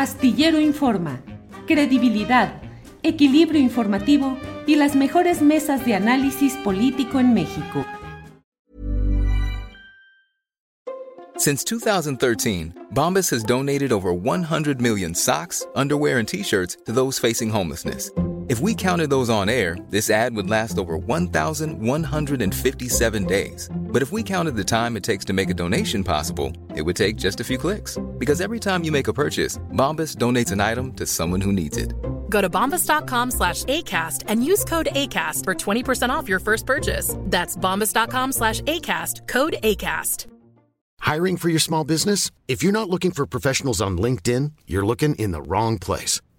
Astillero Informa, credibilidad, equilibrio informativo y las mejores mesas de análisis político en México. Since 2013, Bombas has donated over 100 million socks, underwear, and t-shirts to those facing homelessness. If we counted those on air, this ad would last over 1,157 days. But if we counted the time it takes to make a donation possible, it would take just a few clicks. Because every time you make a purchase, Bombas donates an item to someone who needs it. Go to bombas.com slash ACAST and use code ACAST for 20% off your first purchase. That's bombas.com slash ACAST, code ACAST. Hiring for your small business? If you're not looking for professionals on LinkedIn, you're looking in the wrong place.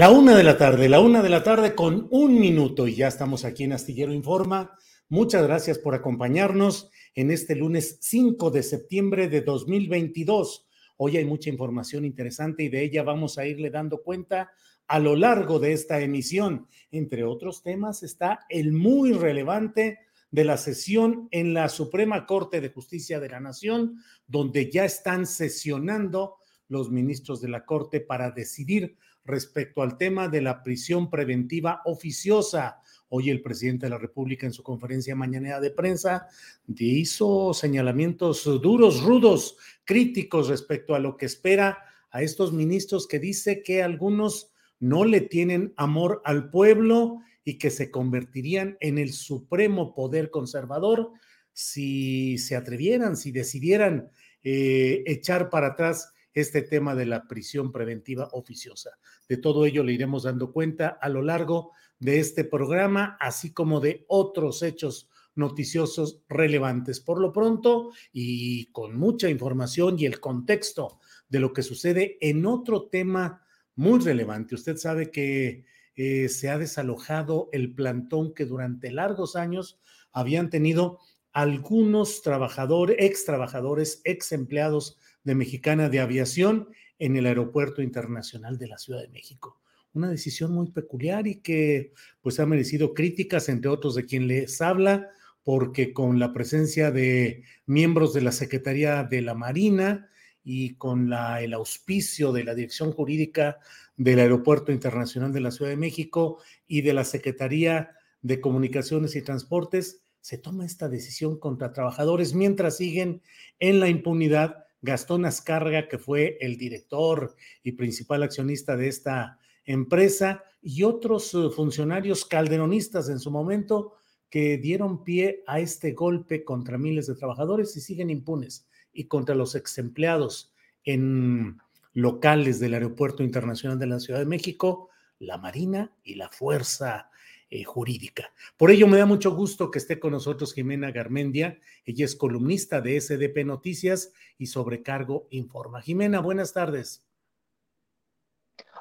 La una de la tarde, la una de la tarde con un minuto y ya estamos aquí en Astillero Informa. Muchas gracias por acompañarnos en este lunes 5 de septiembre de 2022. Hoy hay mucha información interesante y de ella vamos a irle dando cuenta a lo largo de esta emisión. Entre otros temas está el muy relevante de la sesión en la Suprema Corte de Justicia de la Nación, donde ya están sesionando los ministros de la Corte para decidir respecto al tema de la prisión preventiva oficiosa. Hoy el presidente de la República en su conferencia mañanera de prensa hizo señalamientos duros, rudos, críticos respecto a lo que espera a estos ministros que dice que algunos no le tienen amor al pueblo y que se convertirían en el supremo poder conservador si se atrevieran, si decidieran eh, echar para atrás este tema de la prisión preventiva oficiosa. De todo ello le iremos dando cuenta a lo largo de este programa, así como de otros hechos noticiosos relevantes. Por lo pronto, y con mucha información y el contexto de lo que sucede en otro tema muy relevante. Usted sabe que eh, se ha desalojado el plantón que durante largos años habían tenido algunos trabajadores, ex trabajadores, ex empleados de Mexicana de Aviación en el Aeropuerto Internacional de la Ciudad de México. Una decisión muy peculiar y que pues ha merecido críticas, entre otros de quien les habla, porque con la presencia de miembros de la Secretaría de la Marina y con el auspicio de la Dirección Jurídica del Aeropuerto Internacional de la Ciudad de México y de la Secretaría de Comunicaciones y Transportes, se toma esta decisión contra trabajadores mientras siguen en la impunidad Gastón Azcárraga, que fue el director y principal accionista de esta empresa, y otros eh, funcionarios calderonistas en su momento que dieron pie a este golpe contra miles de trabajadores y siguen impunes, y contra los ex empleados en locales del Aeropuerto Internacional de la Ciudad de México, la Marina y la Fuerza eh, jurídica. Por ello, me da mucho gusto que esté con nosotros Jimena Garmendia. Ella es columnista de SDP Noticias y Sobrecargo Informa. Jimena, buenas tardes.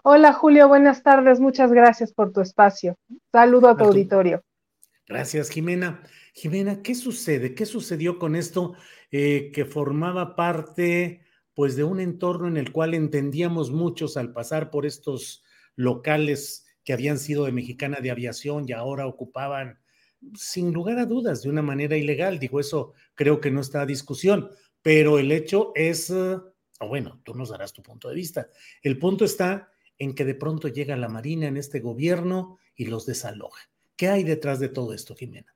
Hola Julio, buenas tardes. Muchas gracias por tu espacio. Saludo a tu auditorio. Gracias, Jimena. Jimena, ¿qué sucede? ¿Qué sucedió con esto eh, que formaba parte pues de un entorno en el cual entendíamos muchos al pasar por estos locales que habían sido de Mexicana de Aviación y ahora ocupaban, sin lugar a dudas, de una manera ilegal. Digo, eso creo que no está a discusión, pero el hecho es, uh, bueno, tú nos darás tu punto de vista. El punto está en que de pronto llega la Marina en este gobierno y los desaloja. ¿Qué hay detrás de todo esto, Jimena?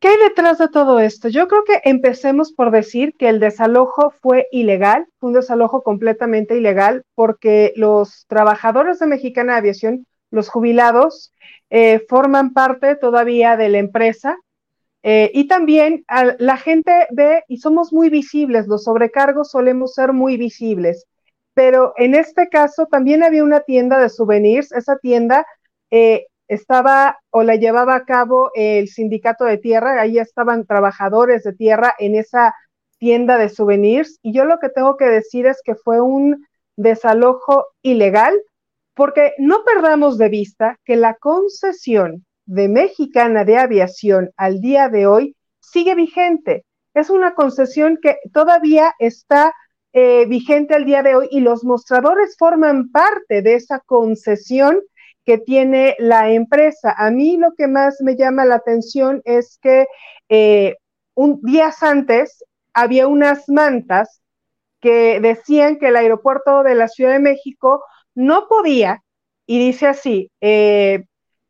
¿Qué hay detrás de todo esto? Yo creo que empecemos por decir que el desalojo fue ilegal, un desalojo completamente ilegal porque los trabajadores de Mexicana Aviación los jubilados eh, forman parte todavía de la empresa eh, y también la gente ve y somos muy visibles, los sobrecargos solemos ser muy visibles, pero en este caso también había una tienda de souvenirs, esa tienda eh, estaba o la llevaba a cabo el sindicato de tierra, ahí estaban trabajadores de tierra en esa tienda de souvenirs y yo lo que tengo que decir es que fue un desalojo ilegal porque no perdamos de vista que la concesión de Mexicana de Aviación al día de hoy sigue vigente. Es una concesión que todavía está eh, vigente al día de hoy y los mostradores forman parte de esa concesión que tiene la empresa. A mí lo que más me llama la atención es que eh, un días antes había unas mantas que decían que el aeropuerto de la Ciudad de México no podía, y dice así, eh,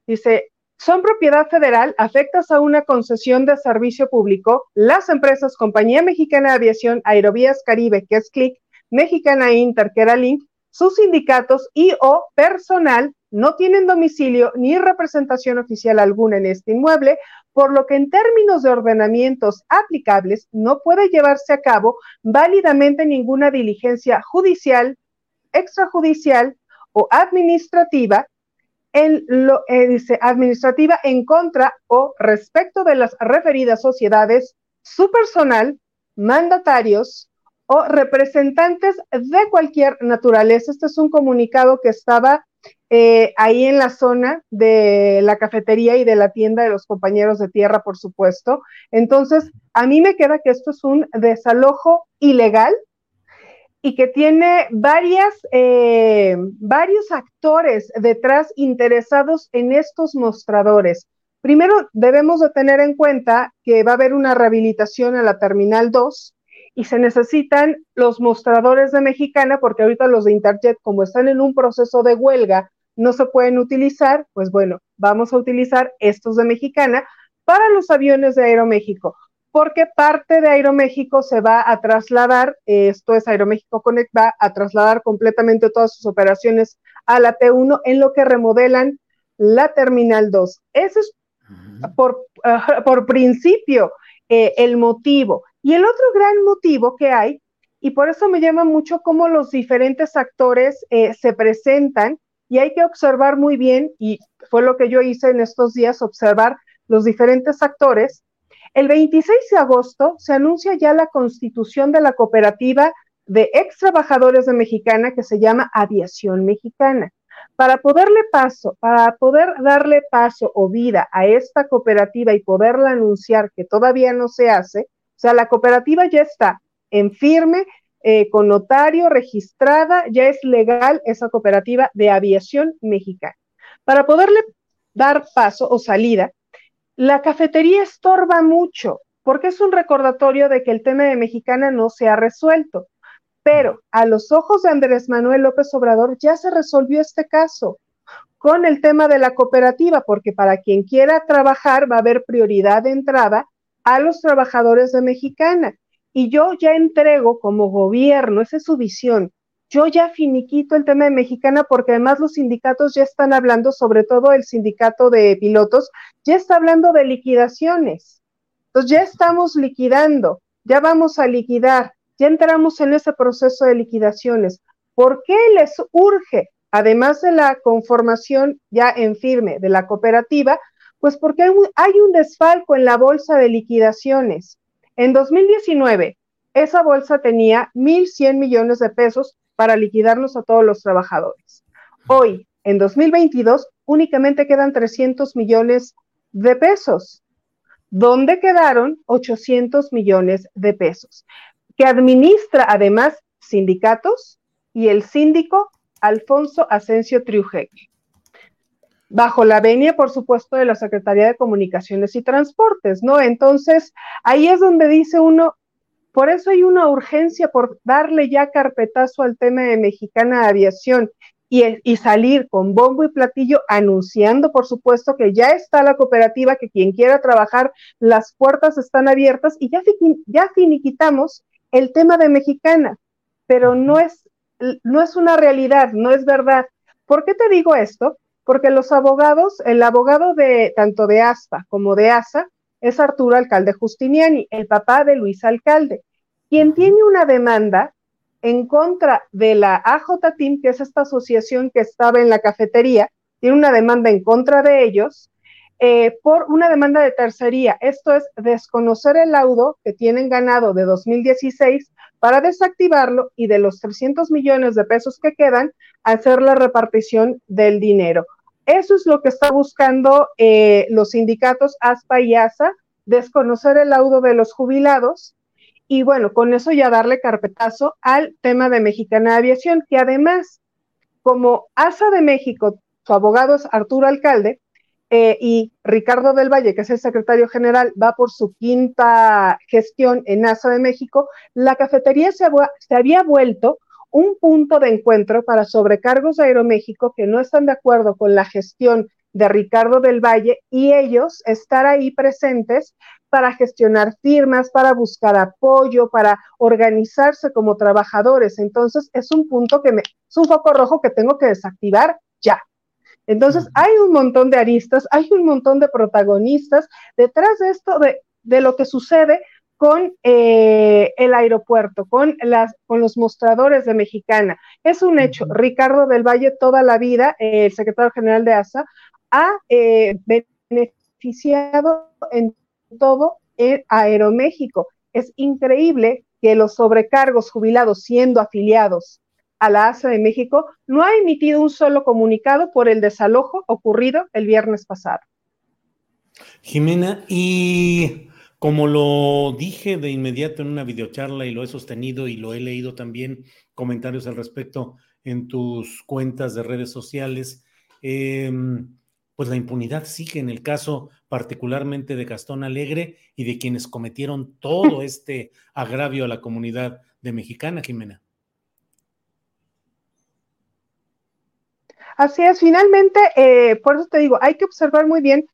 dice, son propiedad federal, afectas a una concesión de servicio público, las empresas Compañía Mexicana de Aviación, Aerovías Caribe, que es CLIC, Mexicana Inter, que era Link, sus sindicatos y o personal no tienen domicilio ni representación oficial alguna en este inmueble, por lo que en términos de ordenamientos aplicables no puede llevarse a cabo válidamente ninguna diligencia judicial, extrajudicial o administrativa en eh, administrativa en contra o respecto de las referidas sociedades, su personal, mandatarios o representantes de cualquier naturaleza. Este es un comunicado que estaba eh, ahí en la zona de la cafetería y de la tienda de los compañeros de tierra, por supuesto. Entonces, a mí me queda que esto es un desalojo ilegal y que tiene varias, eh, varios actores detrás interesados en estos mostradores. Primero, debemos de tener en cuenta que va a haber una rehabilitación en la Terminal 2 y se necesitan los mostradores de Mexicana porque ahorita los de Interjet, como están en un proceso de huelga, no se pueden utilizar, pues bueno, vamos a utilizar estos de Mexicana para los aviones de Aeroméxico porque parte de Aeroméxico se va a trasladar, esto es Aeroméxico Connect, va a trasladar completamente todas sus operaciones a la T1 en lo que remodelan la Terminal 2. Ese es por, por principio eh, el motivo. Y el otro gran motivo que hay, y por eso me llama mucho cómo los diferentes actores eh, se presentan, y hay que observar muy bien, y fue lo que yo hice en estos días, observar los diferentes actores, el 26 de agosto se anuncia ya la constitución de la cooperativa de ex trabajadores de Mexicana que se llama Aviación Mexicana. Para poderle paso, para poder darle paso o vida a esta cooperativa y poderla anunciar que todavía no se hace, o sea, la cooperativa ya está en firme, eh, con notario, registrada, ya es legal esa cooperativa de aviación mexicana. Para poderle dar paso o salida, la cafetería estorba mucho porque es un recordatorio de que el tema de Mexicana no se ha resuelto. Pero a los ojos de Andrés Manuel López Obrador ya se resolvió este caso con el tema de la cooperativa, porque para quien quiera trabajar va a haber prioridad de entrada a los trabajadores de Mexicana. Y yo ya entrego como gobierno, esa es su visión, yo ya finiquito el tema de mexicana porque además los sindicatos ya están hablando, sobre todo el sindicato de pilotos, ya está hablando de liquidaciones. Entonces ya estamos liquidando, ya vamos a liquidar, ya entramos en ese proceso de liquidaciones. ¿Por qué les urge, además de la conformación ya en firme de la cooperativa? Pues porque hay un, hay un desfalco en la bolsa de liquidaciones. En 2019, esa bolsa tenía 1.100 millones de pesos para liquidarnos a todos los trabajadores. Hoy, en 2022, únicamente quedan 300 millones de pesos. ¿Dónde quedaron 800 millones de pesos? Que administra además sindicatos y el síndico Alfonso Asensio Triujeque. Bajo la venia, por supuesto, de la Secretaría de Comunicaciones y Transportes, ¿no? Entonces, ahí es donde dice uno, por eso hay una urgencia por darle ya carpetazo al tema de Mexicana Aviación y, salir con bombo y platillo anunciando, por supuesto, que ya está la cooperativa, que quien quiera trabajar, las puertas están abiertas y ya, ya finiquitamos el tema de Mexicana, pero no es, no es una realidad, no es verdad. ¿Por qué te digo esto? Porque los abogados, el abogado de tanto de ASPA como de ASA es Arturo Alcalde Justiniani, el papá de Luis Alcalde, quien tiene una demanda en contra de la AJ Team, que es esta asociación que estaba en la cafetería, tiene una demanda en contra de ellos eh, por una demanda de tercería. Esto es desconocer el laudo que tienen ganado de 2016 para desactivarlo y de los 300 millones de pesos que quedan, hacer la repartición del dinero. Eso es lo que está buscando eh, los sindicatos ASPA y ASA, desconocer el laudo de los jubilados y bueno, con eso ya darle carpetazo al tema de Mexicana Aviación, que además, como ASA de México, su abogado es Arturo Alcalde, eh, y Ricardo del Valle, que es el secretario general, va por su quinta gestión en ASA de México, la cafetería se, se había vuelto un punto de encuentro para sobrecargos de Aeroméxico que no están de acuerdo con la gestión de Ricardo del Valle y ellos estar ahí presentes para gestionar firmas, para buscar apoyo, para organizarse como trabajadores. Entonces, es un punto que me, es un foco rojo que tengo que desactivar ya. Entonces, hay un montón de aristas, hay un montón de protagonistas detrás de esto, de, de lo que sucede con eh, el aeropuerto, con, las, con los mostradores de Mexicana. Es un hecho. Ricardo del Valle toda la vida, eh, el secretario general de ASA, ha eh, beneficiado en todo en Aeroméxico. Es increíble que los sobrecargos jubilados siendo afiliados a la ASA de México no ha emitido un solo comunicado por el desalojo ocurrido el viernes pasado. Jimena, y como lo dije de inmediato en una videocharla y lo he sostenido y lo he leído también comentarios al respecto en tus cuentas de redes sociales, eh, pues la impunidad sigue en el caso particularmente de Gastón Alegre y de quienes cometieron todo este agravio a la comunidad de Mexicana, Jimena. Así es, finalmente, eh, por eso te digo, hay que observar muy bien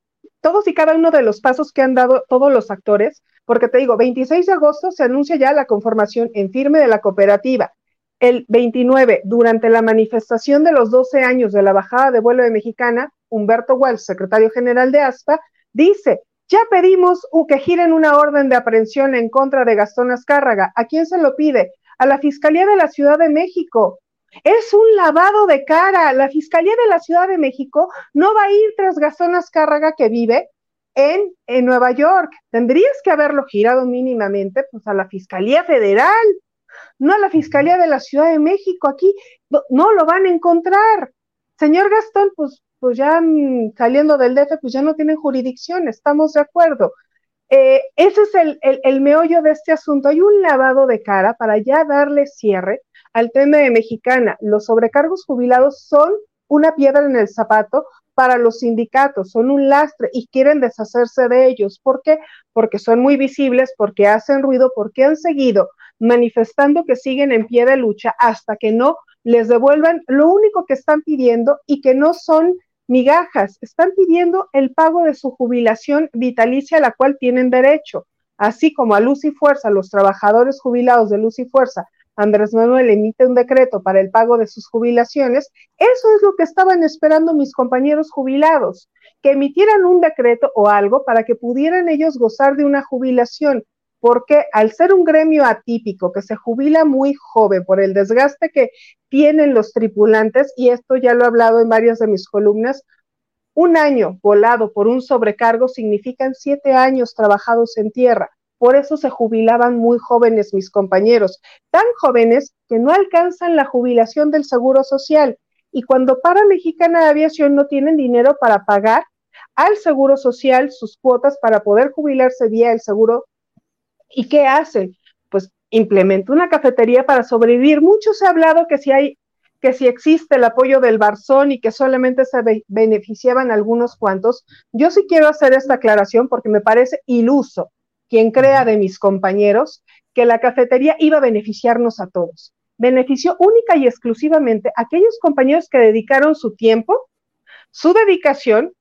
todos y cada uno de los pasos que han dado todos los actores, porque te digo, 26 de agosto se anuncia ya la conformación en firme de la cooperativa. El 29, durante la manifestación de los 12 años de la bajada de vuelo de Mexicana, Humberto Wells, secretario general de ASPA, dice, ya pedimos que giren una orden de aprehensión en contra de Gastón Azcárraga. ¿A quién se lo pide? A la Fiscalía de la Ciudad de México. Es un lavado de cara. La Fiscalía de la Ciudad de México no va a ir tras Gastón Azcárraga que vive en, en Nueva York. Tendrías que haberlo girado mínimamente pues, a la Fiscalía Federal, no a la Fiscalía de la Ciudad de México. Aquí no lo van a encontrar. Señor Gastón, pues pues ya mm, saliendo del DF, pues ya no tienen jurisdicción, estamos de acuerdo. Eh, ese es el, el, meollo de este asunto. Hay un lavado de cara para ya darle cierre al tema de Mexicana. Los sobrecargos jubilados son una piedra en el zapato para los sindicatos, son un lastre y quieren deshacerse de ellos. ¿Por qué? Porque son muy visibles, porque hacen ruido, porque han seguido manifestando que siguen en pie de lucha hasta que no les devuelvan lo único que están pidiendo y que no son migajas, están pidiendo el pago de su jubilación vitalicia a la cual tienen derecho, así como a Luz y Fuerza, los trabajadores jubilados de Luz y Fuerza, Andrés Manuel emite un decreto para el pago de sus jubilaciones, eso es lo que estaban esperando mis compañeros jubilados, que emitieran un decreto o algo para que pudieran ellos gozar de una jubilación, porque al ser un gremio atípico que se jubila muy joven por el desgaste que tienen los tripulantes, y esto ya lo he hablado en varias de mis columnas, un año volado por un sobrecargo significan siete años trabajados en tierra. Por eso se jubilaban muy jóvenes mis compañeros, tan jóvenes que no alcanzan la jubilación del Seguro Social. Y cuando para Mexicana de Aviación no tienen dinero para pagar al Seguro Social sus cuotas para poder jubilarse vía el Seguro ¿Y qué hacen? Pues implementa una cafetería para sobrevivir. Mucho se ha hablado que si hay que si existe el apoyo del Barzón y que solamente se beneficiaban algunos cuantos, yo sí quiero hacer esta aclaración porque me parece iluso quien crea de mis compañeros que la cafetería iba a beneficiarnos a todos. Benefició única y exclusivamente a aquellos compañeros que dedicaron su tiempo, su dedicación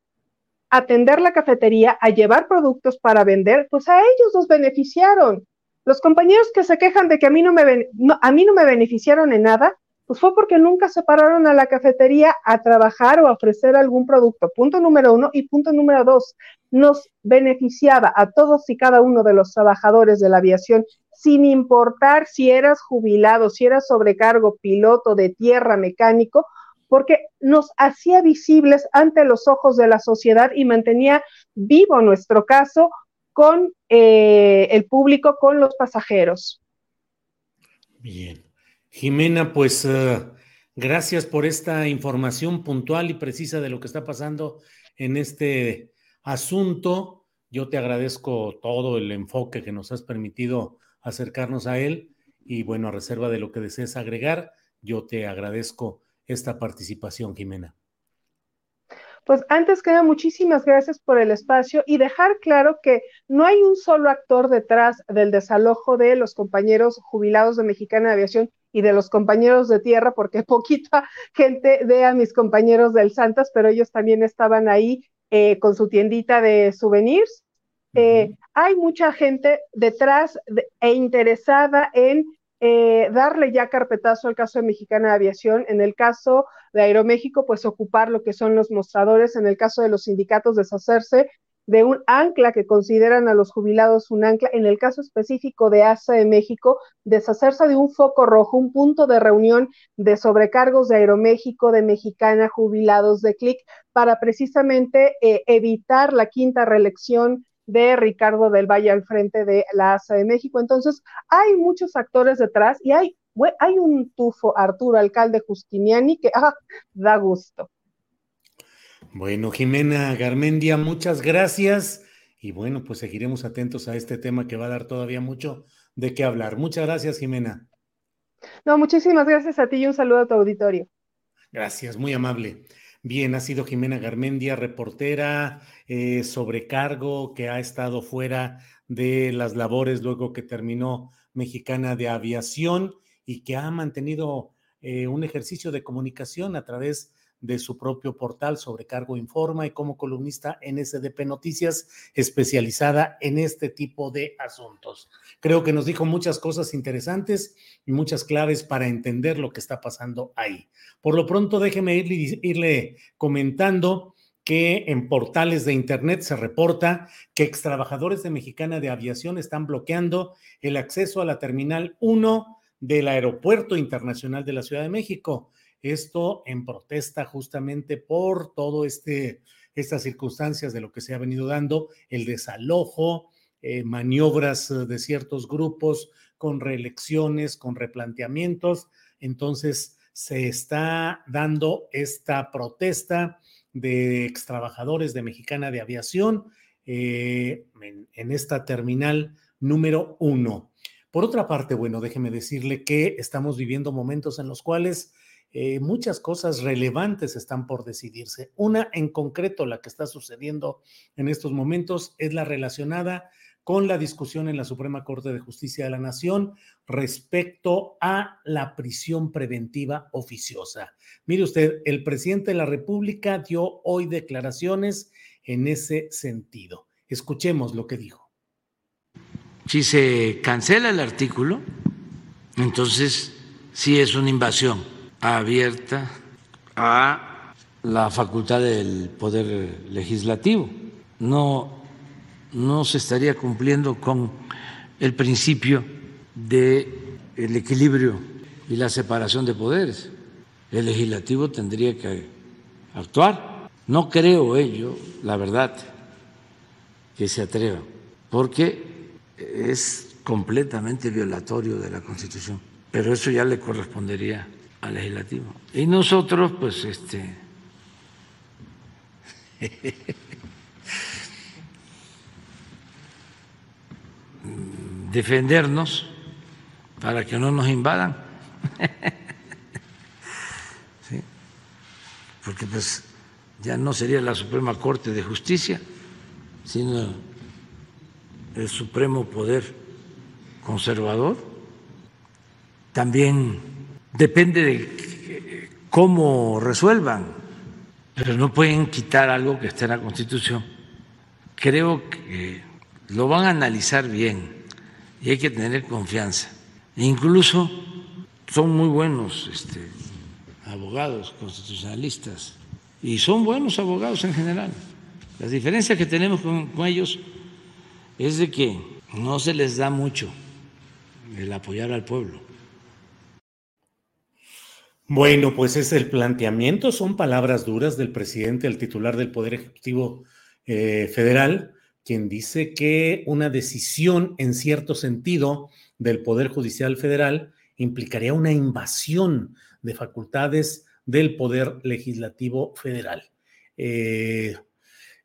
atender la cafetería, a llevar productos para vender, pues a ellos los beneficiaron. Los compañeros que se quejan de que a mí no me, a mí no me beneficiaron en nada, Pues fue porque nunca se pararon a la cafetería a trabajar o a ofrecer algún producto. Punto número uno. Y punto número dos, nos beneficiaba a todos y cada uno de los trabajadores de la aviación, sin importar si eras jubilado, si eras sobrecargo, piloto de tierra, mecánico, porque nos hacía visibles ante los ojos de la sociedad y mantenía vivo nuestro caso con eh, el público, con los pasajeros. Bien. Jimena, pues uh, gracias por esta información puntual y precisa de lo que está pasando en este asunto. Yo te agradezco todo el enfoque que nos has permitido acercarnos a él y bueno, a reserva de lo que desees agregar, yo te agradezco esta participación, Jimena. Pues antes que nada, muchísimas gracias por el espacio y dejar claro que no hay un solo actor detrás del desalojo de los compañeros jubilados de Mexicana Aviación y de los compañeros de tierra, porque poquita gente ve a mis compañeros del Santas, pero ellos también estaban ahí eh, con su tiendita de souvenirs. Eh, hay mucha gente detrás e interesada en eh, darle ya carpetazo al caso de Mexicana de Aviación. En el caso de Aeroméxico, pues ocupar lo que son los mostradores. En el caso de los sindicatos, deshacerse de un ancla que consideran a los jubilados un ancla. En el caso específico de ASA de México, deshacerse de un foco rojo, un punto de reunión de sobrecargos de Aeroméxico, de Mexicana, jubilados de CLIC, para precisamente eh, evitar la quinta reelección de Ricardo del Valle al frente de la ASA de México. Entonces, hay muchos actores detrás y hay, hay un tufo, Arturo, alcalde Justiniani, que ah, da gusto. Bueno, Jimena Garmendia, muchas gracias. Y bueno, pues seguiremos atentos a este tema que va a dar todavía mucho de qué hablar. Muchas gracias, Jimena. No, muchísimas gracias a ti y un saludo a tu auditorio. Gracias, muy amable. Bien, ha sido Jimena Garmendia, reportera, eh, sobrecargo, que ha estado fuera de las labores luego que terminó Mexicana de Aviación y que ha mantenido eh, un ejercicio de comunicación a través de su propio portal Sobrecargo Informa y como columnista en SDP Noticias especializada en este tipo de asuntos. Creo que nos dijo muchas cosas interesantes y muchas claves para entender lo que está pasando ahí. Por lo pronto, déjeme irle, irle comentando que en portales de Internet se reporta que extrabajadores de Mexicana de Aviación están bloqueando el acceso a la Terminal 1 del Aeropuerto Internacional de la Ciudad de México. Esto en protesta justamente por todo este estas circunstancias de lo que se ha venido dando, el desalojo, eh, maniobras eh, de ciertos grupos con reelecciones, con replanteamientos. Entonces, se está dando esta protesta de extrabajadores de Mexicana de Aviación eh, en, esta terminal número uno. Por otra parte, bueno, déjeme decirle que estamos viviendo momentos en los cuales eh, muchas cosas relevantes están por decidirse. Una en concreto, la que está sucediendo en estos momentos, es la relacionada con la discusión en la Suprema Corte de Justicia de la Nación respecto a la prisión preventiva oficiosa. Mire usted, el presidente de la República dio hoy declaraciones en ese sentido. Escuchemos lo que dijo. Si se cancela el artículo, entonces sí es una invasión abierta a la facultad del Poder Legislativo. No no se estaría cumpliendo con el principio de el equilibrio y la separación de poderes. El legislativo tendría que actuar. No creo ello, la verdad, que se atreva, porque es completamente violatorio de la Constitución. Pero eso ya le correspondería al legislativo. Y nosotros, pues, este defendernos para que no nos invadan. Porque pues ya no sería la Suprema Corte de Justicia, sino el Supremo Poder Conservador. También depende de cómo resuelvan, pero no pueden quitar algo que esté en la Constitución. Creo que lo van a analizar bien y hay que tener confianza. Incluso son muy buenos este, abogados constitucionalistas y son buenos abogados en general. La diferencia que tenemos con, con ellos es de que no se les da mucho el apoyar al pueblo. Bueno, pues es el planteamiento, son palabras duras del presidente, el titular del Poder Ejecutivo eh, Federal, quien dice que una decisión en cierto sentido del Poder Judicial Federal implicaría una invasión de facultades del Poder Legislativo Federal. Eh,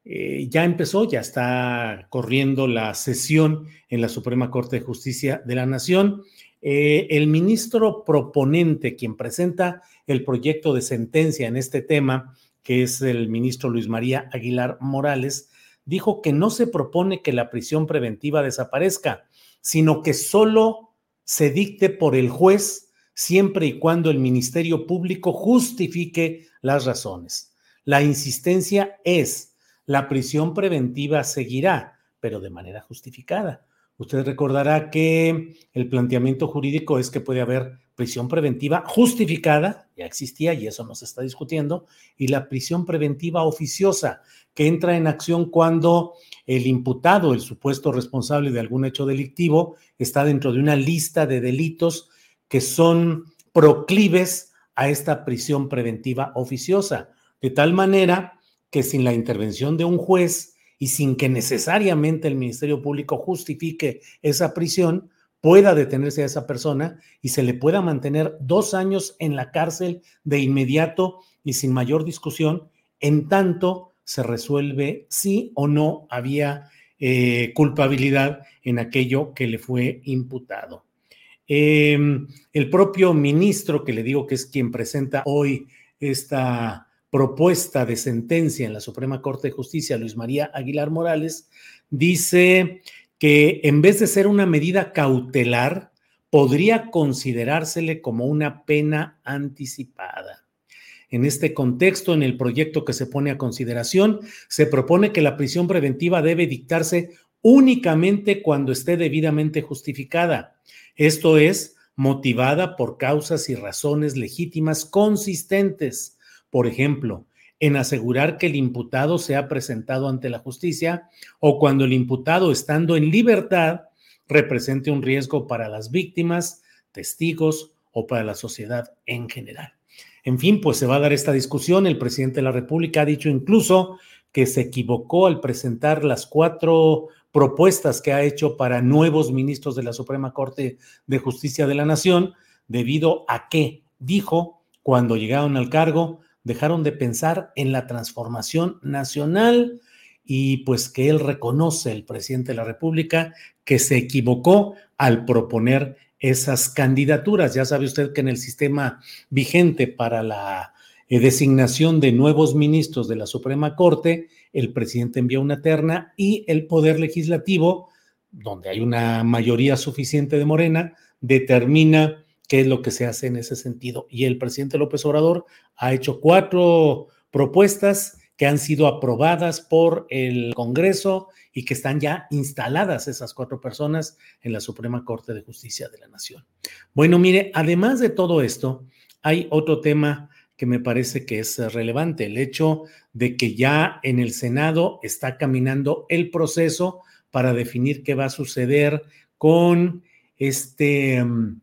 eh, ya empezó, ya está corriendo la sesión en la Suprema Corte de Justicia de la Nación. Eh, el ministro proponente, quien presenta el proyecto de sentencia en este tema, que es el ministro Luis María Aguilar Morales, dijo que no se propone que la prisión preventiva desaparezca, sino que solo se dicte por el juez siempre y cuando el Ministerio Público justifique las razones. La insistencia es, la prisión preventiva seguirá, pero de manera justificada. Usted recordará que el planteamiento jurídico es que puede haber prisión preventiva justificada, ya existía y eso no se está discutiendo, y la prisión preventiva oficiosa, que entra en acción cuando el imputado, el supuesto responsable de algún hecho delictivo, está dentro de una lista de delitos que son proclives a esta prisión preventiva oficiosa, de tal manera que sin la intervención de un juez y sin que necesariamente el Ministerio Público justifique esa prisión, pueda detenerse a esa persona y se le pueda mantener dos años en la cárcel de inmediato y sin mayor discusión, en tanto se resuelve si o no había eh, culpabilidad en aquello que le fue imputado. Em, el propio ministro, que le digo que es quien presenta hoy esta propuesta de sentencia en la Suprema Corte de Justicia, Luis María Aguilar Morales, dice que en vez de ser una medida cautelar, podría considerársele como una pena anticipada. En este contexto, en el proyecto que se pone a consideración, se propone que la prisión preventiva debe dictarse únicamente cuando esté debidamente justificada. Esto es, motivada por causas y razones legítimas consistentes por ejemplo, en asegurar que el imputado sea presentado ante la justicia o cuando el imputado, estando en libertad, represente un riesgo para las víctimas, testigos o para la sociedad en general. En fin, pues se va a dar esta discusión. El presidente de la República ha dicho incluso que se equivocó al presentar las cuatro propuestas que ha hecho para nuevos ministros de la Suprema Corte de Justicia de la Nación, debido a que, dijo, cuando llegaron al cargo, dejaron de pensar en la transformación nacional y pues que él reconoce, el presidente de la República, que se equivocó al proponer esas candidaturas. Ya sabe usted que en el sistema vigente para la eh, designación de nuevos ministros de la Suprema Corte, el presidente envía una terna y el Poder Legislativo, donde hay una mayoría suficiente de Morena, determina qué es lo que se hace en ese sentido. Y el presidente López Obrador ha hecho cuatro propuestas que han sido aprobadas por el Congreso y que están ya instaladas esas cuatro personas en la Suprema Corte de Justicia de la Nación. Bueno, mire, además de todo esto, hay otro tema que me parece que es relevante, el hecho de que ya en el Senado está caminando el proceso para definir qué va a suceder con este mm,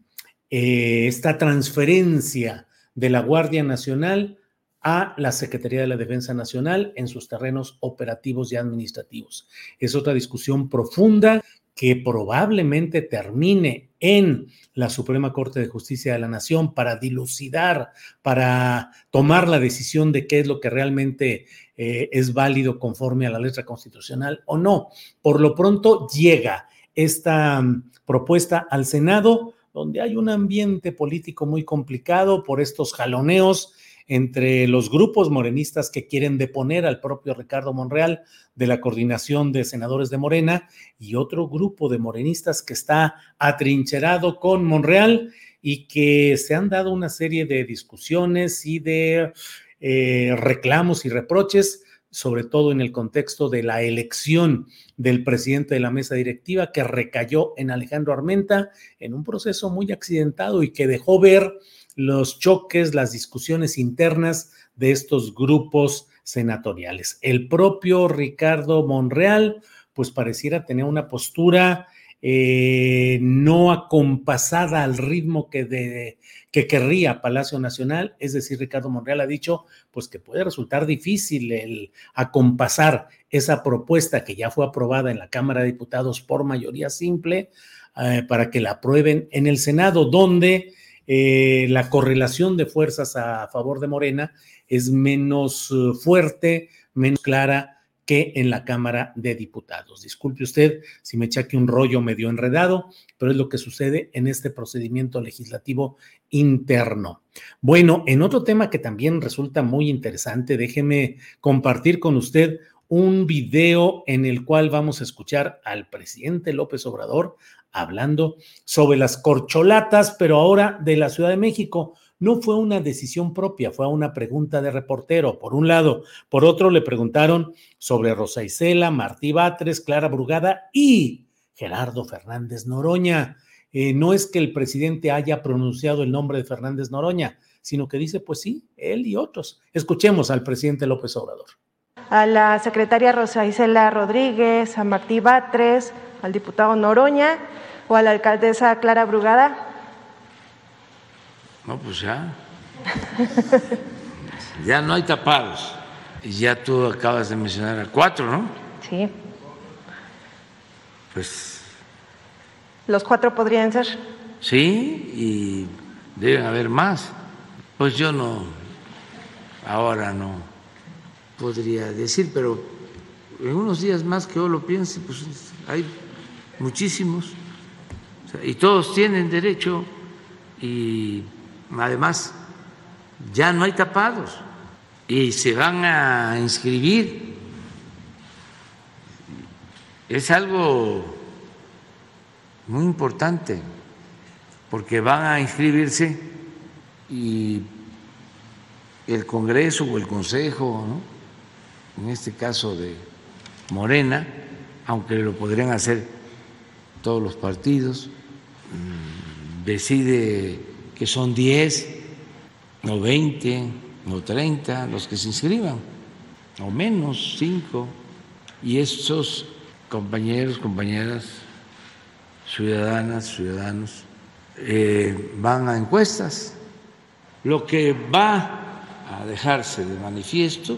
eh, esta transferencia de la Guardia Nacional a la Secretaría de la Defensa Nacional en sus terrenos operativos y administrativos. Es otra discusión profunda que probablemente termine en la Suprema Corte de Justicia de la Nación para dilucidar, para tomar la decisión de qué es lo que realmente eh, es válido conforme a la letra constitucional o no. Por lo pronto llega esta mm, propuesta al Senado donde hay un ambiente político muy complicado por estos jaloneos entre los grupos morenistas que quieren deponer al propio Ricardo Monreal de la coordinación de senadores de Morena y otro grupo de morenistas que está atrincherado con Monreal y que se han dado una serie de discusiones y de eh, reclamos y reproches sobre todo en el contexto de la elección del presidente de la mesa directiva que recayó en Alejandro Armenta en un proceso muy accidentado y que dejó ver los choques, las discusiones internas de estos grupos senatoriales. El propio Ricardo Monreal, pues pareciera tener una postura eh, no acompasada al ritmo que, querría Palacio Nacional, es decir, Ricardo Monreal ha dicho pues que puede resultar difícil el acompasar esa propuesta que ya fue aprobada en la Cámara de Diputados por mayoría simple eh, para que la aprueben en el Senado, donde eh, la correlación de fuerzas a favor de Morena es menos fuerte, menos clara que en la Cámara de Diputados. Disculpe usted si me echa aquí un rollo medio enredado, pero es lo que sucede en este procedimiento legislativo interno. Bueno, en otro tema que también resulta muy interesante, déjeme compartir con usted un video en el cual vamos a escuchar al presidente López Obrador hablando sobre las corcholatas, pero ahora de la Ciudad de México no fue una decisión propia, fue una pregunta de reportero, por un lado. Por otro, le preguntaron sobre Rosa Isela, Martí Batres, Clara Brugada y Gerardo Fernández Noroña. Eh, no es que el presidente haya pronunciado el nombre de Fernández Noroña, sino que dice, pues sí, él y otros. Escuchemos al presidente López Obrador. A la secretaria Rosa Isela Rodríguez, a Martí Batres, al diputado Noroña o a la alcaldesa Clara Brugada. No, pues ya. ya no hay tapados. Y ya tú acabas de mencionar a cuatro, ¿no? Sí. Pues. ¿Los cuatro podrían ser? Sí, y deben haber más. Pues yo no, ahora no podría decir, pero en unos días más que yo lo piense, pues hay muchísimos. y todos tienen derecho y Además, ya no hay tapados y se van a inscribir. Es algo muy importante porque van a inscribirse y el Congreso o el Consejo, en este caso de Morena, aunque lo podrían hacer todos los partidos, mm, decide que son 10 o 20 o 30 los que se inscriban, o menos 5, y esos compañeros, compañeras, ciudadanas, ciudadanos, eh, van a encuestas. Lo que va a dejarse de manifiesto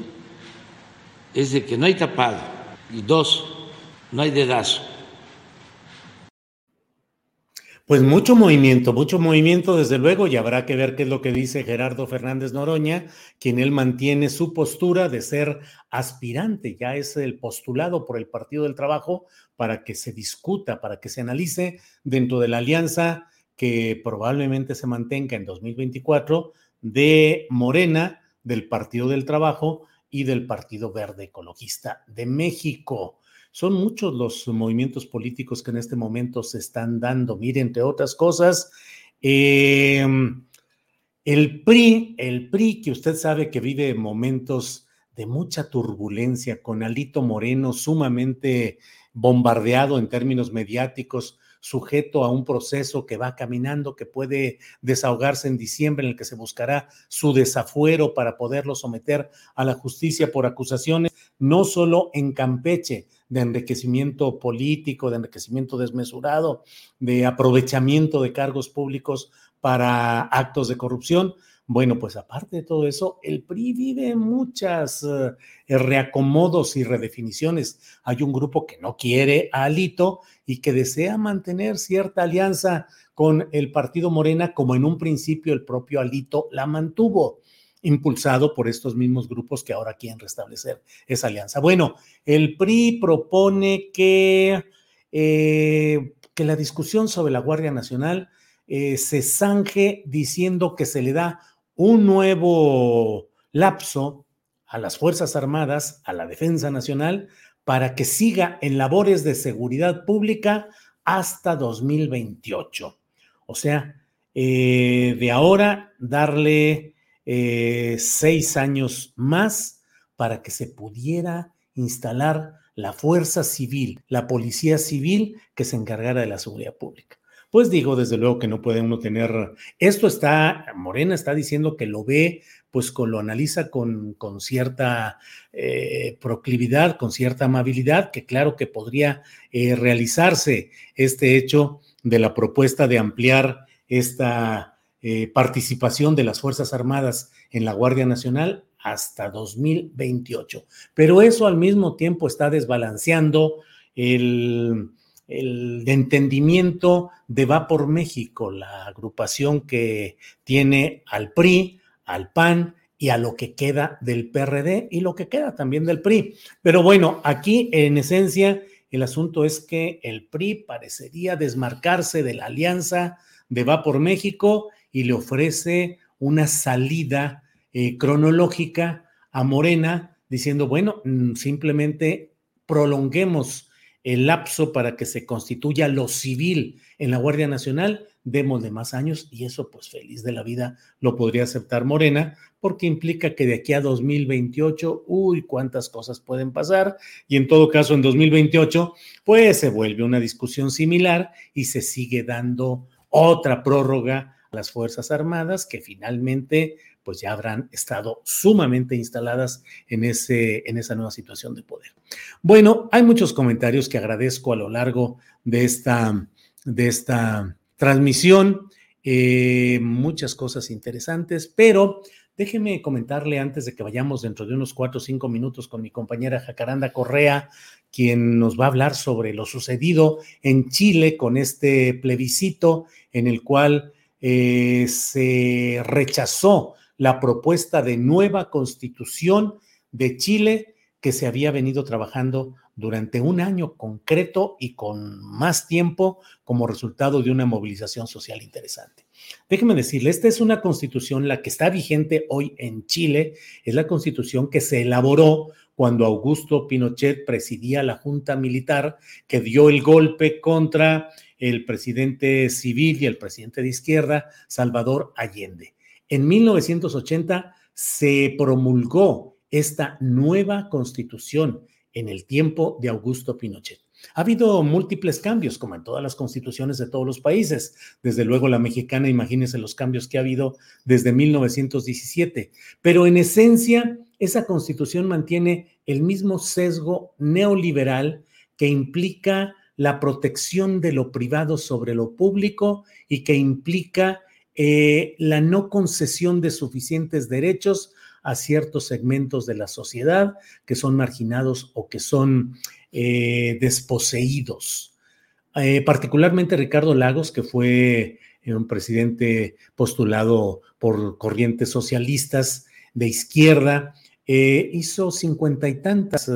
es de que no hay tapado y dos, no hay dedazo. Pues mucho movimiento, mucho movimiento, desde luego, y habrá que ver qué es lo que dice Gerardo Fernández Noroña, quien él mantiene su postura de ser aspirante, ya es el postulado por el Partido del Trabajo para que se discuta, para que se analice dentro de la alianza que probablemente se mantenga en 2024 de Morena, del Partido del Trabajo y del Partido Verde Ecologista de México. Son muchos los movimientos políticos que en este momento se están dando. Mire, entre otras cosas, em, el PRI, el PRI que usted sabe que vive momentos de mucha turbulencia, con Alito Moreno sumamente bombardeado en términos mediáticos, sujeto a un proceso que va caminando, que puede desahogarse en diciembre, en el que se buscará su desafuero para poderlo someter a la justicia por acusaciones, no solo en Campeche, de enriquecimiento político, de enriquecimiento desmesurado, de aprovechamiento de cargos públicos para actos de corrupción. Bueno, pues aparte de todo eso, el PRI vive muchas eh, reacomodos y redefiniciones. Hay un grupo que no quiere a Alito y que desea mantener cierta alianza con el partido Morena, como en un principio el propio Alito la mantuvo impulsado por estos mismos grupos que ahora quieren restablecer esa alianza. Bueno, el PRI propone que, eh, que la discusión sobre la Guardia Nacional eh, se zanje diciendo que se le da un nuevo lapso a las Fuerzas Armadas, a la Defensa Nacional, para que siga en labores de seguridad pública hasta 2028. O sea, eh, de ahora darle eh, seis años más para que se pudiera instalar la fuerza civil, la policía civil que se encargara de la seguridad pública. Pues digo, desde luego que no puede uno tener, esto está, Morena está diciendo que lo ve, pues con, lo analiza con, con cierta eh, proclividad, con cierta amabilidad, que claro que podría eh, realizarse este hecho de la propuesta de ampliar esta eh, participación de las Fuerzas Armadas en la Guardia Nacional hasta 2028. Pero eso al mismo tiempo está desbalanceando el el entendimiento de Va por México, la agrupación que tiene al PRI, al PAN y a lo que queda del PRD y lo que queda también del PRI. Pero bueno, aquí en esencia el asunto es que el PRI parecería desmarcarse de la alianza de Va por México y le ofrece una salida eh, cronológica a Morena diciendo, bueno, mm, simplemente prolonguemos el lapso para que se constituya lo civil en la Guardia Nacional, demos de más años y eso pues feliz de la vida lo podría aceptar Morena porque implica que de aquí a 2028, uy, cuántas cosas pueden pasar y en todo caso en 2028 pues se vuelve una discusión similar y se sigue dando otra prórroga las Fuerzas Armadas que finalmente pues ya habrán estado sumamente instaladas en, ese, en esa nueva situación de poder. Bueno, hay muchos comentarios que agradezco a lo largo de esta, de esta transmisión, eh, muchas cosas interesantes, pero déjeme comentarle antes de que vayamos dentro de unos cuatro o cinco minutos con mi compañera Jacaranda Correa, quien nos va a hablar sobre lo sucedido en Chile con este plebiscito en el cual eh, se rechazó la propuesta de nueva constitución de Chile que se había venido trabajando durante un año concreto y con más tiempo como resultado de una movilización social interesante. Déjeme decirle, esta es una constitución, la que está vigente hoy en Chile, es la constitución que se elaboró cuando Augusto Pinochet presidía la Junta Militar que dio el golpe contra el presidente civil y el presidente de izquierda, Salvador Allende. En 1980 se promulgó esta nueva constitución en el tiempo de Augusto Pinochet. Ha habido múltiples cambios, como en todas las constituciones de todos los países. Desde luego la mexicana, imagínense los cambios que ha habido desde 1917. Pero en esencia, esa constitución mantiene el mismo sesgo neoliberal que implica la protección de lo privado sobre lo público y que implica eh, la no concesión de suficientes derechos a ciertos segmentos de la sociedad que son marginados o que son eh, desposeídos. Eh, particularmente Ricardo Lagos, que fue un presidente postulado por corrientes socialistas de izquierda, hizo cincuenta y tantas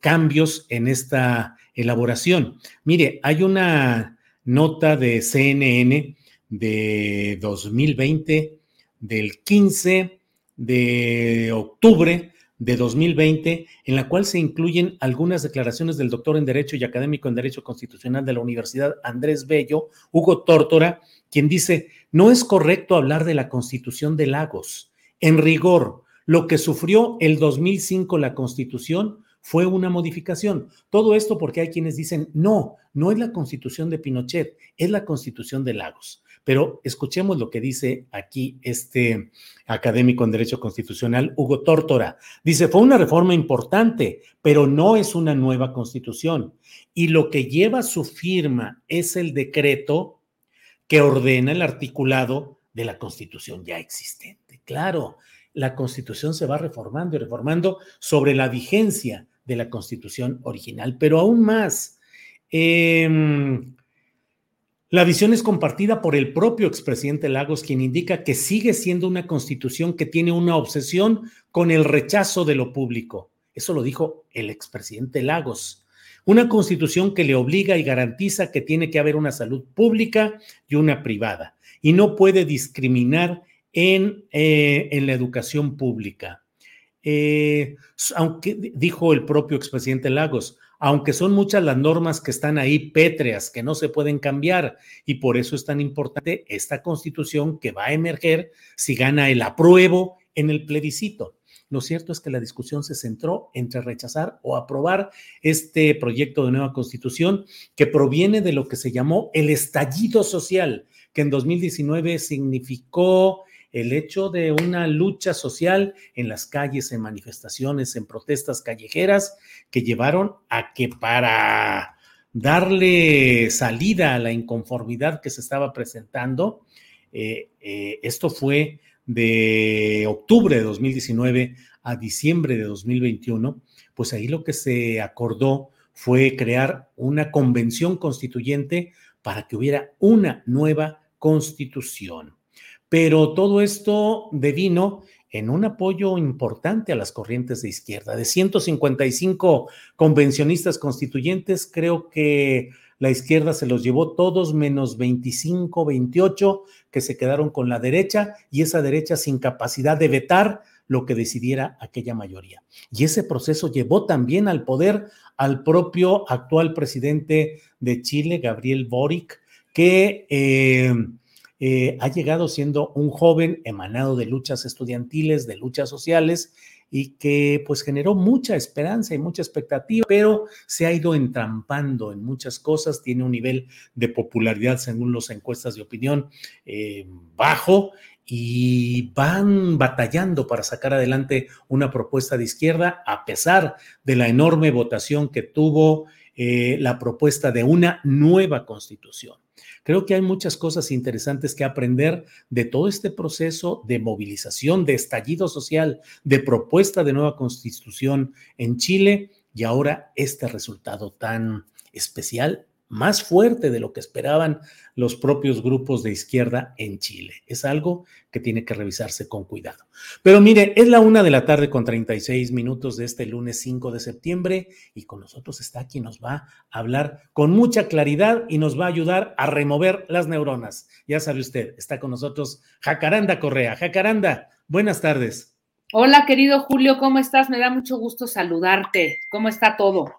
cambios en esta elaboración. Mire, hay una nota de CNN de 2020, del 15 de octubre de 2020, en la cual se incluyen algunas declaraciones del doctor en Derecho y académico en Derecho Constitucional de la Universidad Andrés Bello, Hugo Tórtora, quien dice, no es correcto hablar de la Constitución de Lagos. En rigor, lo que sufrió el 2005 la Constitución fue una modificación. Todo esto porque hay quienes dicen, no, no es la Constitución de Pinochet, es la Constitución de Lagos. Pero escuchemos lo que dice aquí este académico en Derecho Constitucional, Hugo Tórtora. Dice, fue una reforma importante, pero no es una nueva constitución. Y lo que lleva su firma es el decreto que ordena el articulado de la constitución ya existente. Claro, la constitución se va reformando y reformando sobre la vigencia de la constitución original, pero aún más. Eh, la visión es compartida por el propio expresidente Lagos, quien indica que sigue siendo una constitución que tiene una obsesión con el rechazo de lo público. Eso lo dijo el expresidente Lagos. Una constitución que le obliga y garantiza que tiene que haber una salud pública y una privada, y no puede discriminar en, eh, en la educación pública. Eh, aunque dijo el propio expresidente Lagos, aunque son muchas las normas que están ahí pétreas, que no se pueden cambiar, y por eso es tan importante esta constitución que va a emerger si gana el apruebo en el plebiscito. lo cierto es que la discusión se centró entre rechazar o aprobar este proyecto de nueva constitución que proviene de lo que se llamó el estallido social, que en 2019 significó el hecho de una lucha social en las calles, en manifestaciones, en protestas callejeras, que llevaron a que para darle salida a la inconformidad que se estaba presentando, eh, eh, esto fue de octubre de 2019 a diciembre de 2021, pues ahí lo que se acordó fue crear una convención constituyente para que hubiera una nueva constitución. Pero todo esto devino en un apoyo importante a las corrientes de izquierda. De 155 convencionistas constituyentes, creo que la izquierda se los llevó todos menos 25, 28 que se quedaron con la derecha y esa derecha sin capacidad de vetar lo que decidiera aquella mayoría. Y ese proceso llevó también al poder al propio actual presidente de Chile, Gabriel Boric, que eh, eh, ha llegado siendo un joven emanado de luchas estudiantiles, de luchas sociales, y que pues generó mucha esperanza y mucha expectativa, pero se ha ido entrampando en muchas cosas, tiene un nivel de popularidad según las encuestas de opinión eh, bajo y van batallando para sacar adelante una propuesta de izquierda a pesar de la enorme votación que tuvo eh, la propuesta de una nueva constitución. Creo que hay muchas cosas interesantes que aprender de todo este proceso de movilización, de estallido social, de propuesta de nueva constitución en Chile y ahora este resultado tan especial más fuerte de lo que esperaban los propios grupos de izquierda en Chile. Es algo que tiene que revisarse con cuidado. Pero mire, es la una de la tarde con 36 minutos de este lunes 5 de septiembre y con nosotros está quien nos va a hablar con mucha claridad y nos va a ayudar a remover las neuronas. Ya sabe usted, está con nosotros Jacaranda Correa. Jacaranda, buenas tardes. Hola, querido Julio, ¿cómo estás? Me da mucho gusto saludarte. ¿Cómo está todo?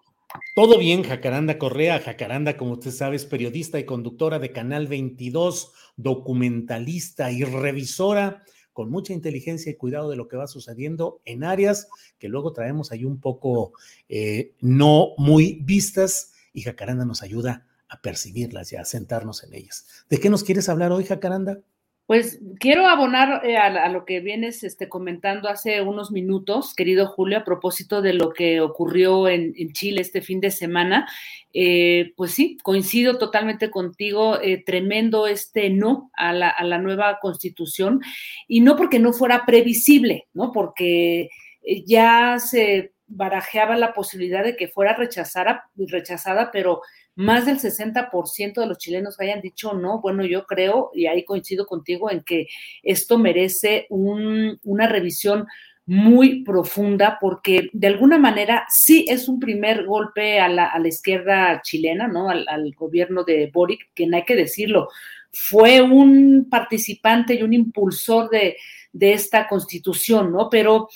Todo bien, Jacaranda Correa. Jacaranda, como usted sabe, es periodista y conductora de Canal 22, documentalista y revisora con mucha inteligencia y cuidado de lo que va sucediendo en áreas que luego traemos ahí un poco eh, no muy vistas y Jacaranda nos ayuda a percibirlas y a sentarnos en ellas. ¿De qué nos quieres hablar hoy, Jacaranda? Pues quiero abonar eh, a, lo que vienes este, comentando hace unos minutos, querido Julio, a propósito de lo que ocurrió en, Chile este fin de semana. Eh, pues sí, coincido totalmente contigo, eh, tremendo este no a la, nueva constitución, y no porque no fuera previsible, ¿no? Porque ya se barajeaba la posibilidad de que fuera rechazada, rechazada pero más del 60% de los chilenos hayan dicho no, bueno, yo creo, y ahí coincido contigo, en que esto merece una revisión muy profunda porque de alguna manera sí es un primer golpe a la, izquierda chilena, ¿no? Al, al, gobierno de Boric, que no hay que decirlo, fue un participante y un impulsor de, de esta constitución, ¿no? Pero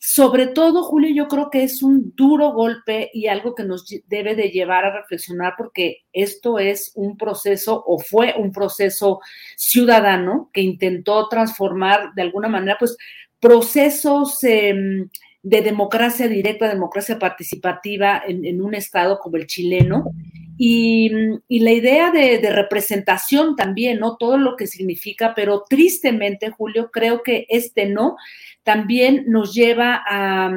sobre todo, Julio, yo creo que es un duro golpe y algo que nos debe de llevar a reflexionar porque esto es un proceso o fue un proceso ciudadano que intentó transformar de alguna manera, pues, procesos em, de democracia directa, democracia participativa en, un estado como el chileno. Y, la idea de, representación también, ¿no? Todo lo que significa, pero tristemente, Julio, creo que este no también nos lleva a,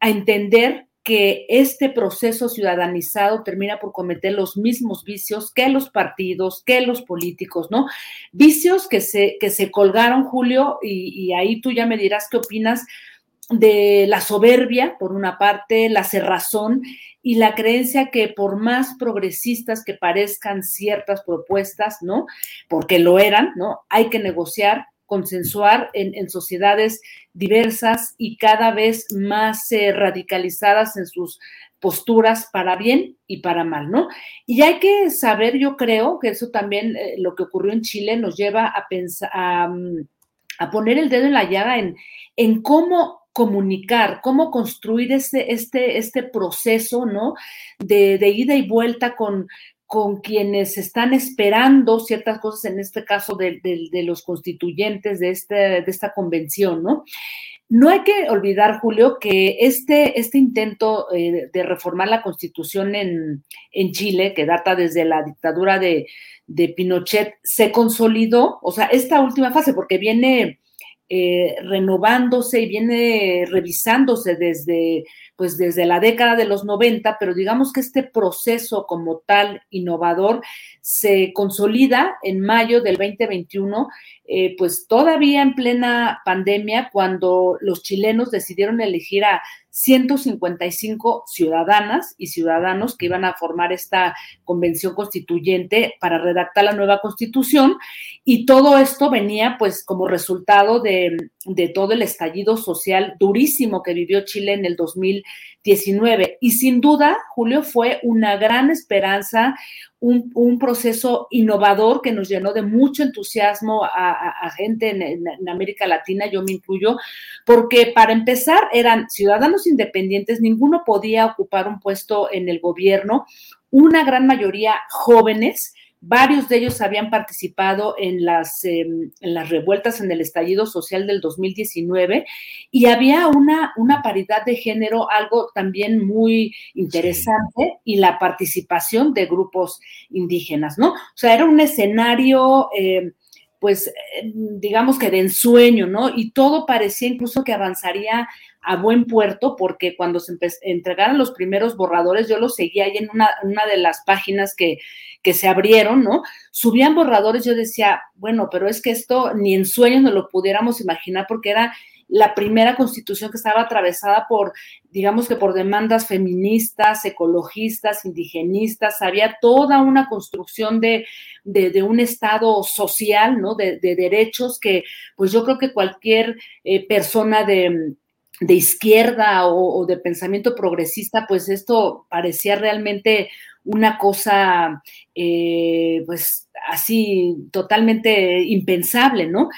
entender que este proceso ciudadanizado termina por cometer los mismos vicios que los partidos, que los políticos, ¿no? Vicios que se, que se colgaron, Julio, y, ahí tú ya me dirás qué opinas de la soberbia, por una parte, la cerrazón y la creencia que por más progresistas que parezcan ciertas propuestas, ¿no? Porque lo eran, ¿no? Hay que negociar, consensuar en, sociedades diversas y cada vez más eh, radicalizadas en sus posturas para bien y para mal, ¿no? Y hay que saber, yo creo que eso también, eh, lo que ocurrió en Chile nos lleva a pensar, a, poner el dedo en la llaga en, en cómo comunicar, cómo construir este, este, este proceso, ¿no? De, de ida y vuelta con, con quienes están esperando ciertas cosas, en este caso de, los constituyentes de, este, de esta convención, ¿no? no hay que olvidar, Julio, que este, este intento eh, de reformar la constitución en, en, Chile, que data desde la dictadura de, de, Pinochet, se consolidó, o sea, esta última fase, porque viene eh, renovándose y viene revisándose desde, pues desde la década de los 90, pero digamos que este proceso como tal innovador se consolida en mayo del 2021 eh, pues todavía en plena pandemia, cuando los chilenos decidieron elegir a 155 ciudadanas y ciudadanos que iban a formar esta convención constituyente para redactar la nueva constitución. Y todo esto venía pues como resultado de, de todo el estallido social durísimo que vivió Chile en el 2019. Y sin duda, Julio, fue una gran esperanza, un, proceso innovador que nos llenó de mucho entusiasmo a, gente en, América Latina, yo me incluyo, porque para empezar eran ciudadanos independientes, ninguno podía ocupar un puesto en el gobierno, una gran mayoría jóvenes, Varios de ellos habían participado en las, em, en las revueltas en el estallido social del 2019 y había una, una paridad de género, algo también muy interesante, y la participación de grupos indígenas, ¿no? O sea, era un escenario... Em, pues em, digamos que de ensueño, ¿no? Y todo parecía incluso que avanzaría a buen puerto, porque cuando se entregaron los primeros borradores, yo los seguía ahí en una, una de las páginas que, que se abrieron, ¿no? Subían borradores, yo decía, bueno, pero es que esto ni en sueños no lo pudiéramos imaginar porque era la primera constitución que estaba atravesada por, digamos que por demandas feministas, ecologistas, indigenistas, había toda una construcción de, de, un Estado social, ¿no? De, derechos que, pues yo creo que cualquier eh, persona de, de izquierda o, de pensamiento progresista, pues esto parecía realmente una cosa, eh, pues así, totalmente impensable, ¿no?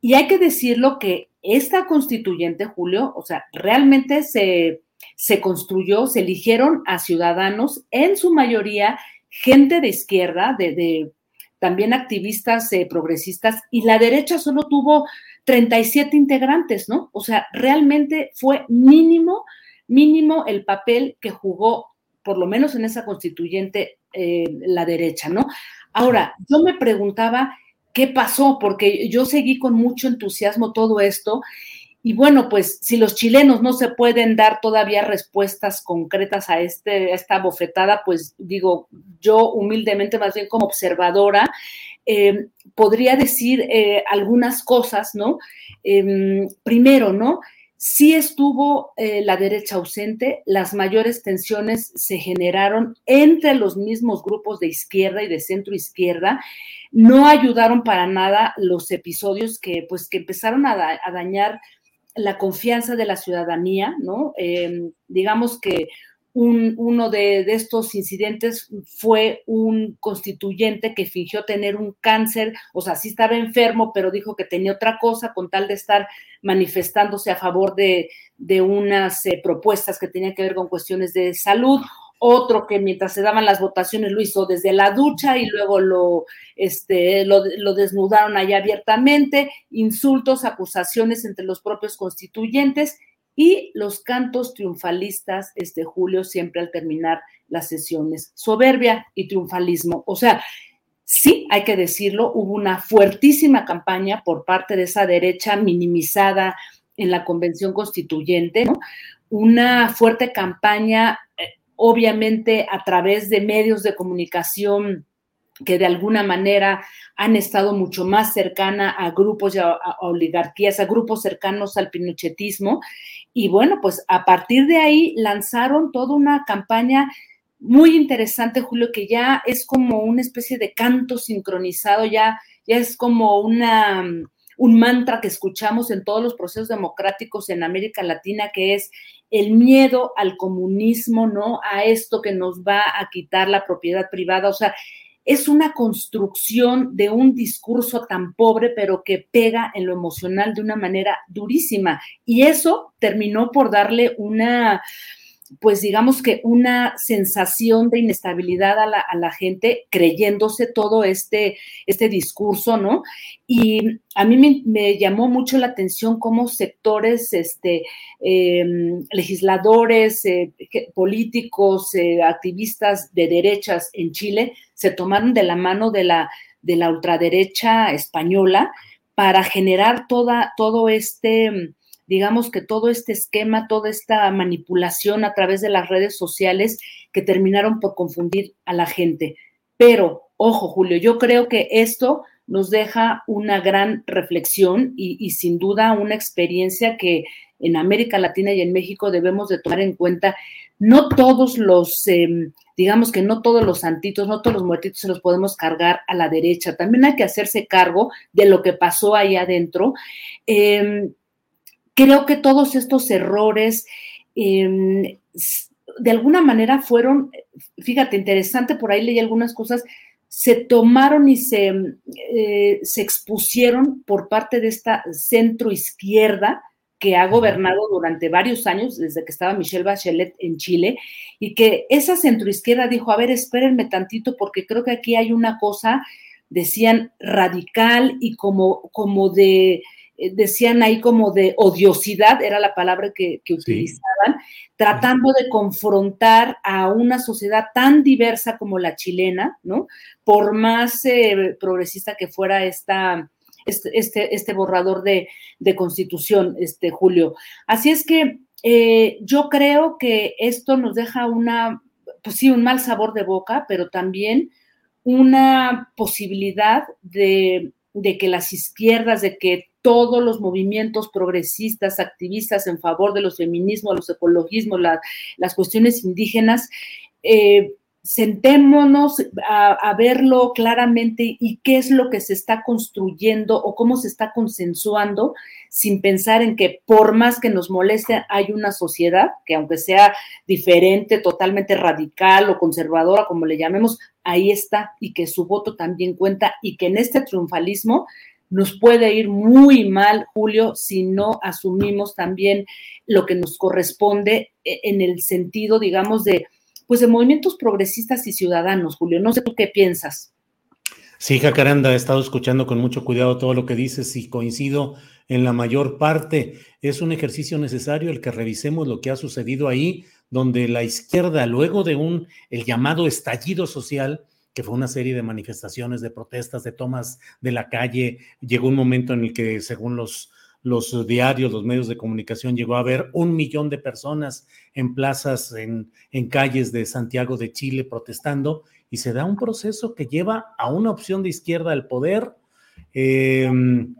Y hay que decirlo que esta constituyente, Julio, o sea, realmente se, se construyó, se eligieron a ciudadanos, en su mayoría gente de izquierda, de, también activistas eh, progresistas, y la derecha solo tuvo 37 integrantes, ¿no? O sea, realmente fue mínimo, mínimo el papel que jugó por lo menos en esa constituyente, eh, la derecha, ¿no? Ahora, yo me preguntaba qué pasó, porque yo seguí con mucho entusiasmo todo esto. Y bueno, pues si los chilenos no se pueden dar todavía respuestas concretas a, este, esta bofetada, pues digo, yo humildemente, más bien como observadora, eh, podría decir eh, algunas cosas, ¿no? Em, primero, ¿no? Sí estuvo eh, la derecha ausente, las mayores tensiones se generaron entre los mismos grupos de izquierda y de centro izquierda, no ayudaron para nada los episodios que pues que empezaron a, dañar la confianza de la ciudadanía, ¿no? Em, digamos que uno de, estos incidentes fue un constituyente que fingió tener un cáncer, o sea, sí estaba enfermo, pero dijo que tenía otra cosa con tal de estar manifestándose a favor de, unas eh, propuestas que tenían que ver con cuestiones de salud. Otro que mientras se daban las votaciones lo hizo desde la ducha y luego lo, este, lo, lo desnudaron allá abiertamente, insultos, acusaciones entre los propios constituyentes y los cantos triunfalistas, este Julio, siempre al terminar las sesiones. Soberbia y triunfalismo. O sea, sí, hay que decirlo, hubo una fuertísima campaña por parte de esa derecha minimizada en la convención constituyente, ¿no? Una fuerte campaña, eh, obviamente, a través de medios de comunicación que de alguna manera han estado mucho más cercana a grupos y a, oligarquías, a grupos cercanos al pinochetismo. Y bueno, pues a partir de ahí lanzaron toda una campaña muy interesante, Julio, que ya es como una especie de canto sincronizado, ya, ya es como una, un mantra que escuchamos en todos los procesos democráticos en América Latina, que es el miedo al comunismo, ¿no? A esto que nos va a quitar la propiedad privada. O sea, es una construcción de un discurso tan pobre, pero que pega en lo emocional de una manera durísima. Y eso terminó por darle una, pues digamos que una sensación de inestabilidad a la, a la, gente creyéndose todo este, este discurso, ¿no? Y a mí me, llamó mucho la atención cómo sectores, este, eh, legisladores, eh, políticos, eh, activistas de derechas en Chile se tomaron de la mano de la, de la ultraderecha española para generar toda, todo este digamos que todo este esquema, toda esta manipulación a través de las redes sociales que terminaron por confundir a la gente. Pero, ojo, Julio, yo creo que esto nos deja una gran reflexión y, sin duda una experiencia que en América Latina y en México debemos de tomar en cuenta. No todos los, eh, digamos que no todos los santitos, no todos los muertitos se los podemos cargar a la derecha. También hay que hacerse cargo de lo que pasó ahí adentro. Eh, creo que todos estos errores eh, de alguna manera fueron, fíjate, interesante, por ahí leí algunas cosas, se tomaron y se, eh, se expusieron por parte de esta centro izquierda que ha gobernado durante varios años, desde que estaba Michelle Bachelet en Chile, y que esa centroizquierda dijo, a ver, espérenme tantito, porque creo que aquí hay una cosa, decían, radical y como, como de, decían ahí como de odiosidad, era la palabra que, utilizaban, tratando de confrontar a una sociedad tan diversa como la chilena, ¿no? Por más eh, progresista que fuera esta, este, este, este borrador de, constitución, este Julio. Así es que eh, yo creo que esto nos deja una, pues sí, un mal sabor de boca, pero también una posibilidad de, de que las izquierdas, de que todos los movimientos progresistas, activistas en favor de los feminismos, los ecologismos, las cuestiones indígenas, eh, sentémonos a, verlo claramente y qué es lo que se está construyendo o cómo se está consensuando sin pensar en que por más que nos moleste hay una sociedad que aunque sea diferente, totalmente radical o conservadora, como le llamemos, ahí está y que su voto también cuenta y que en este triunfalismo nos puede ir muy mal, Julio, si no asumimos también lo que nos corresponde e, en el sentido, digamos, de, pues de movimientos progresistas y ciudadanos, Julio. No sé tú qué piensas. Sí, Jacaranda, he estado escuchando con mucho cuidado todo lo que dices y coincido en la mayor parte. Es un ejercicio necesario el que revisemos lo que ha sucedido ahí, donde la izquierda, luego de un, el llamado estallido social, que fue una serie de manifestaciones, de protestas, de tomas de la calle. Llegó un momento en el que, según los, diarios, los medios de comunicación, llegó a haber un millón de personas en plazas, en, en calles de Santiago de Chile protestando, y se da un proceso que lleva a una opción de izquierda al poder. Em,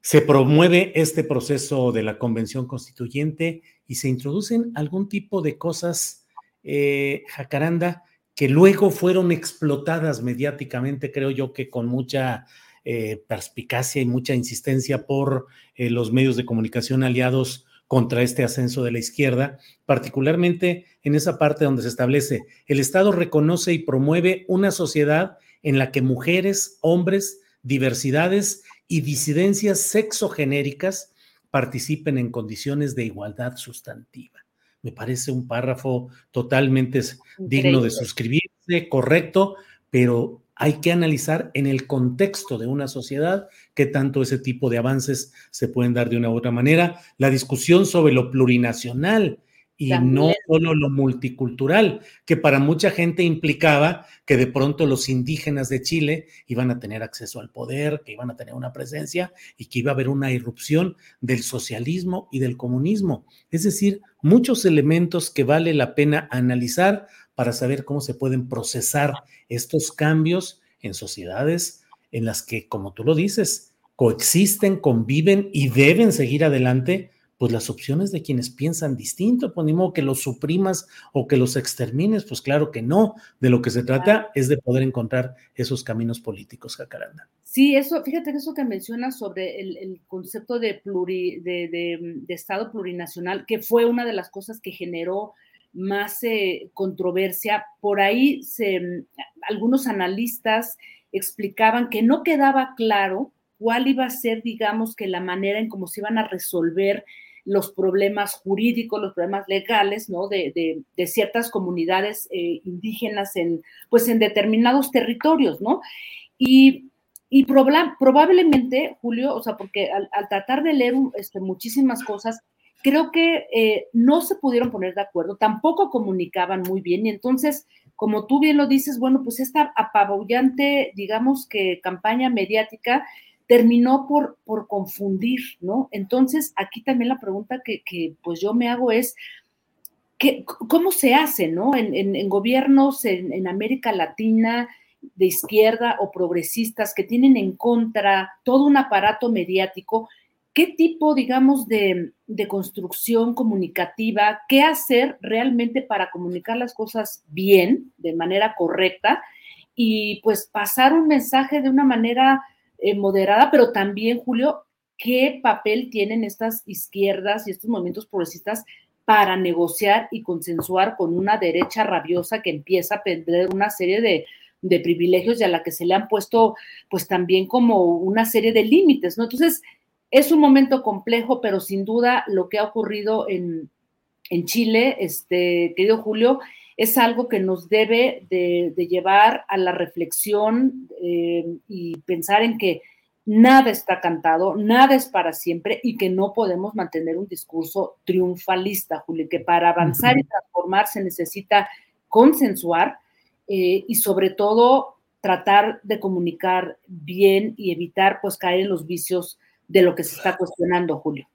se promueve este proceso de la convención constituyente y se introducen algún tipo de cosas, eh, jacaranda, que luego fueron explotadas mediáticamente, creo yo que con mucha eh, perspicacia y mucha insistencia por eh, los medios de comunicación aliados contra este ascenso de la izquierda, particularmente en esa parte donde se establece, el Estado reconoce y promueve una sociedad en la que mujeres, hombres, diversidades y disidencias sexogenéricas participen en condiciones de igualdad sustantiva me parece un párrafo totalmente digno de suscribirse, correcto, pero hay que analizar en el contexto de una sociedad qué tanto ese tipo de avances se pueden dar de una u otra manera. La discusión sobre lo plurinacional y no solo lo multicultural, que para mucha gente implicaba que de pronto los indígenas de Chile iban a tener acceso al poder, que iban a tener una presencia y que iba a haber una irrupción del socialismo y del comunismo. Es decir, muchos elementos que vale la pena analizar para saber cómo se pueden procesar estos cambios en sociedades en las que, como tú lo dices, coexisten, conviven y deben seguir adelante pues las opciones de quienes piensan distinto, pues ni modo que los suprimas o que los extermines, pues claro que no. De lo que se trata es de poder encontrar esos caminos políticos, Jacaranda. Sí, eso, fíjate que eso que mencionas sobre el, concepto de, de, Estado plurinacional, que fue una de las cosas que generó más eh, controversia. Por ahí se, algunos analistas explicaban que no quedaba claro cuál iba a ser, digamos, que la manera en cómo se iban a resolver los problemas jurídicos, los problemas legales, ¿no? De, ciertas comunidades eh, indígenas en, pues, en determinados territorios, ¿no? Y, probablemente, Julio, o sea, porque al, tratar de leer este, muchísimas cosas, creo que eh, no se pudieron poner de acuerdo, tampoco comunicaban muy bien y entonces, como tú bien lo dices, bueno, pues esta apabullante, digamos que campaña mediática terminó por, por confundir, ¿no? Entonces, aquí también la pregunta que, pues yo me hago es, ¿qué, ¿cómo se hace, ¿no? En, gobiernos en, América Latina de izquierda o progresistas que tienen en contra todo un aparato mediático, ¿qué tipo, digamos, de, de construcción comunicativa, qué hacer realmente para comunicar las cosas bien, de manera correcta, y pues pasar un mensaje de una manera eh, moderada, pero también, Julio, qué papel tienen estas izquierdas y estos movimientos progresistas para negociar y consensuar con una derecha rabiosa que empieza a perder una serie de, privilegios y a la que se le han puesto pues también como una serie de límites, ¿no? Entonces, es un momento complejo, pero sin duda lo que ha ocurrido en, Chile, este, querido Julio, es algo que nos debe de, llevar a la reflexión eh, y pensar en que nada está cantado, nada es para siempre y que no podemos mantener un discurso triunfalista, Julio, que para avanzar y transformar se necesita consensuar eh, y sobre todo tratar de comunicar bien y evitar pues caer en los vicios de lo que se está cuestionando, Julio.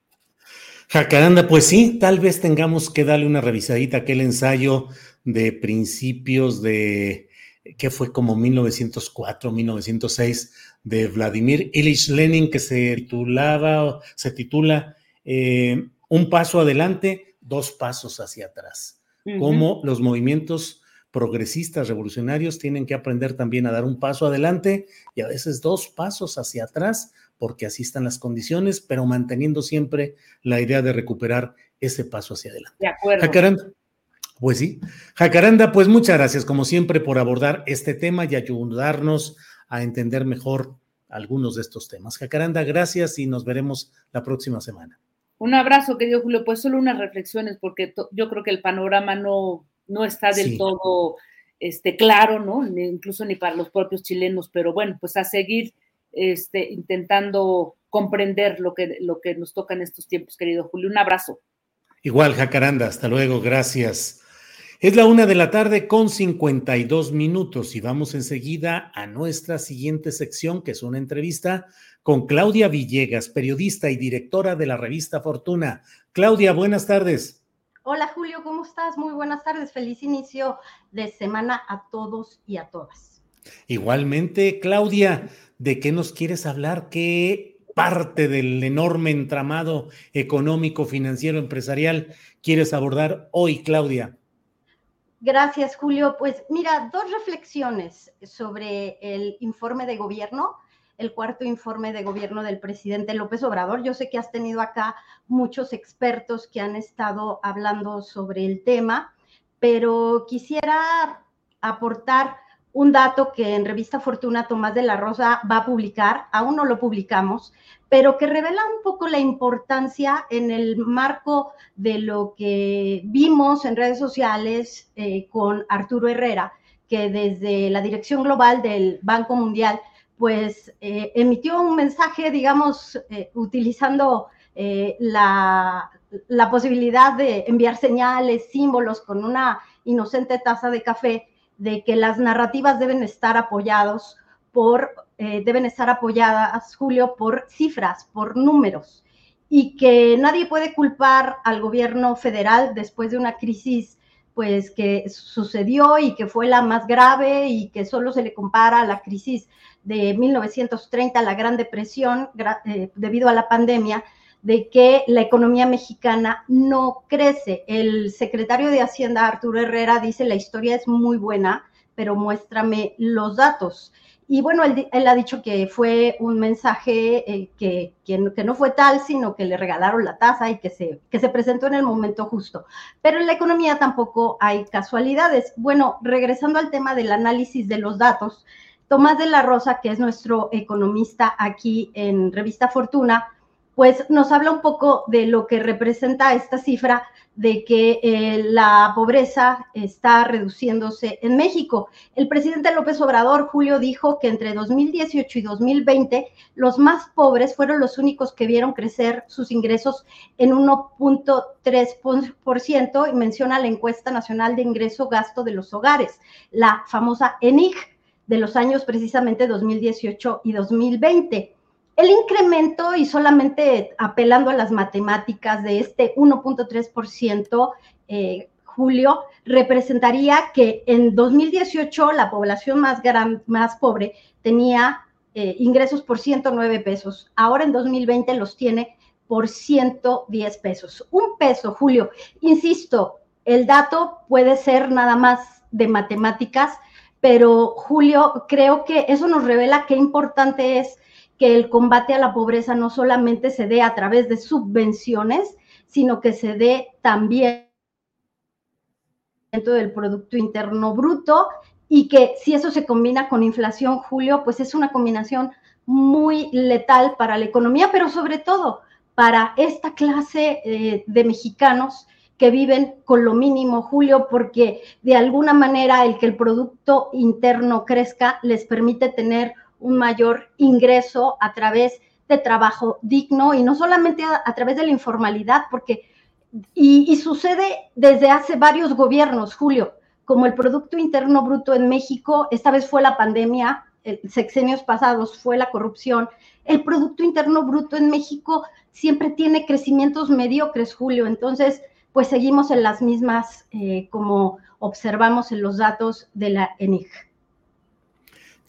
Jacaranda, pues sí, tal vez tengamos que darle una revisadita a aquel ensayo de principios de, que fue como 1904, 1906, de Vladimir Ilich Lenin, que se titulaba, se titula eh, Un paso adelante, dos pasos hacia atrás. Cómo los movimientos progresistas, revolucionarios, tienen que aprender también a dar un paso adelante y a veces dos pasos hacia atrás porque así están las condiciones, pero manteniendo siempre la idea de recuperar ese paso hacia adelante. De acuerdo. Jacaranda, pues sí. Jacaranda, pues muchas gracias como siempre por abordar este tema y ayudarnos a entender mejor algunos de estos temas. Jacaranda, gracias y nos veremos la próxima semana. Un abrazo, querido Julio. Pues solo unas reflexiones, porque yo creo que el panorama no, no está del todo este, claro, ¿no? incluso ni para los propios chilenos, pero bueno, pues a seguir este, intentando comprender lo que, lo que nos toca en estos tiempos, querido Julio. Un abrazo. Igual, Jacaranda, hasta luego, gracias. Es la una de la tarde con 52 minutos y vamos enseguida a nuestra siguiente sección, que es una entrevista con Claudia Villegas, periodista y directora de la revista Fortuna. Claudia, buenas tardes. Hola Julio, ¿cómo estás? Muy buenas tardes. Feliz inicio de semana a todos y a todas. Igualmente, Claudia, ¿De qué nos quieres hablar? ¿Qué parte del enorme entramado económico, financiero, empresarial quieres abordar hoy, Claudia? Gracias, Julio. Pues mira, dos reflexiones sobre el informe de gobierno, el cuarto informe de gobierno del presidente López Obrador. Yo sé que has tenido acá muchos expertos que han estado hablando sobre el tema, pero quisiera aportar un dato que en Revista Fortuna Tomás de la Rosa va a publicar, aún no lo publicamos, pero que revela un poco la importancia en el marco de lo que vimos en redes sociales eh, con Arturo Herrera, que desde la dirección global del Banco Mundial, pues eh, emitió un mensaje, digamos, eh, utilizando la, la posibilidad de enviar señales, símbolos con una inocente taza de café de que las narrativas deben estar apoyados por, eh, deben estar apoyadas, Julio, por cifras, por números, y que nadie puede culpar al gobierno federal después de una crisis pues que sucedió y que fue la más grave y que solo se le compara a la crisis de 1930, la Gran Depresión, eh, debido a la pandemia, de que la economía mexicana no crece. El secretario de Hacienda, Arturo Herrera, dice la historia es muy buena, pero muéstrame los datos. Y bueno, él, ha dicho que fue un mensaje eh, que, que, no fue tal, sino que le regalaron la tasa y que se, que se presentó en el momento justo. Pero en la economía tampoco hay casualidades. Bueno, regresando al tema del análisis de los datos, Tomás de la Rosa, que es nuestro economista aquí en Revista Fortuna, pues nos habla un poco de lo que representa esta cifra de que eh, la pobreza está reduciéndose en México. El presidente López Obrador, Julio, dijo que entre 2018 y 2020 los más pobres fueron los únicos que vieron crecer sus ingresos en 1.3% y menciona la encuesta nacional de ingreso gasto de los hogares, la famosa ENIG de los años precisamente 2018 y 2020. El incremento, y solamente apelando a las matemáticas de este 1.3%, eh, Julio, representaría que en 2018 la población más, gran, más pobre tenía eh, ingresos por 109 pesos. Ahora en 2020 los tiene por 110 pesos. Un peso, Julio. Insisto, el dato puede ser nada más de matemáticas, pero Julio, creo que eso nos revela qué importante es que el combate a la pobreza no solamente se dé a través de subvenciones, sino que se dé también del Producto Interno Bruto y que si eso se combina con inflación, Julio, pues es una combinación muy letal para la economía, pero sobre todo para esta clase eh, de mexicanos que viven con lo mínimo, Julio, porque de alguna manera el que el Producto Interno crezca les permite tener un mayor ingreso a través de trabajo digno y no solamente a, través de la informalidad, porque, y, sucede desde hace varios gobiernos, Julio, como el Producto Interno Bruto en México, esta vez fue la pandemia, sexenios pasados fue la corrupción, el Producto Interno Bruto en México siempre tiene crecimientos mediocres, Julio, entonces, pues seguimos en las mismas, eh, como observamos en los datos de la ENIG.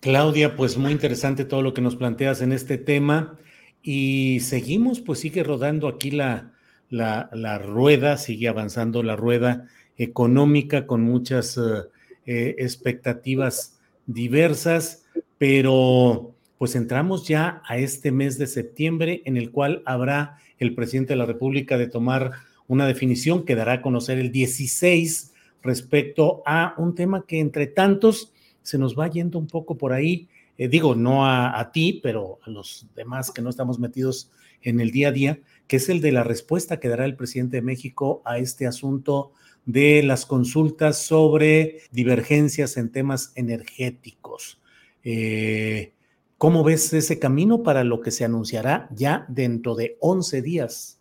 Claudia, pues muy interesante todo lo que nos planteas en este tema. Y seguimos, pues sigue rodando aquí la, la, rueda, sigue avanzando la rueda económica con muchas eh, eh, expectativas diversas, pero pues entramos ya a este mes de septiembre en el cual habrá el presidente de la República de tomar una definición que dará a conocer el 16 respecto a un tema que entre tantos se nos va yendo un poco por ahí. Eh, digo, no a, ti, pero a los demás que no estamos metidos en el día a día, que es el de la respuesta que dará el presidente de México a este asunto de las consultas sobre divergencias en temas energéticos. Eh, ¿Cómo ves ese camino para lo que se anunciará ya dentro de 11 días,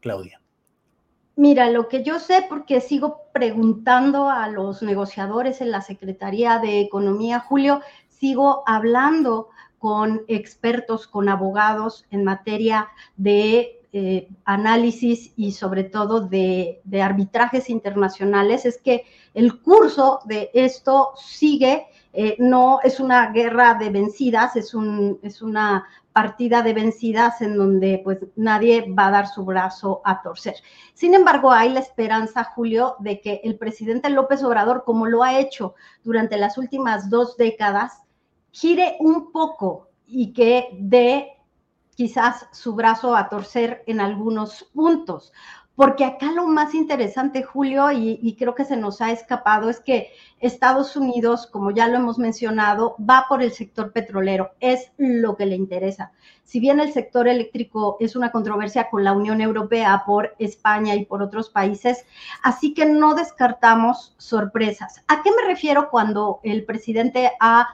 Claudia? Mira, lo que yo sé, porque sigo preguntando a los negociadores en la Secretaría de Economía, Julio, sigo hablando con expertos, con abogados en materia de eh, análisis y sobre todo de, arbitrajes internacionales, es que el curso de esto sigue, eh, no es una guerra de vencidas, es, un, es una partida de vencidas en donde pues nadie va a dar su brazo a torcer. Sin embargo, hay la esperanza, Julio, de que el presidente López Obrador, como lo ha hecho durante las últimas dos décadas, gire un poco y que dé quizás su brazo a torcer en algunos puntos. Porque acá lo más interesante, Julio, y, creo que se nos ha escapado, es que Estados Unidos, como ya lo hemos mencionado, va por el sector petrolero, es lo que le interesa. Si bien el sector eléctrico es una controversia con la Unión Europea por España y por otros países, así que no descartamos sorpresas. ¿A qué me refiero cuando el presidente ha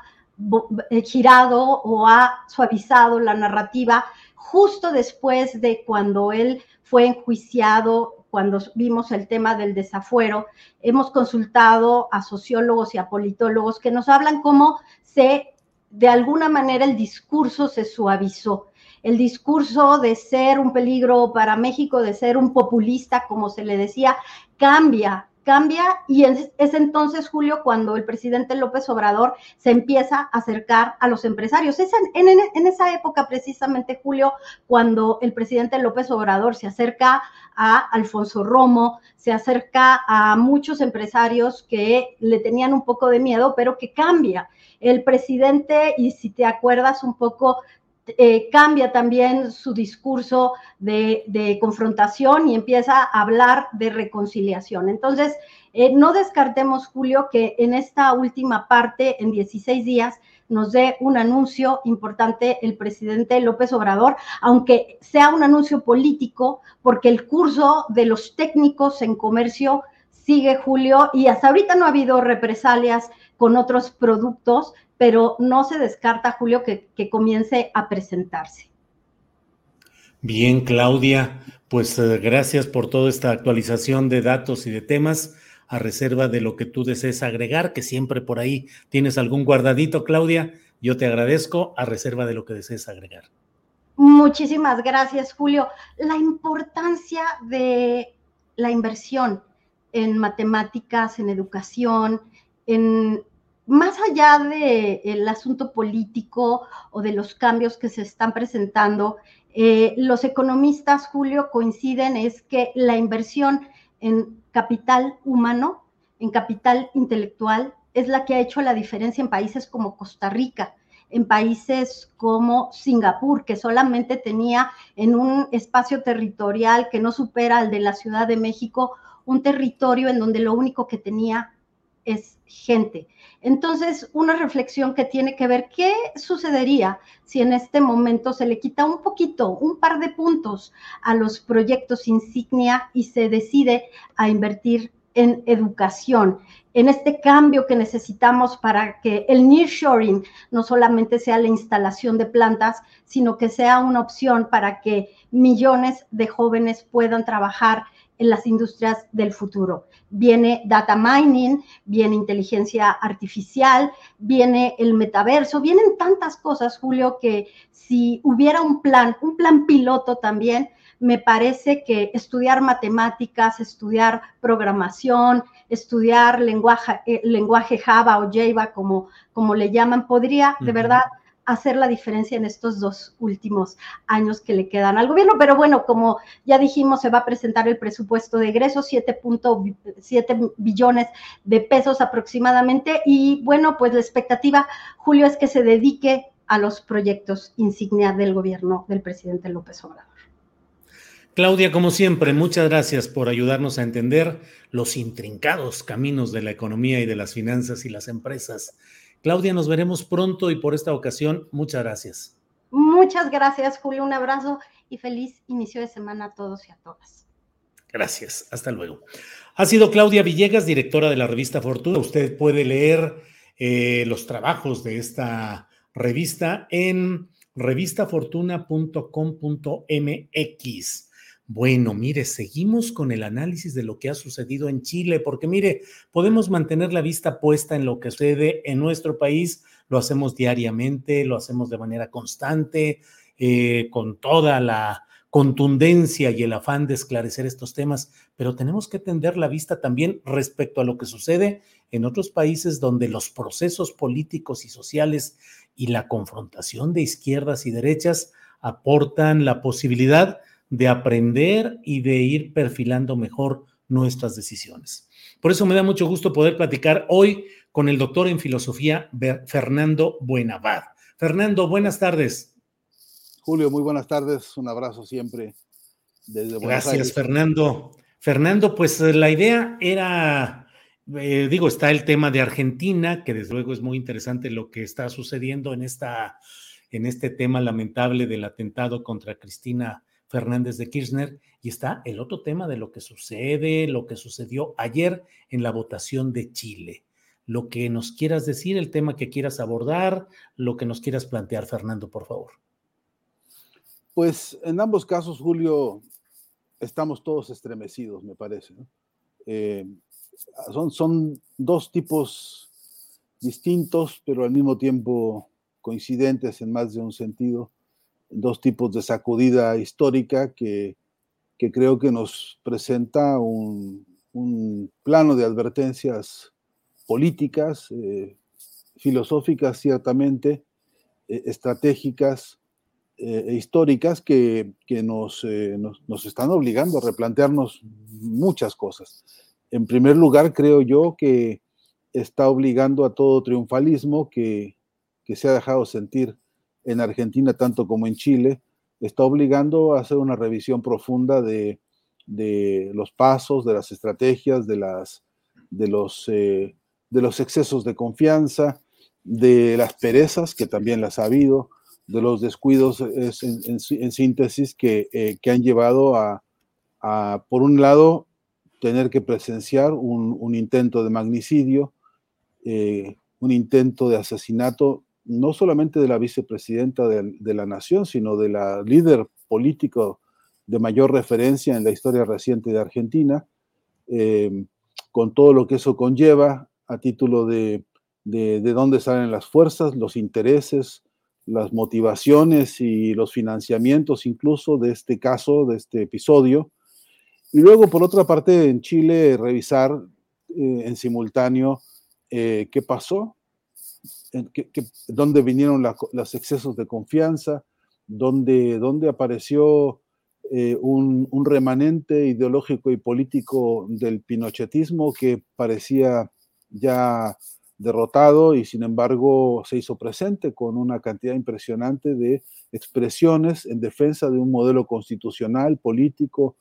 eh, girado o ha suavizado la narrativa justo después de cuando él fue enjuiciado cuando vimos el tema del desafuero. Hemos consultado a sociólogos y a politólogos que nos hablan cómo se, de alguna manera, el discurso se suavizó. El discurso de ser un peligro para México, de ser un populista, como se le decía, cambia cambia y es, entonces, Julio, cuando el presidente López Obrador se empieza a acercar a los empresarios. Es en, en, esa época, precisamente, Julio, cuando el presidente López Obrador se acerca a Alfonso Romo, se acerca a muchos empresarios que le tenían un poco de miedo, pero que cambia. El presidente, y si te acuerdas un poco, eh, cambia también su discurso de, confrontación y empieza a hablar de reconciliación. Entonces, eh, no descartemos, Julio, que en esta última parte, en 16 días, nos dé un anuncio importante el presidente López Obrador, aunque sea un anuncio político, porque el curso de los técnicos en comercio sigue, Julio, y hasta ahorita no ha habido represalias con otros productos, pero no se descarta, Julio, que, comience a presentarse. Bien, Claudia, pues eh, gracias por toda esta actualización de datos y de temas a reserva de lo que tú desees agregar, que siempre por ahí tienes algún guardadito, Claudia. Yo te agradezco a reserva de lo que desees agregar. Muchísimas gracias, Julio. La importancia de la inversión en matemáticas, en educación, en más allá del asunto político o de los cambios que se están presentando, eh, los economistas, Julio, coinciden es que la inversión en capital humano, en capital intelectual, es la que ha hecho la diferencia en países como Costa Rica, en países como Singapur, que solamente tenía en un espacio territorial que no supera al de la Ciudad de México, un territorio en donde lo único que tenía es gente. Entonces, una reflexión que tiene que ver qué sucedería si en este momento se le quita un poquito, un par de puntos a los proyectos insignia y se decide a invertir en educación, en este cambio que necesitamos para que el nearshoring no solamente sea la instalación de plantas, sino que sea una opción para que millones de jóvenes puedan trabajar en las industrias del futuro. Viene data mining, viene inteligencia artificial, viene el metaverso, vienen tantas cosas, Julio, que si hubiera un plan, un plan piloto también, me parece que estudiar matemáticas, estudiar programación, estudiar lenguaje, eh, lenguaje Java o Java, como, como le llaman, podría de verdad hacer la diferencia en estos dos últimos años que le quedan al gobierno. Pero bueno, como ya dijimos, se va a presentar el presupuesto de egresos, 7.7 billones de pesos aproximadamente. Y bueno, pues la expectativa, Julio, es que se dedique a los proyectos insignia del gobierno del presidente López Obrador. Claudia, como siempre, muchas gracias por ayudarnos a entender los intrincados caminos de la economía y de las finanzas y las empresas Claudia, nos veremos pronto y por esta ocasión, muchas gracias. Muchas gracias, Julio. Un abrazo y feliz inicio de semana a todos y a todas. Gracias. Hasta luego. Ha sido Claudia Villegas, directora de la revista Fortuna. Usted puede leer eh, los trabajos de esta revista en revistafortuna.com.mx. Bueno, mire, seguimos con el análisis de lo que ha sucedido en Chile, porque mire, podemos mantener la vista puesta en lo que sucede en nuestro país, lo hacemos diariamente, lo hacemos de manera constante, eh, con toda la contundencia y el afán de esclarecer estos temas, pero tenemos que tender la vista también respecto a lo que sucede en otros países donde los procesos políticos y sociales y la confrontación de izquierdas y derechas aportan la posibilidad aprender y de ir perfilando mejor nuestras decisiones. Por eso me da mucho gusto poder platicar hoy con el doctor en filosofía Fernando Buenavad. Fernando, buenas tardes. Julio, muy buenas tardes. Un abrazo siempre desde Buenos Gracias, Fernando. Fernando, pues eh, la idea era, eh, digo, está el tema de Argentina, que desde luego es muy interesante lo que está sucediendo en, esta, en este tema lamentable del atentado contra Cristina Fernández de Kirchner. Y está el otro tema de lo que sucede, lo que sucedió ayer en la votación de Chile. Lo que nos quieras decir, el tema que quieras abordar, lo que nos quieras plantear, Fernando, por favor. Pues en ambos casos, Julio, estamos todos estremecidos, me parece. Eh, son, son dos tipos distintos, pero al mismo tiempo coincidentes en más de un sentido dos tipos de sacudida histórica que, creo que nos presenta un, plano de advertencias políticas, eh, filosóficas ciertamente, eh, estratégicas eh, e históricas que, nos, nos, nos, están obligando a replantearnos muchas cosas. En primer lugar, creo yo que está obligando a todo triunfalismo que, que se ha dejado sentir en Argentina tanto como en Chile, está obligando a hacer una revisión profunda de, los pasos, de las estrategias, eh, de los excesos de confianza, de las perezas, que también las ha habido, de los descuidos en, síntesis que, eh, han llevado a, por un lado, tener que presenciar un, intento de magnicidio, eh, un intento de asesinato no solamente de la vicepresidenta de, la nación, sino de la líder político de mayor referencia en la historia reciente de Argentina, eh, con todo lo que eso conlleva a título de, de, dónde salen las fuerzas, los intereses, las motivaciones y los financiamientos incluso de este caso, de este episodio. Y luego, por otra parte, en Chile, revisar eh, en simultáneo eh, qué pasó, dónde vinieron los excesos de confianza, dónde, dónde apareció eh, un, remanente ideológico y político del pinochetismo que parecía ya derrotado y sin embargo se hizo presente con una cantidad impresionante de expresiones en defensa de un modelo constitucional, político,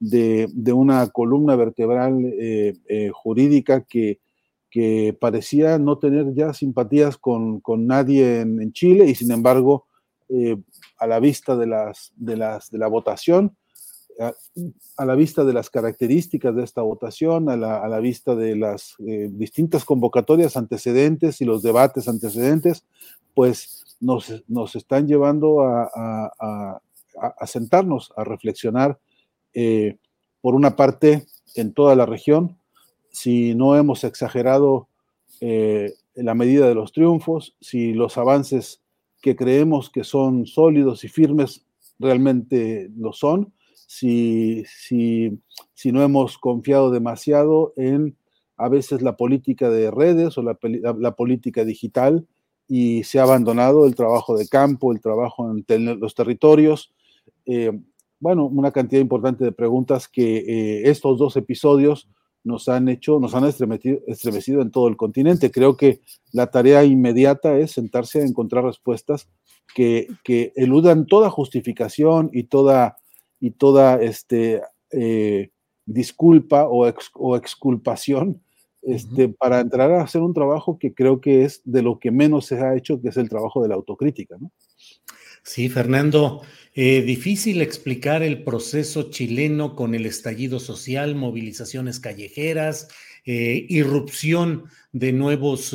de, una columna vertebral eh, eh, jurídica que que parecía no tener ya simpatías con, nadie en, Chile y sin embargo, eh, a la vista de, las, de, las, de la votación, a, la vista de las características de esta votación, a la, vista de las eh, distintas convocatorias antecedentes y los debates antecedentes, pues nos, nos están llevando a, sentarnos, a reflexionar, eh, por una parte, en toda la región, si no hemos exagerado eh, la medida de los triunfos, si los avances que creemos que son sólidos y firmes realmente lo son, si, si, si no hemos confiado demasiado en a veces la política de redes o la, la, política digital y se ha abandonado el trabajo de campo, el trabajo en los territorios. Eh, bueno, una cantidad importante de preguntas que eh, estos dos episodios nos han hecho, nos han estremecido, en todo el continente. Creo que la tarea inmediata es sentarse a encontrar respuestas que, eludan toda justificación y toda, y toda este, eh, disculpa o, o exculpación este, para entrar a hacer un trabajo que creo que es de lo que menos se ha hecho, que es el trabajo de la autocrítica. ¿no? Sí, Fernando, eh, difícil explicar el proceso chileno con el estallido social, movilizaciones callejeras, eh, irrupción de nuevos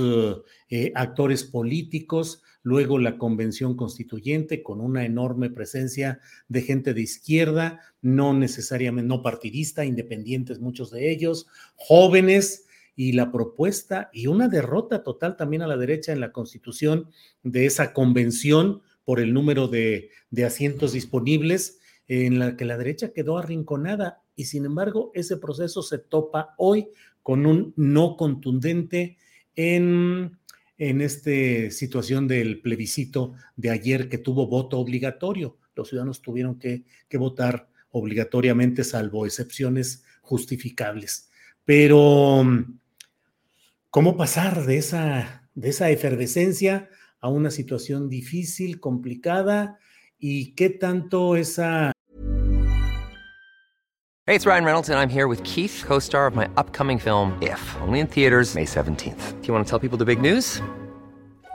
eh, actores políticos, luego la convención constituyente con una enorme presencia de gente de izquierda, no necesariamente, no partidista, independientes muchos de ellos, jóvenes y la propuesta y una derrota total también a la derecha en la constitución de esa convención por el número de, asientos disponibles, en la que la derecha quedó arrinconada y sin embargo ese proceso se topa hoy con un no contundente en, en esta situación del plebiscito de ayer que tuvo voto obligatorio. Los ciudadanos tuvieron que, que votar obligatoriamente, salvo excepciones justificables. Pero, ¿cómo pasar de esa, de esa efervescencia a una situación difícil, complicada y qué tanto esa Hey, it's Ryan Reynolds and I'm here with Keith, co-star of my upcoming film If, only in theaters May 17th. Do you want to tell people the big news?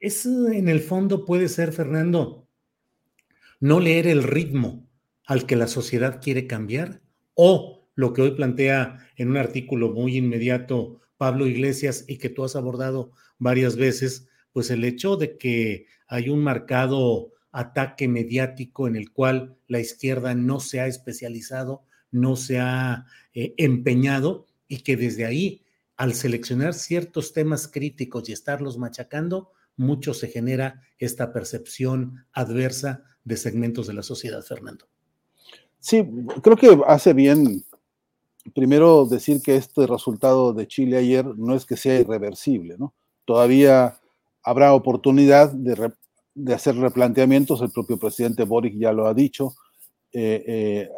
Eso en el fondo puede ser, Fernando, no leer el ritmo al que la sociedad quiere cambiar? ¿O lo que hoy plantea en un artículo muy inmediato Pablo Iglesias y que tú has abordado varias veces, pues el hecho de que hay un marcado ataque mediático en el cual la izquierda no se ha especializado, no se ha eh, empeñado y que desde ahí, al seleccionar ciertos temas críticos y estarlos machacando, mucho se genera esta percepción adversa de segmentos de la sociedad, Fernando. Sí, creo que hace bien primero decir que este resultado de Chile ayer no es que sea irreversible, ¿no? Todavía habrá oportunidad de, hacer replanteamientos, el propio presidente Boric ya lo ha dicho, eh, eh,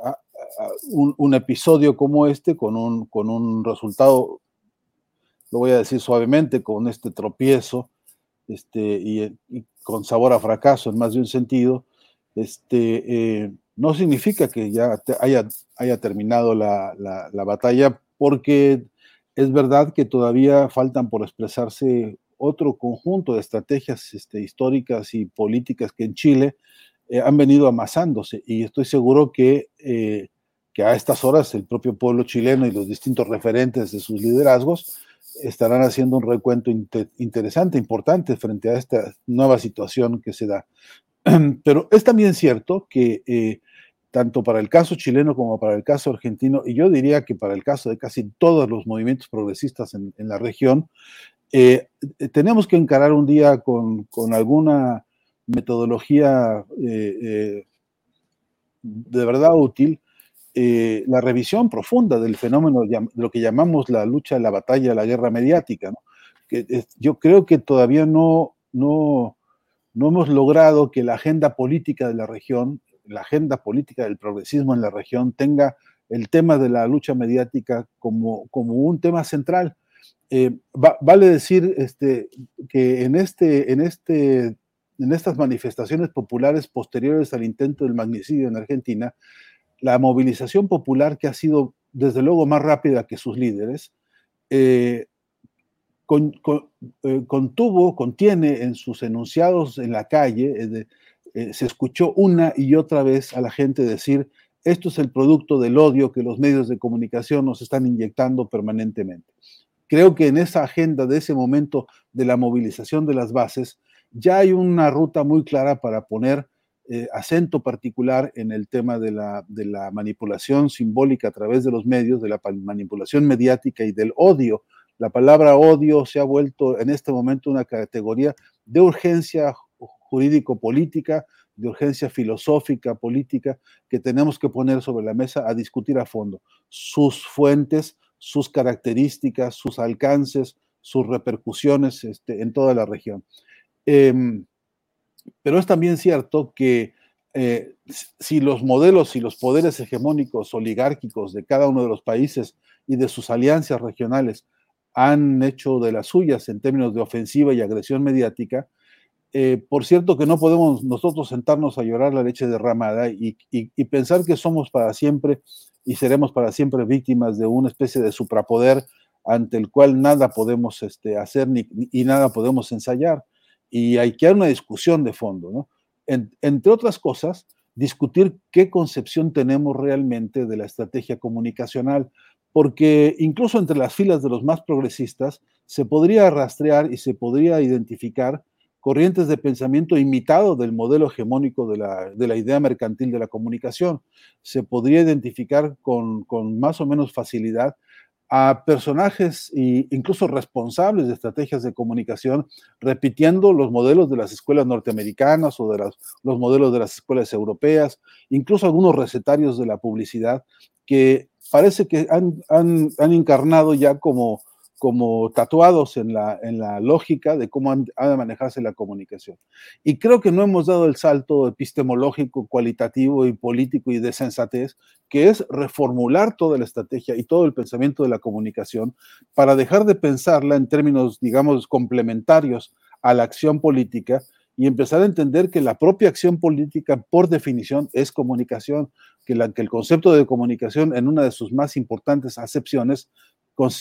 un, un, episodio como este, con un, con un resultado, lo voy a decir suavemente, con este tropiezo este, y, y con sabor a fracaso en más de un sentido, este, eh, no significa que ya haya, haya terminado la, la, la, batalla, porque es verdad que todavía faltan por expresarse otro conjunto de estrategias este, históricas y políticas que en Chile eh, han venido amasándose. Y estoy seguro que, eh, que a estas horas el propio pueblo chileno y los distintos referentes de sus liderazgos estarán haciendo un recuento inter interesante, importante frente a esta nueva situación que se da. Pero es también cierto que eh, tanto para el caso chileno como para el caso argentino, y yo diría que para el caso de casi todos los movimientos progresistas en, la región, eh, tenemos que encarar un día con, alguna metodología eh, eh, de verdad útil eh, la revisión profunda del fenómeno, de lo que llamamos la lucha, la batalla, la guerra mediática. ¿no? Que, es, yo creo que todavía no, no, no hemos logrado que la agenda política de la región, la agenda política del progresismo en la región tenga el tema de la lucha mediática como, como un tema central. Eh, va, vale decir este, que en, este, en, este, en estas manifestaciones populares posteriores al intento del magnicidio en Argentina, la movilización popular que ha sido desde luego más rápida que sus líderes, eh, eh, contuvo, contiene en sus enunciados en la calle, eh, se escuchó una y otra vez a la gente decir, esto es el producto del odio que los medios de comunicación nos están inyectando permanentemente. Creo que en esa agenda de ese momento de la movilización de las bases, ya hay una ruta muy clara para poner eh, acento particular en el tema de la, manipulación simbólica a través de los medios, de la manipulación mediática y del odio. La palabra odio se ha vuelto en este momento una categoría de urgencia jurídico-política, de urgencia filosófica, política, que tenemos que poner sobre la mesa a discutir a fondo. Sus fuentes, sus características, sus alcances, sus repercusiones este, en toda la región. Eh, pero es también cierto que eh, si los modelos y los poderes hegemónicos oligárquicos de cada uno de los países y de sus alianzas regionales han hecho de las suyas en términos de ofensiva y agresión mediática, eh, por cierto que no podemos nosotros sentarnos a llorar la leche derramada y, pensar que somos para siempre y seremos para siempre víctimas de una especie de suprapoder ante el cual nada podemos este, hacer ni, y nada podemos ensayar. Y hay que dar una discusión de fondo, ¿no? En, entre otras cosas, discutir qué concepción tenemos realmente de la estrategia comunicacional, porque incluso entre las filas de los más progresistas se podría rastrear y se podría identificar corrientes de pensamiento imitado del modelo hegemónico de la, de la idea mercantil de la comunicación. Se podría identificar con, con más o menos facilidad a personajes e incluso responsables de estrategias de comunicación, repitiendo los modelos de las escuelas norteamericanas o de las, los modelos de las escuelas europeas, incluso algunos recetarios de la publicidad que parece que han, han, han encarnado ya como como tatuados en la, en la lógica de cómo ha de manejarse la comunicación. Y creo que no hemos dado el salto epistemológico, cualitativo y político y de sensatez, que es reformular toda la estrategia y todo el pensamiento de la comunicación para dejar de pensarla en términos, digamos, complementarios a la acción política y empezar a entender que la propia acción política, por definición, es comunicación, que, la, que el concepto de comunicación, en una de sus más importantes acepciones,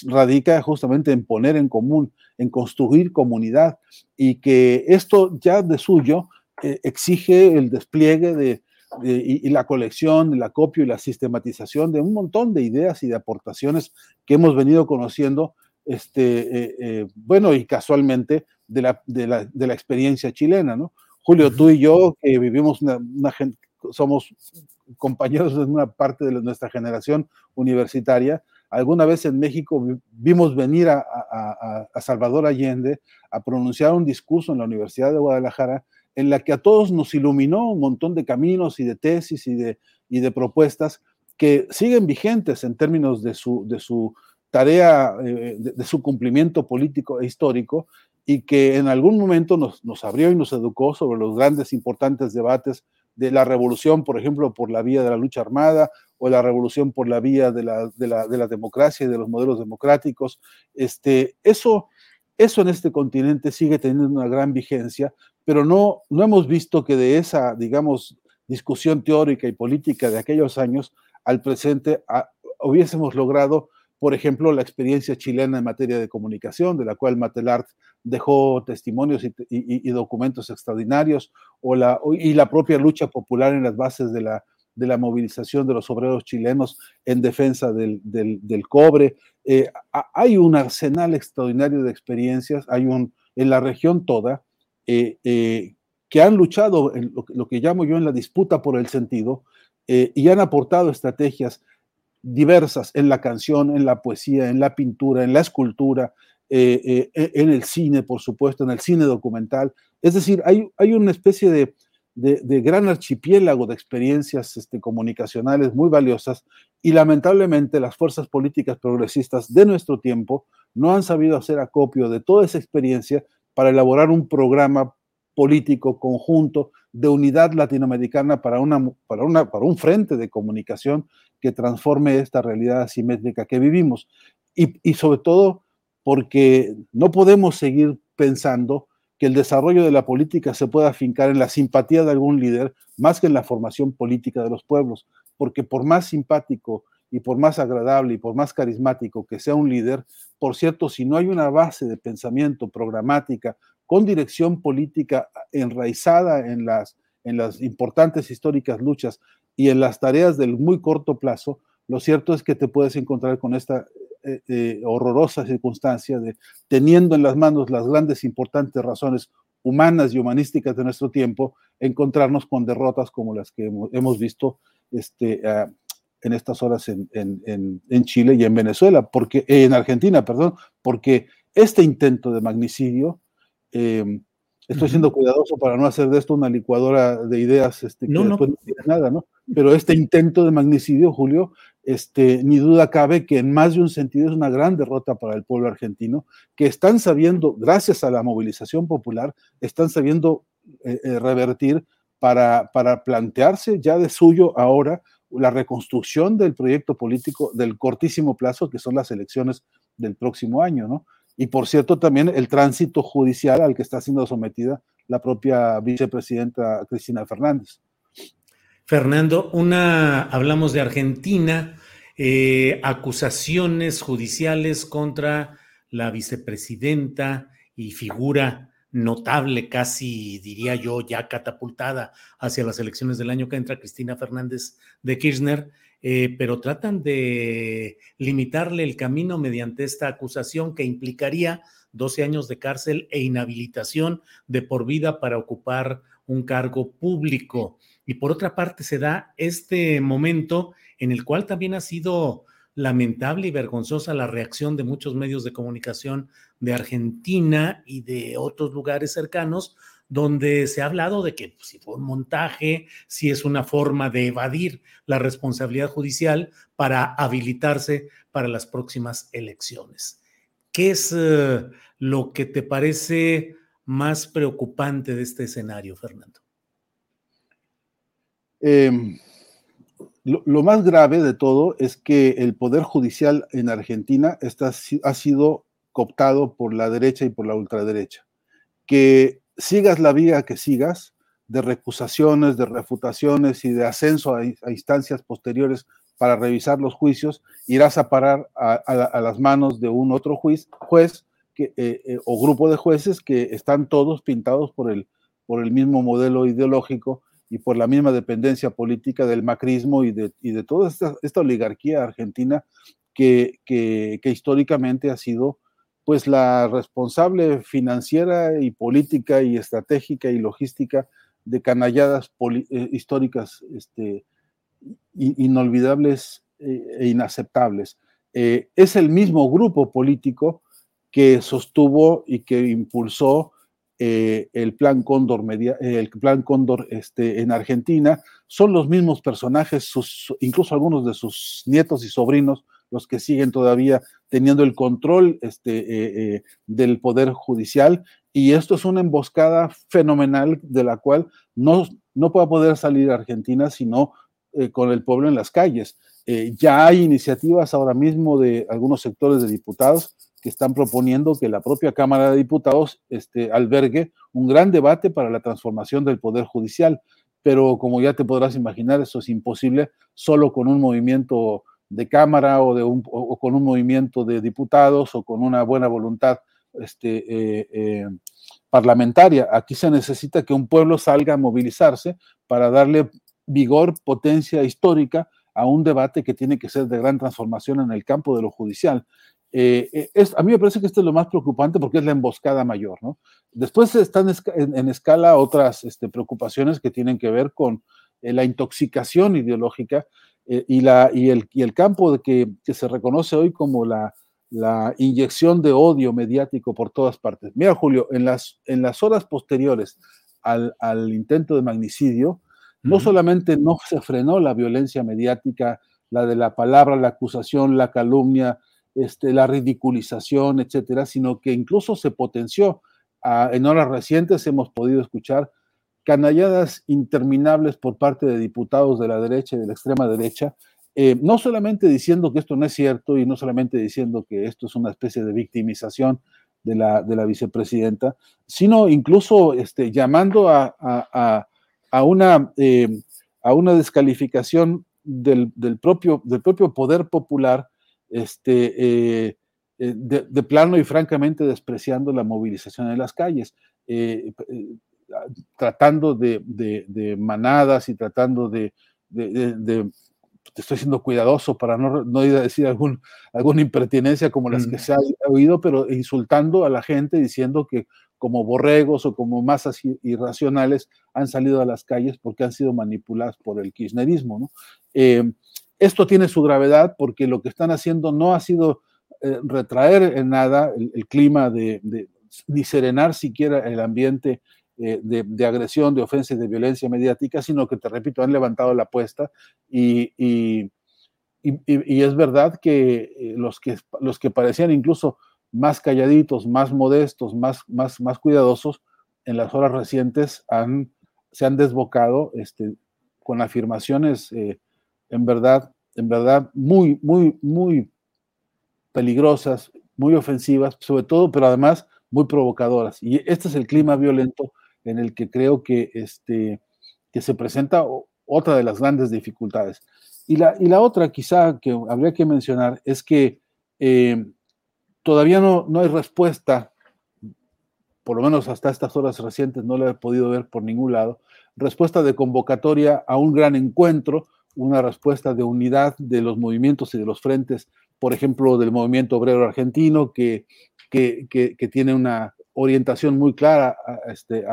radica justamente en poner en común, en construir comunidad y que esto ya de suyo eh, exige el despliegue de y, la colección, el acopio y la sistematización de un montón de ideas y de aportaciones que hemos venido conociendo, este, bueno, y casualmente de la, de la, de la experiencia chilena, ¿no? Julio, tú y yo, que vivimos una, una, somos compañeros de una parte de nuestra generación universitaria, alguna vez en México vimos venir a, Salvador Allende a pronunciar un discurso en la Universidad de Guadalajara en la que a todos nos iluminó un montón de caminos y de tesis y de, y de propuestas que siguen vigentes en términos de su, de su tarea, eh, de, su cumplimiento político e histórico, y que en algún momento nos, nos abrió y nos educó sobre los grandes, importantes debates de la revolución, por ejemplo, por la vía de la lucha armada o la revolución por la vía de la, de la, de la democracia y de los modelos democráticos. Este, eso, eso en este continente sigue teniendo una gran vigencia, pero no, no hemos visto que de esa, digamos, discusión teórica y política de aquellos años al presente hubiésemos logrado por ejemplo, la experiencia chilena en materia de comunicación, de la cual Matelart dejó testimonios y, documentos extraordinarios, o la, y la propia lucha popular en las bases de la, de la movilización de los obreros chilenos en defensa del, del, cobre. Eh, hay un arsenal extraordinario de experiencias, hay un, en la región toda, eh, eh, que han luchado en lo, lo, que llamo yo en la disputa por el sentido y han aportado estrategias diversas en la canción, en la poesía, en la pintura, en la escultura, eh, eh, e, en el cine, por supuesto, en el cine documental. Es decir, hay, hay una especie de, de, gran archipiélago de experiencias este, comunicacionales muy valiosas y lamentablemente las fuerzas políticas progresistas de nuestro tiempo no han sabido hacer acopio de toda esa experiencia para elaborar un programa político conjunto de unidad latinoamericana para, una, para, una, para un frente de comunicación que transforme esta realidad asimétrica que vivimos. Y, y sobre todo porque no podemos seguir pensando que el desarrollo de la política se pueda afincar en la simpatía de algún líder más que en la formación política de los pueblos, porque por más simpático y por más agradable y por más carismático que sea un líder, por cierto, si no hay una base de pensamiento programática con dirección política enraizada en las, en las importantes históricas luchas y en las tareas del muy corto plazo, lo cierto es que te puedes encontrar con esta eh, eh, horrorosa circunstancia de teniendo en las manos las grandes importantes razones humanas y humanísticas de nuestro tiempo, encontrarnos con derrotas como las que hemos, visto este, ah, en estas horas en, en, en, Chile y en Venezuela, porque, en Argentina, perdón, porque este intento de magnicidio eh, Estoy siendo cuidadoso para no hacer de esto una licuadora de ideas este, que no, no. no nada, ¿no? Pero este intento de magnicidio, Julio, este, ni duda cabe que en más de un sentido es una gran derrota para el pueblo argentino, que están sabiendo, gracias a la movilización popular, están sabiendo eh, eh, revertir para, para plantearse ya de suyo ahora la reconstrucción del proyecto político del cortísimo plazo, que son las elecciones del próximo año, ¿no? Y por cierto, también el tránsito judicial al que está siendo sometida la propia vicepresidenta Cristina Fernández. Fernando, una, hablamos de Argentina, eh, acusaciones judiciales contra la vicepresidenta y figura notable, casi diría yo, ya catapultada hacia las elecciones del año que entra, Cristina Fernández de Kirchner, eh, pero tratan de limitarle el camino mediante esta acusación que implicaría 12 años de cárcel e inhabilitación de por vida para ocupar un cargo público. Y por otra parte se da este momento en el cual también ha sido lamentable y vergonzosa la reacción de muchos medios de comunicación de Argentina y de otros lugares cercanos donde se ha hablado de que pues, si fue un montaje, si es una forma de evadir la responsabilidad judicial para habilitarse para las próximas elecciones. ¿Qué es uh, lo que te parece más preocupante de este escenario, Fernando? Eh, lo, lo, más grave de todo es que el Poder Judicial en Argentina está, ha sido cooptado por la derecha y por la ultraderecha, que sigas la vía que sigas, de recusaciones, de refutaciones y de ascenso a, instancias posteriores para revisar los juicios, irás a parar a, las manos de un otro juez, eh, eh, o grupo de jueces que están todos pintados por el, mismo modelo ideológico y por la misma dependencia política del macrismo y de, toda esta, oligarquía argentina que, que, históricamente ha sido pues la responsable financiera y política y estratégica y logística de canalladas eh, históricas este, inolvidables eh, e inaceptables. Eh, es el mismo grupo político que sostuvo y que impulsó el plan Cóndor, el plan Cóndor este, en Argentina. Son los mismos personajes, incluso algunos de sus nietos y sobrinos, los que siguen todavía teniendo el control este, del poder judicial. Y esto es una emboscada fenomenal de la cual no, no puede poder salir Argentina sino con el pueblo en las calles. Eh, ya hay iniciativas ahora mismo de algunos sectores de diputados que están proponiendo que la propia Cámara de Diputados este, albergue un gran debate para la transformación del Poder Judicial. Pero como ya te podrás imaginar, eso es imposible solo con un movimiento de Cámara o, de un, o con un movimiento de diputados o con una buena voluntad este, eh, eh, parlamentaria. Aquí se necesita que un pueblo salga a movilizarse para darle vigor, potencia histórica a un debate que tiene que ser de gran transformación en el campo de lo judicial. Eh, a mí me parece que esto es lo más preocupante porque es la emboscada mayor. ¿no? Después están en, escala otras este, preocupaciones que tienen que ver con la intoxicación ideológica y, la, y, el, y el campo de que, que se reconoce hoy como la, la inyección de odio mediático por todas partes. Mira, Julio, en las, en las horas posteriores al, al intento de magnicidio, no solamente no se frenó la violencia mediática, la de la palabra, la acusación, la calumnia, este, la ridiculización, etcétera, sino que incluso se potenció. Ah, en horas recientes hemos podido escuchar canalladas interminables por parte de diputados de la derecha y de la extrema derecha, eh, no solamente diciendo que esto no es cierto y no solamente diciendo que esto es una especie de victimización de la, de la vicepresidenta, sino incluso este, llamando a, una, eh, a una descalificación del, propio, del propio poder popular, este, eh, de, plano y francamente despreciando la movilización en las calles, tratando de, manadas y tratando de, estoy siendo cuidadoso para no, no ir a decir algún, alguna impertinencia como las que se ha oído, pero insultando a la gente diciendo que como borregos o como masas irracionales han salido a las calles porque han sido manipuladas por el kirchnerismo. Eh, esto tiene su gravedad porque lo que están haciendo no ha sido eh, retraer en nada el, clima de, ni serenar siquiera el ambiente eh, de, agresión, de ofensa y de violencia mediática, sino que, te repito, han levantado la apuesta y, y, y es verdad que los, que los que parecían incluso más calladitos, más modestos, más, más, más cuidadosos, en las horas recientes han, se han desbocado este, con afirmaciones eh, en verdad, en verdad muy, muy, muy peligrosas, muy ofensivas, sobre todo, pero además muy provocadoras. Y este es el clima violento en el que creo que, este, que se presenta otra de las grandes dificultades. Y la, y la otra quizá que habría que mencionar es que eh, todavía no, no hay respuesta, por lo menos hasta estas horas recientes no la he podido ver por ningún lado, respuesta de convocatoria a un gran encuentro, una respuesta de unidad de los movimientos y de los frentes, por ejemplo, del movimiento obrero argentino, que, que, que tiene una orientación muy clara este,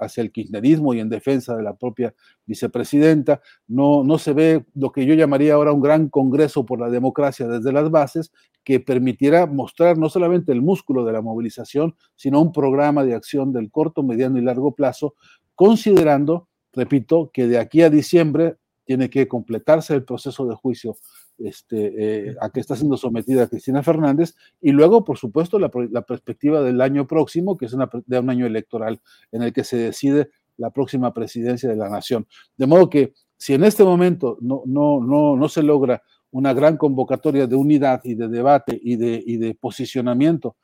hacia el kirchnerismo y en defensa de la propia vicepresidenta. No, no se ve lo que yo llamaría ahora un gran congreso por la democracia desde las bases que permitiera mostrar no solamente el músculo de la movilización, sino un programa de acción del corto, mediano y largo plazo, considerando, repito, que de aquí a diciembre tiene que completarse el proceso de juicio este, eh, a que está siendo sometida Cristina Fernández, y luego, por supuesto, la, perspectiva del año próximo, que es una, de un año electoral en el que se decide la próxima presidencia de la nación. De modo que si en este momento no, no, no, no se logra una gran convocatoria de unidad y de debate y de, y de posicionamiento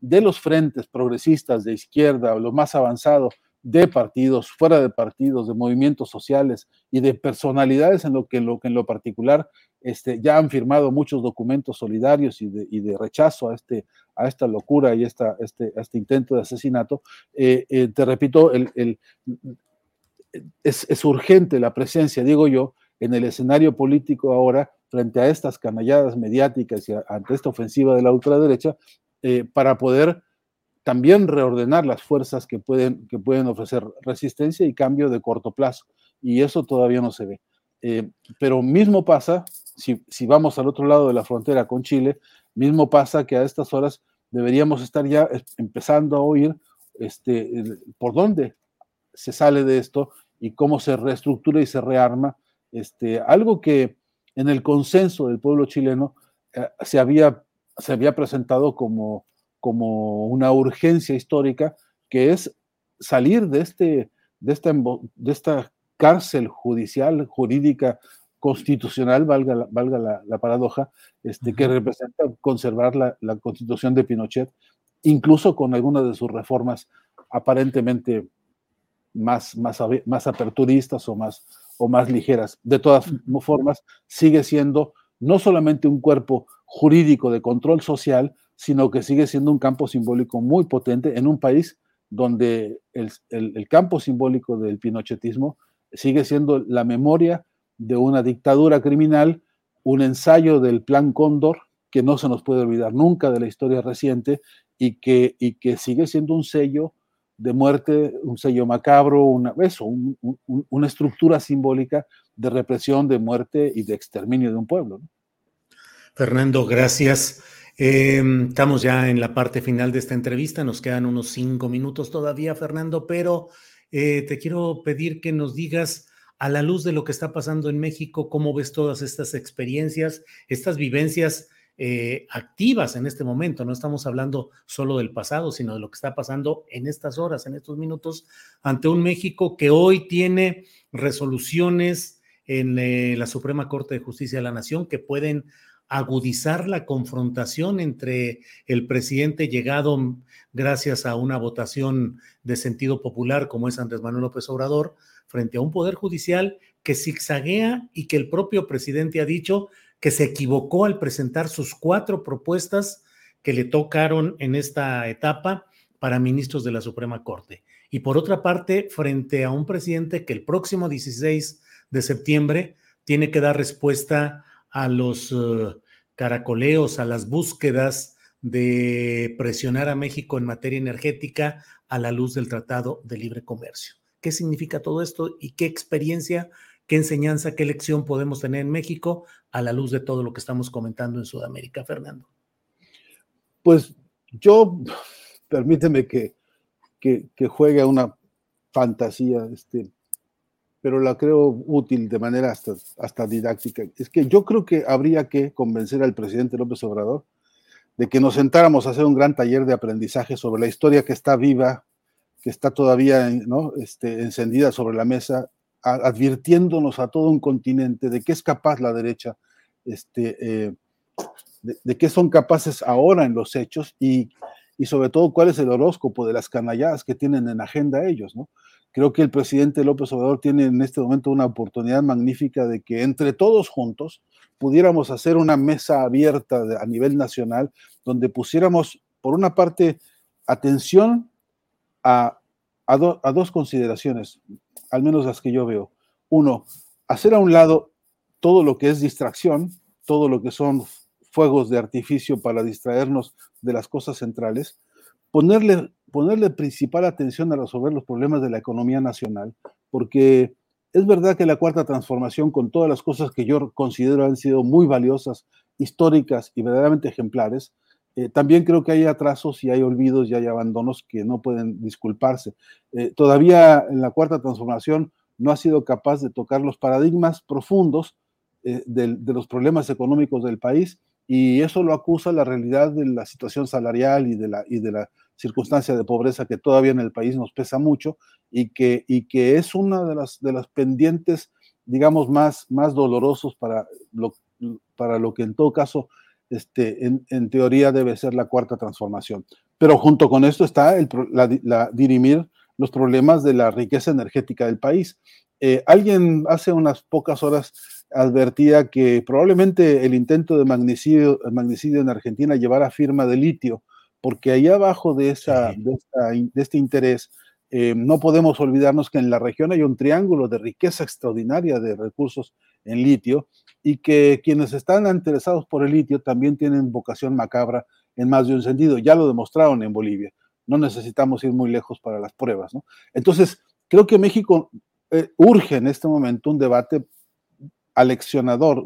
de los frentes progresistas de izquierda, o lo más avanzado, de partidos, fuera de partidos, de movimientos sociales y de personalidades en lo que en lo, en lo particular este, ya han firmado muchos documentos solidarios y de, rechazo a, este, a esta locura y esta, este, este intento de asesinato. Eh, eh, te repito, el, es, es, urgente la presencia, digo yo, en el escenario político ahora, frente a estas canalladas mediáticas y a, ante esta ofensiva de la ultraderecha, eh, para poder también reordenar las fuerzas que pueden, que pueden ofrecer resistencia y cambio de corto plazo. Y eso todavía no se ve. Eh, pero mismo pasa, si, si, vamos al otro lado de la frontera con Chile, mismo pasa que a estas horas deberíamos estar ya empezando a oír este, por dónde se sale de esto y cómo se reestructura y se rearma. Este, algo que en el consenso del pueblo chileno eh, se, había, se había presentado como, como una urgencia histórica, que es salir de, este, de, esta, de esta cárcel judicial, jurídica, constitucional, valga la, valga la, paradoja, este, que representa conservar la, la, constitución de Pinochet, incluso con algunas de sus reformas aparentemente más, más, más aperturistas o más, o más ligeras. De todas formas, sigue siendo no solamente un cuerpo jurídico de control social, sino que sigue siendo un campo simbólico muy potente en un país donde el, el, campo simbólico del pinochetismo sigue siendo la memoria de una dictadura criminal, un ensayo del Plan Cóndor, que no se nos puede olvidar nunca de la historia reciente y que, y que sigue siendo un sello de muerte, un sello macabro, una, eso, un, un, una estructura simbólica de represión, de muerte y de exterminio de un pueblo. Fernando, gracias. Eh, estamos ya en la parte final de esta entrevista, nos quedan unos cinco minutos todavía, Fernando, pero eh, te quiero pedir que nos digas a la luz de lo que está pasando en México, cómo ves todas estas experiencias, estas vivencias eh, activas en este momento. No estamos hablando solo del pasado, sino de lo que está pasando en estas horas, en estos minutos, ante un México que hoy tiene resoluciones en eh, la Suprema Corte de Justicia de la Nación que pueden agudizar la confrontación entre el presidente llegado gracias a una votación de sentido popular como es Andrés Manuel López Obrador, frente a un poder judicial que zigzaguea y que el propio presidente ha dicho que se equivocó al presentar sus cuatro propuestas que le tocaron en esta etapa para ministros de la Suprema Corte. Y por otra parte, frente a un presidente que el próximo 16 de septiembre tiene que dar respuesta a los uh, caracoleos, a las búsquedas de presionar a México en materia energética a la luz del Tratado de Libre Comercio qué significa todo esto y qué experiencia, qué enseñanza, qué lección podemos tener en México a la luz de todo lo que estamos comentando en Sudamérica, Fernando. Pues yo, permíteme que, que, que juegue una fantasía, este, pero la creo útil de manera hasta, hasta didáctica. Es que yo creo que habría que convencer al presidente López Obrador de que nos sentáramos a hacer un gran taller de aprendizaje sobre la historia que está viva que está todavía ¿no? este, encendida sobre la mesa, advirtiéndonos a todo un continente de qué es capaz la derecha, este, eh, de, de, qué son capaces ahora en los hechos y, y, sobre todo cuál es el horóscopo de las canalladas que tienen en agenda ellos. ¿no? Creo que el presidente López Obrador tiene en este momento una oportunidad magnífica de que entre todos juntos pudiéramos hacer una mesa abierta a nivel nacional donde pusiéramos, por una parte, atención a, a, dos consideraciones, al menos las que yo veo. Uno, hacer a un lado todo lo que es distracción, todo lo que son fuegos de artificio para distraernos de las cosas centrales, ponerle, ponerle principal atención a resolver los problemas de la economía nacional, porque es verdad que la cuarta transformación, con todas las cosas que yo considero han sido muy valiosas, históricas y verdaderamente ejemplares, eh, también creo que hay atrasos y hay olvidos y hay abandonos que no pueden disculparse. Eh, todavía en la cuarta transformación no ha sido capaz de tocar los paradigmas profundos eh, de, de, los problemas económicos del país y eso lo acusa la realidad de la situación salarial y y de la circunstancia de pobreza que todavía en el país nos pesa mucho y que, y que es una de las, de las pendientes, digamos, más, más dolorosos para lo, para lo que en todo caso este, en, en, teoría debe ser la cuarta transformación. Pero junto con esto está el, la, la, dirimir los problemas de la riqueza energética del país. Eh, alguien hace unas pocas horas advertía que probablemente el intento de magnicidio, en Argentina llevara firma de litio, porque ahí abajo de, esa, de, esta, de este interés Eh, no podemos olvidarnos que en la región hay un triángulo de riqueza extraordinaria de recursos en litio y que quienes están interesados por el litio también tienen vocación macabra en más de un sentido. Ya lo demostraron en Bolivia. No necesitamos ir muy lejos para las pruebas. ¿no? Entonces, creo que México eh, urge en este momento un debate aleccionador,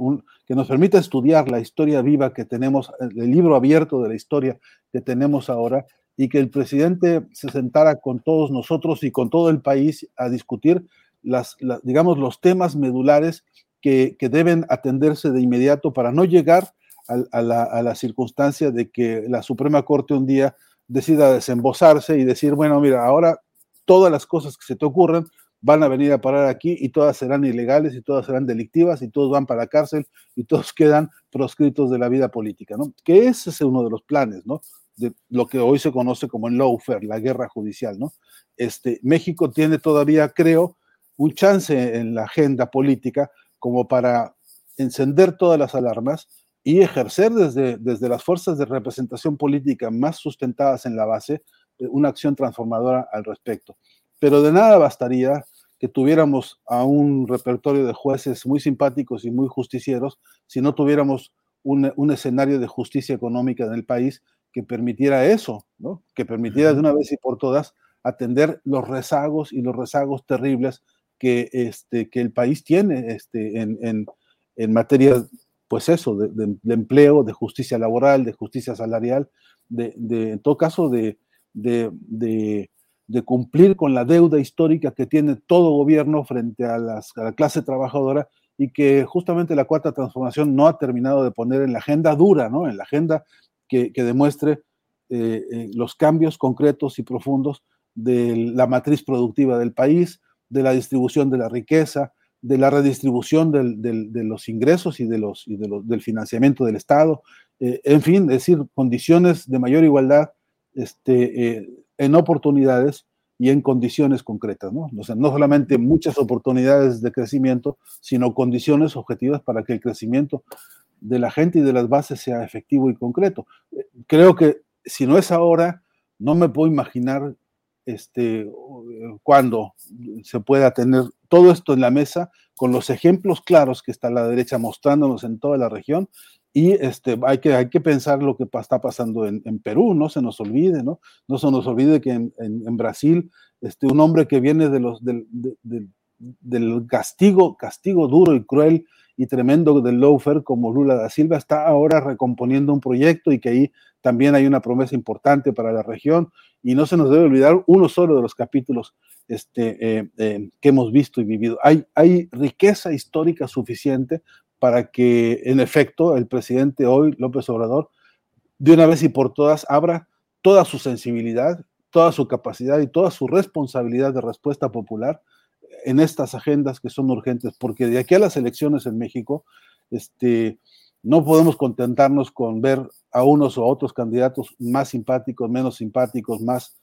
que nos permita estudiar la historia viva que tenemos, el libro abierto de la historia que tenemos ahora, y que el presidente se sentara con todos nosotros y con todo el país a discutir las, digamos, los temas medulares que, deben atenderse de inmediato para no llegar a, la, a, la, circunstancia de que la Suprema Corte un día decida desembosarse y decir, bueno, mira, ahora todas las cosas que se te ocurren van a venir a parar aquí y todas serán ilegales y todas serán delictivas y todos van para la cárcel y todos quedan proscritos de la vida política, ¿no? Que ese es uno de los planes, ¿no? De lo que hoy se conoce como el lawfare, la guerra judicial, ¿no? Este, México tiene todavía, creo, un chance en la agenda política como para encender todas las alarmas y ejercer desde, desde las fuerzas de representación política más sustentadas en la base eh, una acción transformadora al respecto. Pero de nada bastaría que tuviéramos a un repertorio de jueces muy simpáticos y muy justicieros si no tuviéramos un, un escenario de justicia económica en el país que permitiera eso, ¿no? que permitiera de una vez y por todas atender los rezagos y los rezagos terribles que, este, que el país tiene este, en, en, en materia, pues eso, de, de, empleo, de justicia laboral, de justicia salarial, de, de en todo caso, de, de, cumplir con la deuda histórica que tiene todo gobierno frente a, las, a la clase trabajadora y que justamente la cuarta transformación no ha terminado de poner en la agenda dura, ¿no? en la agenda que, demuestre eh, eh, los cambios concretos y profundos de la matriz productiva del país, de la distribución de la riqueza, de la redistribución de los ingresos y, de los, y del financiamiento del Estado, eh, en fin, es decir, condiciones de mayor igualdad este, en oportunidades y en condiciones concretas, ¿no? Sea, no solamente muchas oportunidades de crecimiento, sino condiciones objetivas para que el crecimiento de la gente y de las bases sea efectivo y concreto. Creo que si no es ahora, no me puedo imaginar este, cuándo se pueda tener todo esto en la mesa con los ejemplos claros que está la derecha mostrándonos en toda la región y este, hay, que, hay que pensar lo que está pasando en, Perú, no se nos olvide, ¿no? No se nos olvide que en, en, Brasil, este, un hombre que viene de los, del, del castigo, castigo duro y cruel y tremendo del lawfare como Lula da Silva está ahora recomponiendo un proyecto y que ahí también hay una promesa importante para la región y no se nos debe olvidar uno solo de los capítulos este, eh, eh, que hemos visto y vivido. Hay, hay riqueza histórica suficiente para que en efecto el presidente hoy, López Obrador, de una vez y por todas abra toda su sensibilidad, toda su capacidad y toda su responsabilidad de respuesta popular en estas agendas que son urgentes, porque de aquí a las elecciones en México, este, no podemos contentarnos con ver a unos o otros candidatos más simpáticos, menos simpáticos, más,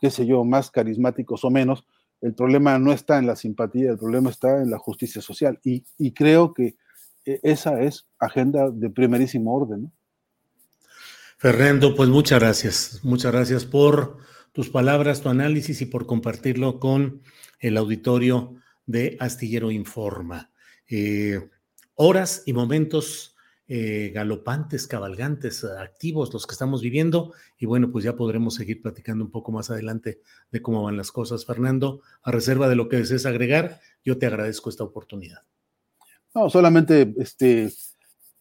qué sé yo, más carismáticos o menos. El problema no está en la simpatía, el problema está en la justicia social. Y, creo que e, esa es agenda de primerísimo orden. Fernando, pues muchas gracias. Muchas gracias por tus palabras, tu análisis y por compartirlo con el auditorio de Astillero Informa. Eh, horas y momentos eh, galopantes, cabalgantes, activos los que estamos viviendo y bueno, pues ya podremos seguir platicando un poco más adelante de cómo van las cosas. Fernando, a reserva de lo que desees agregar, yo te agradezco esta oportunidad. No, solamente este,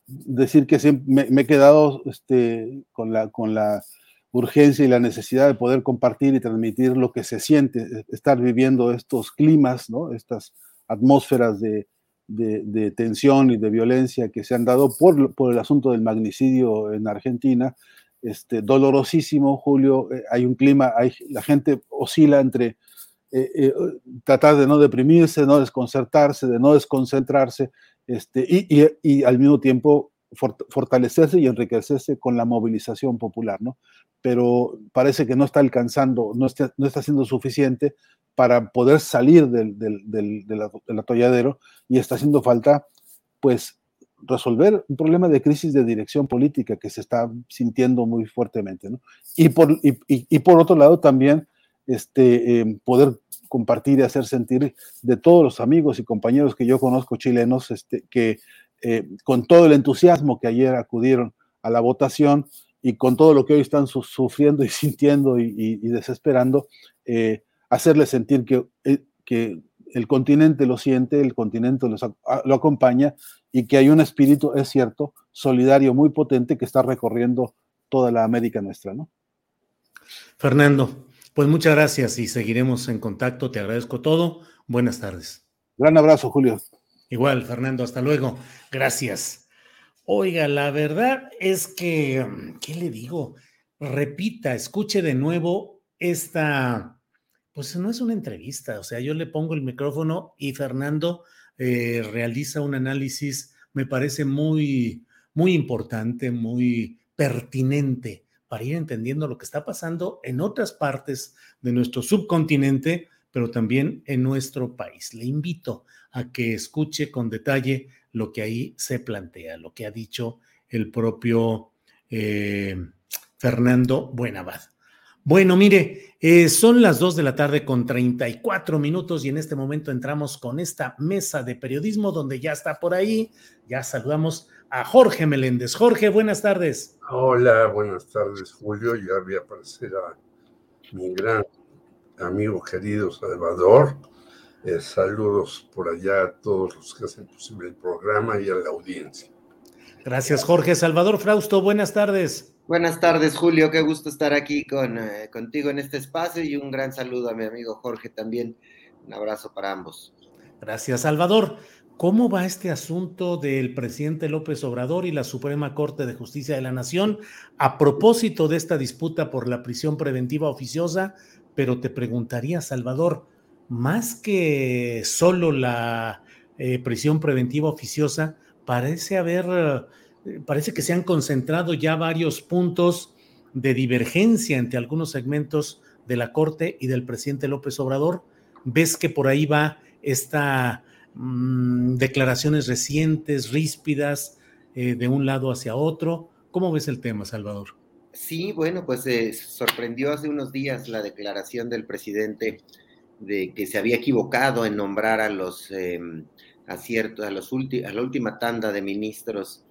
decir que siempre me, he quedado este, con la, con la urgencia y la necesidad de poder compartir y transmitir lo que se siente, eh, estar viviendo estos climas, ¿no? estas atmósferas de, de, tensión y de violencia que se han dado por, por, el asunto del magnicidio en Argentina. Este, dolorosísimo, Julio, eh, hay un clima, hay, la gente oscila entre eh, tratar de no deprimirse, no desconcertarse, de no desconcentrarse, este, y, y al mismo tiempo fortalecerse y enriquecerse con la movilización popular, ¿no? Pero parece que no está alcanzando, no está, no está siendo suficiente para poder salir del, atolladero y está haciendo falta, pues, resolver un problema de crisis de dirección política que se está sintiendo muy fuertemente, ¿no? Y por, y, por otro lado también este, eh, poder compartir y hacer sentir de todos los amigos y compañeros que yo conozco chilenos, este, que eh, con todo el entusiasmo que ayer acudieron a la votación y con todo lo que hoy están sufriendo y sintiendo y, desesperando, eh, hacerles sentir que, que el continente lo siente, el continente lo acompaña y que hay un espíritu, es cierto, solidario muy potente que está recorriendo toda la América nuestra, ¿no? Fernando, pues muchas gracias y seguiremos en contacto. Te agradezco todo. Buenas tardes. Gran abrazo, Julio. Igual, Fernando, hasta luego. Gracias. Oiga, la verdad es que, ¿qué le digo? Repita, escuche de nuevo esta, pues no es una entrevista, o sea, yo le pongo el micrófono y Fernando eh, realiza un análisis, me parece muy, muy importante, muy pertinente para ir entendiendo lo que está pasando en otras partes de nuestro subcontinente, pero también en nuestro país. Le invito a que escuche con detalle lo que ahí se plantea, lo que ha dicho el propio eh, Fernando Buenavad. Bueno, mire, eh, son las 2 de la tarde con 34 minutos y en este momento entramos con esta mesa de periodismo donde ya está por ahí. Ya saludamos a Jorge Meléndez. Jorge, buenas tardes. Hola, buenas tardes, Julio. Ya voy a aparecer a mi gran amigo querido Salvador. Eh, saludos por allá a todos los que hacen posible el programa y a la audiencia. Gracias, Jorge. Salvador Frausto, buenas tardes. Buenas tardes, Julio. Qué gusto estar aquí con, eh, contigo en este espacio y un gran saludo a mi amigo Jorge también. Un abrazo para ambos. Gracias, Salvador. ¿Cómo va este asunto del presidente López Obrador y la Suprema Corte de Justicia de la Nación a propósito de esta disputa por la prisión preventiva oficiosa? Pero te preguntaría, Salvador, más que solo la eh, prisión preventiva oficiosa, parece haber parece que se han concentrado ya varios puntos de divergencia entre algunos segmentos de la Corte y del presidente López Obrador. ¿Ves que por ahí va esta mm, declaraciones recientes, ríspidas, eh, de un lado hacia otro? ¿Cómo ves el tema, Salvador? Sí, bueno, pues se sorprendió hace unos días la declaración del presidente de que se había equivocado en nombrar a los em, aciertos, a, los a la última tanda de ministros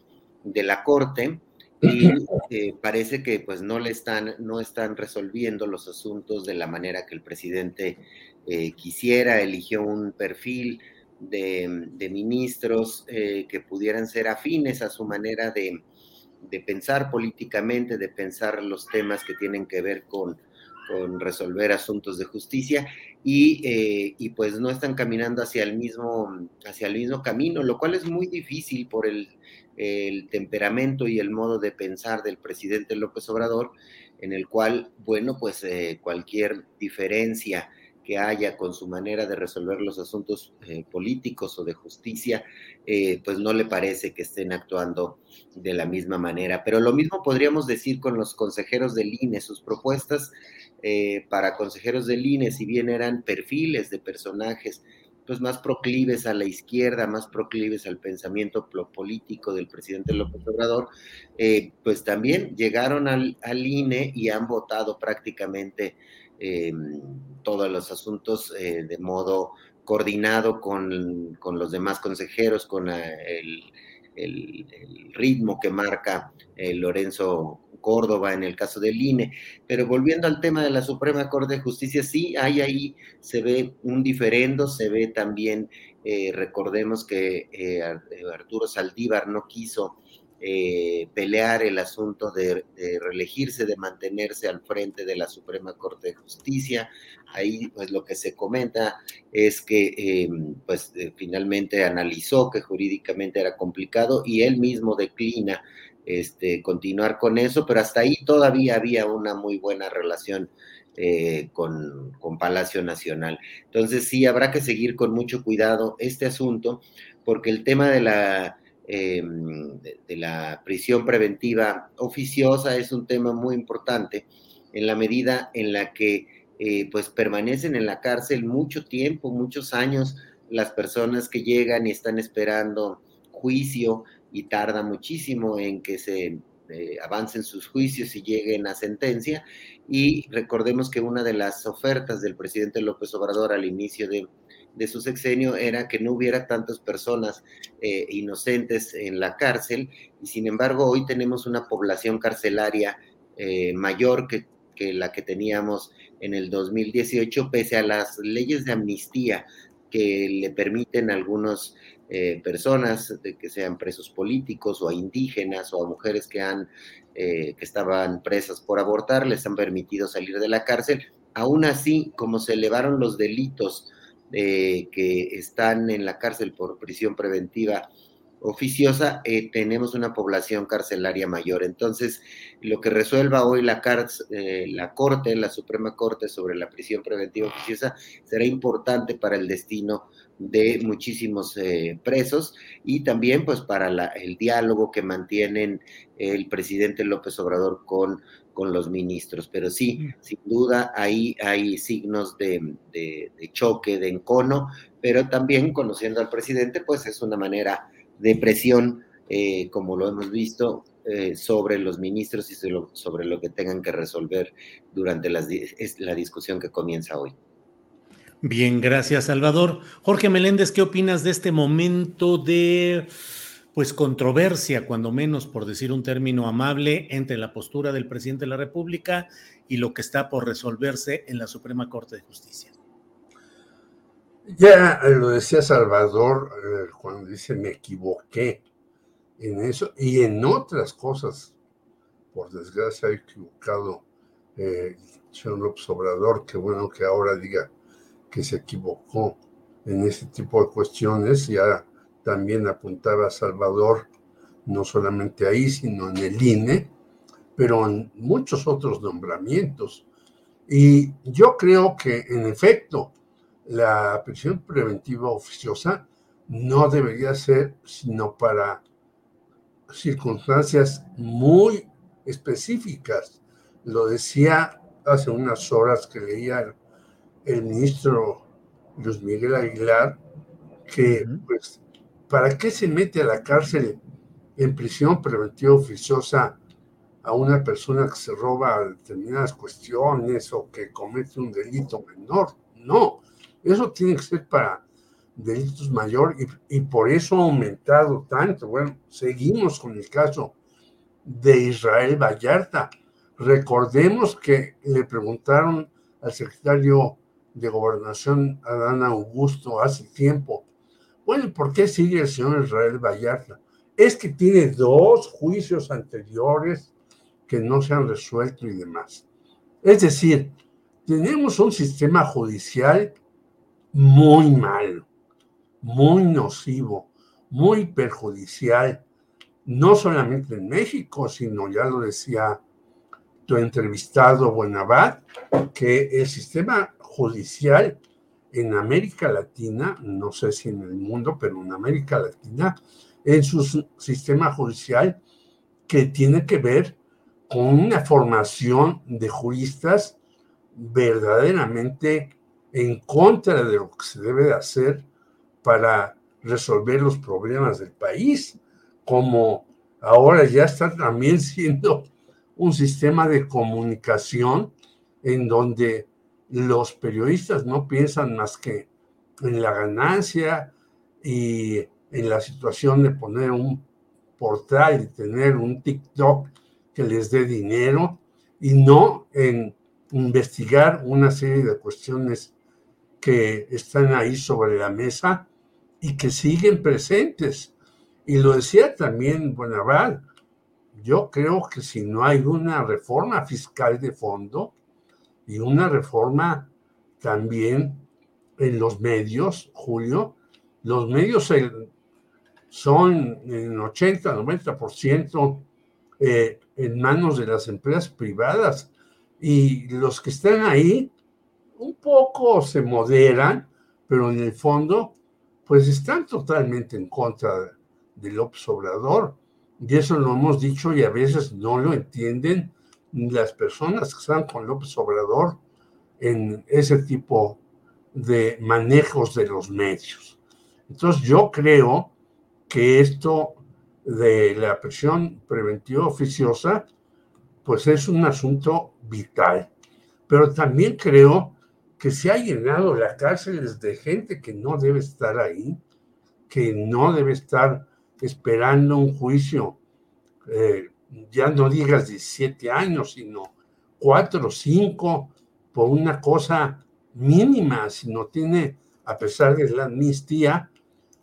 de la Corte y eh, parece que pues no le están, no están resolviendo los asuntos de la manera que el presidente eh, quisiera, eligió un perfil de, ministros eh, que pudieran ser afines a su manera de, de, pensar políticamente, de pensar los temas que tienen que ver con, con resolver asuntos de justicia y, y, pues no están caminando hacia el mismo hacia el mismo camino, lo cual es muy difícil por el el temperamento y el modo de pensar del presidente López Obrador, en el cual, bueno, pues eh, cualquier diferencia que haya con su manera de resolver los asuntos eh, políticos o de justicia, eh, pues no le parece que estén actuando de la misma manera. Pero lo mismo podríamos decir con los consejeros del INE, sus propuestas para consejeros del INE, si bien eran perfiles de personajes pues más proclives a la izquierda, más proclives al pensamiento político del presidente López Obrador, eh, pues también llegaron al, INE y han votado prácticamente eh, todos los asuntos eh, de modo coordinado con, los demás consejeros, con el, el, ritmo que marca Lorenzo Córdoba en el caso del INE. Pero volviendo al tema de la Suprema Corte de Justicia, sí, hay ahí, se ve un diferendo, se ve también, eh, recordemos que eh, Arturo Saldívar no quiso eh, pelear el asunto de, reelegirse, de mantenerse al frente de la Suprema Corte de Justicia. Ahí, pues lo que se comenta es que, pues finalmente analizó que jurídicamente era complicado y él mismo declina este, continuar con eso, pero hasta ahí todavía había una muy buena relación eh, con, Palacio Nacional. Entonces sí, habrá que seguir con mucho cuidado este asunto, porque el tema de la, em, de, la prisión preventiva oficiosa es un tema muy importante en la medida en la que eh, pues permanecen en la cárcel mucho tiempo, muchos años, las personas que llegan y están esperando juicio, y tarda muchísimo en que se avancen sus juicios y lleguen a sentencia. Y recordemos que una de las ofertas del presidente López Obrador al inicio de, su sexenio era que no hubiera tantas personas eh, inocentes en la cárcel y sin embargo hoy tenemos una población carcelaria eh, mayor que, que, la que teníamos en el 2018 pese a las leyes de amnistía que le permiten a algunas eh, personas de que sean presos políticos o a indígenas o a mujeres que, han, eh, que estaban presas por abortar, les han permitido salir de la cárcel. Aún así, como se elevaron los delitos eh, que están en la cárcel por prisión preventiva oficiosa, eh, tenemos una población carcelaria mayor. Entonces, lo que resuelva hoy la, eh, la Corte, la Suprema Corte sobre la prisión preventiva oficiosa, será importante para el destino de muchísimos presos y también pues para el diálogo que mantienen el presidente López Obrador con, con los ministros. Pero sí, sin duda ahí hay signos de, de choque, de encono, pero también conociendo al presidente pues es una manera de presión, eh, como lo hemos visto, eh, sobre los ministros y sobre lo, que tengan que resolver durante la discusión que comienza hoy. Bien, gracias Salvador. Jorge Meléndez, ¿qué opinas de este momento de pues controversia, cuando menos por decir un término amable, entre la postura del presidente de la República y lo que está por resolverse en la Suprema Corte de Justicia? Ya lo decía Salvador eh, cuando dice me equivoqué en eso y en otras cosas. Por desgracia, ha equivocado eh, señor López Obrador. Qué bueno que ahora diga que se equivocó en ese tipo de cuestiones. Ya también apuntaba Salvador, no solamente ahí, sino en el INE, pero en muchos otros nombramientos. Y yo creo que, en efecto, la prisión preventiva oficiosa no debería ser sino para circunstancias muy específicas. Lo decía hace unas horas que leía el, ministro Luis Miguel Aguilar, que pues, ¿para qué se mete a la cárcel en prisión preventiva oficiosa a una persona que se roba determinadas cuestiones o que comete un delito menor? No, eso tiene que ser para delitos mayor y, por eso ha aumentado tanto. Bueno, seguimos con el caso de Israel Vallarta. Recordemos que le preguntaron al secretario de Gobernación, Adán Augusto, hace tiempo, bueno, ¿por qué sigue el señor Israel Vallarta? Es que tiene dos juicios anteriores que no se han resuelto y demás. Es decir, tenemos un sistema judicial muy malo, muy nocivo, muy perjudicial, no solamente en México, sino ya lo decía tu entrevistado Buenabad, que el sistema judicial en América Latina, no sé si en el mundo, pero en América Latina, en su sistema judicial que tiene que ver con una formación de juristas verdaderamente en contra de lo que se debe de hacer para resolver los problemas del país, como ahora ya está también siendo un sistema de comunicación en donde los periodistas no piensan más que en la ganancia y en la situación de poner un portal y tener un TikTok que les dé dinero y no en investigar una serie de cuestiones que están ahí sobre la mesa y que siguen presentes. Y lo decía también Buenaval, yo creo que si no hay una reforma fiscal de fondo y una reforma también en los medios, Julio, los medios son en 80, 90% eh, en manos de las empresas privadas y los que están ahí un poco se moderan, pero en el fondo, pues están totalmente en contra de López. Y eso lo hemos dicho y a veces no lo entienden las personas que están con López Obrador en ese tipo de manejos de los medios. Entonces yo creo que esto de la prisión preventiva oficiosa, pues es un asunto vital. Pero también creo que se ha llenado las cárceles de gente que no debe estar ahí, que no debe estar esperando un juicio, eh, ya no digas 17 años, sino 4 o 5 por una cosa mínima, si no tiene, a pesar de la amnistía,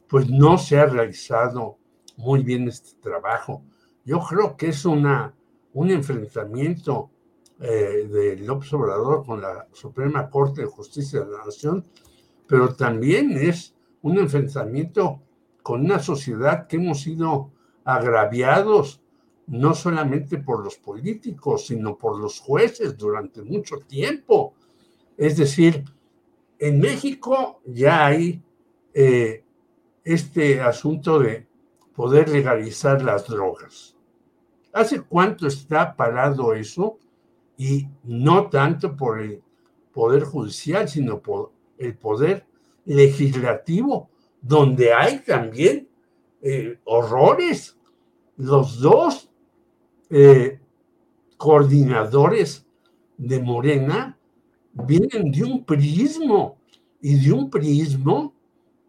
pues no se ha realizado muy bien este trabajo. Yo creo que es una, un enfrentamiento eh, de López Obrador con la Suprema Corte de Justicia de la Nación, pero también es un enfrentamiento con una sociedad que hemos sido agraviados no solamente por los políticos, sino por los jueces durante mucho tiempo. Es decir, en México ya hay eh, este asunto de poder legalizar las drogas. ¿Hace cuánto está parado eso? Y no tanto por el poder judicial, sino por el poder legislativo, donde hay también eh, horrores. Los dos eh, coordinadores de Morena vienen de un prismo y de un prismo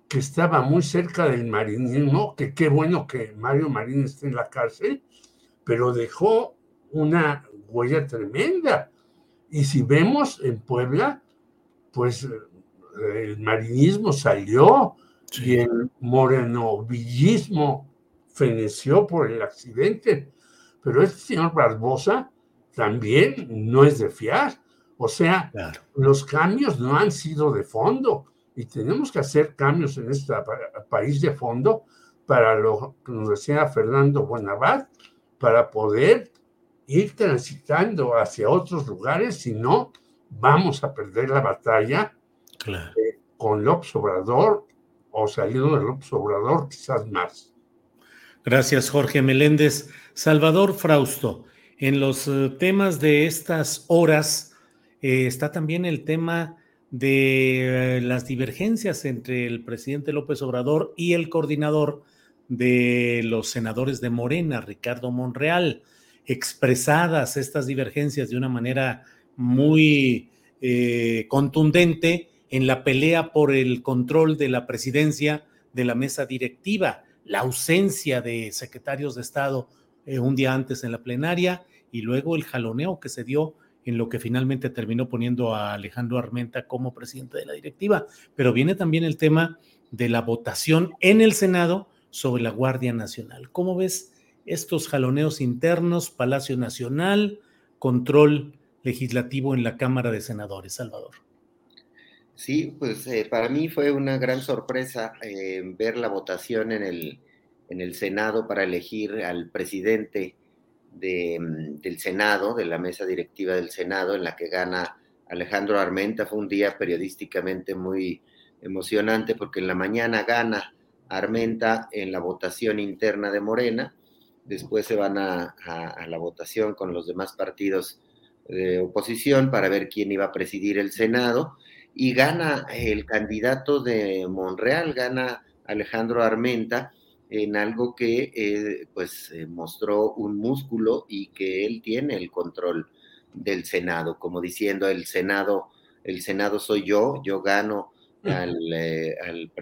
que estaba muy cerca del marinismo, que qué bueno que Mario Marín esté en la cárcel, pero dejó una huella tremenda. Y si vemos en Puebla, pues el marinismo salió y el morenovillismo feneció por el accidente. Pero este señor Barbosa también no es de fiar. O sea, los cambios no han sido de fondo y tenemos que hacer cambios en este país de fondo para lo que nos decía Fernando Buenavad, para poder ir transitando hacia otros lugares, si no, vamos a perder la batalla eh, con López Obrador o saliendo de López Obrador, quizás más. Gracias, Jorge Meléndez. Salvador Frausto, en los eh, temas de estas horas eh, está también el tema de las divergencias entre el presidente López Obrador y el coordinador de los senadores de Morena, Ricardo Monreal expresadas estas divergencias de una manera muy eh, contundente en la pelea por el control de la presidencia de la mesa directiva, la ausencia de secretarios de Estado eh, un día antes en la plenaria y luego el jaloneo que se dio en lo que finalmente terminó poniendo a Alejandro Armenta como presidente de la directiva. Pero viene también el tema de la votación en el Senado sobre la Guardia Nacional. ¿Cómo ves estos jaloneos internos, Palacio Nacional, control legislativo en la Cámara de Senadores, Salvador. Sí, pues eh, para mí fue una gran sorpresa eh, ver la votación en el, en el Senado para elegir al presidente de, mm, del Senado, de la mesa directiva del Senado, en la que gana Alejandro Armenta. Fue un día periodísticamente muy emocionante porque en la mañana gana Armenta en la votación interna de Morena después se van a, la votación con los demás partidos de oposición para ver quién iba a presidir el Senado y gana el candidato de Monreal, gana Alejandro Armenta en algo que eh, pues eh, mostró un músculo y que él tiene el control del Senado, como diciendo el Senado, el Senado soy yo, yo gano al, eh, al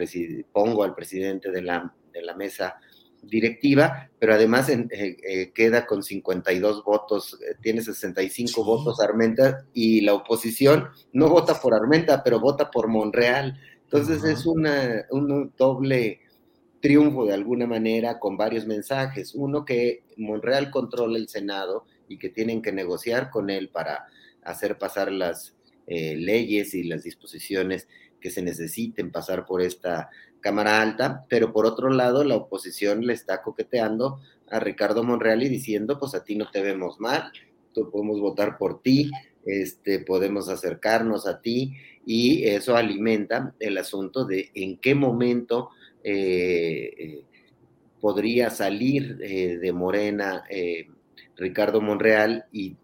pongo al presidente de la, de la mesa directiva, pero además eh, eh, queda con 52 votos, eh, tiene 65 votos Armenta y la oposición no vota por Armenta, pero vota por Monreal. Entonces es una, un doble triunfo de alguna manera con varios mensajes. Uno que Monreal controla el Senado y que tienen que negociar con él para hacer pasar las leyes y las disposiciones que se necesiten pasar por esta Cámara Alta, pero por otro lado la oposición le está coqueteando a Ricardo Monreal y diciendo, pues a ti no te vemos mal, tú podemos votar por ti, este, podemos acercarnos a ti y eso alimenta el asunto de en qué momento eh, eh, podría salir eh, de Morena Ricardo Monreal y,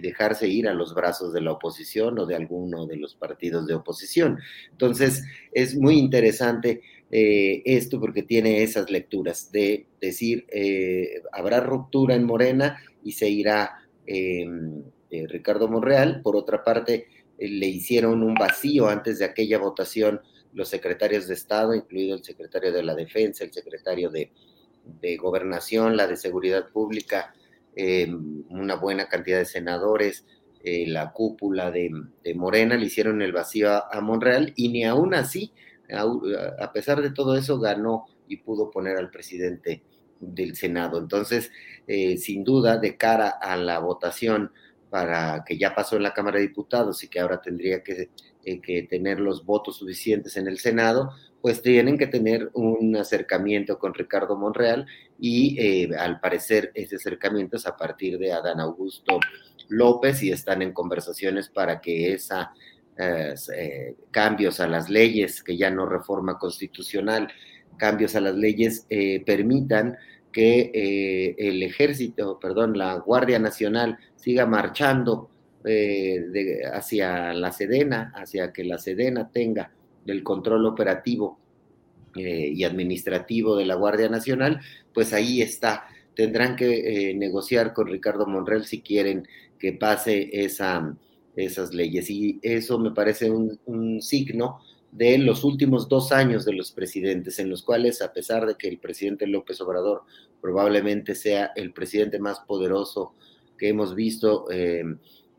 dejarse ir a los brazos de la oposición o de alguno de los partidos de oposición. Entonces, es muy interesante eh, esto porque tiene esas lecturas de decir, eh, habrá ruptura en Morena y se irá em, eh, Ricardo Monreal. Por otra parte, le hicieron un vacío antes de aquella votación los secretarios de Estado, incluido el secretario de la Defensa, el secretario de, de Gobernación, la de Seguridad Pública, eh, una buena cantidad de senadores, eh, la cúpula de, Morena, le hicieron el vacío a, Monreal y ni aún así, a, pesar de todo eso, ganó y pudo poner al presidente del Senado. Entonces, eh, sin duda, de cara a la votación para que ya pasó en la Cámara de Diputados y que ahora tendría que, que tener los votos suficientes en el Senado, pues tienen que tener un acercamiento con Ricardo Monreal y eh, al parecer ese acercamiento es a partir de Adán Augusto López y están en conversaciones para que esa eh, eh, cambios a las leyes, que ya no reforma constitucional, cambios a las leyes permitan que el ejército, perdón, la Guardia Nacional siga marchando hacia la Sedena, hacia que la Sedena tenga del control operativo eh, y administrativo de la Guardia Nacional, pues ahí está. Tendrán que eh, negociar con Ricardo Monreal si quieren que pase esa, esas leyes. Y eso me parece un, signo de los últimos dos años de los presidentes, en los cuales, a pesar de que el presidente López Obrador probablemente sea el presidente más poderoso que hemos visto eh,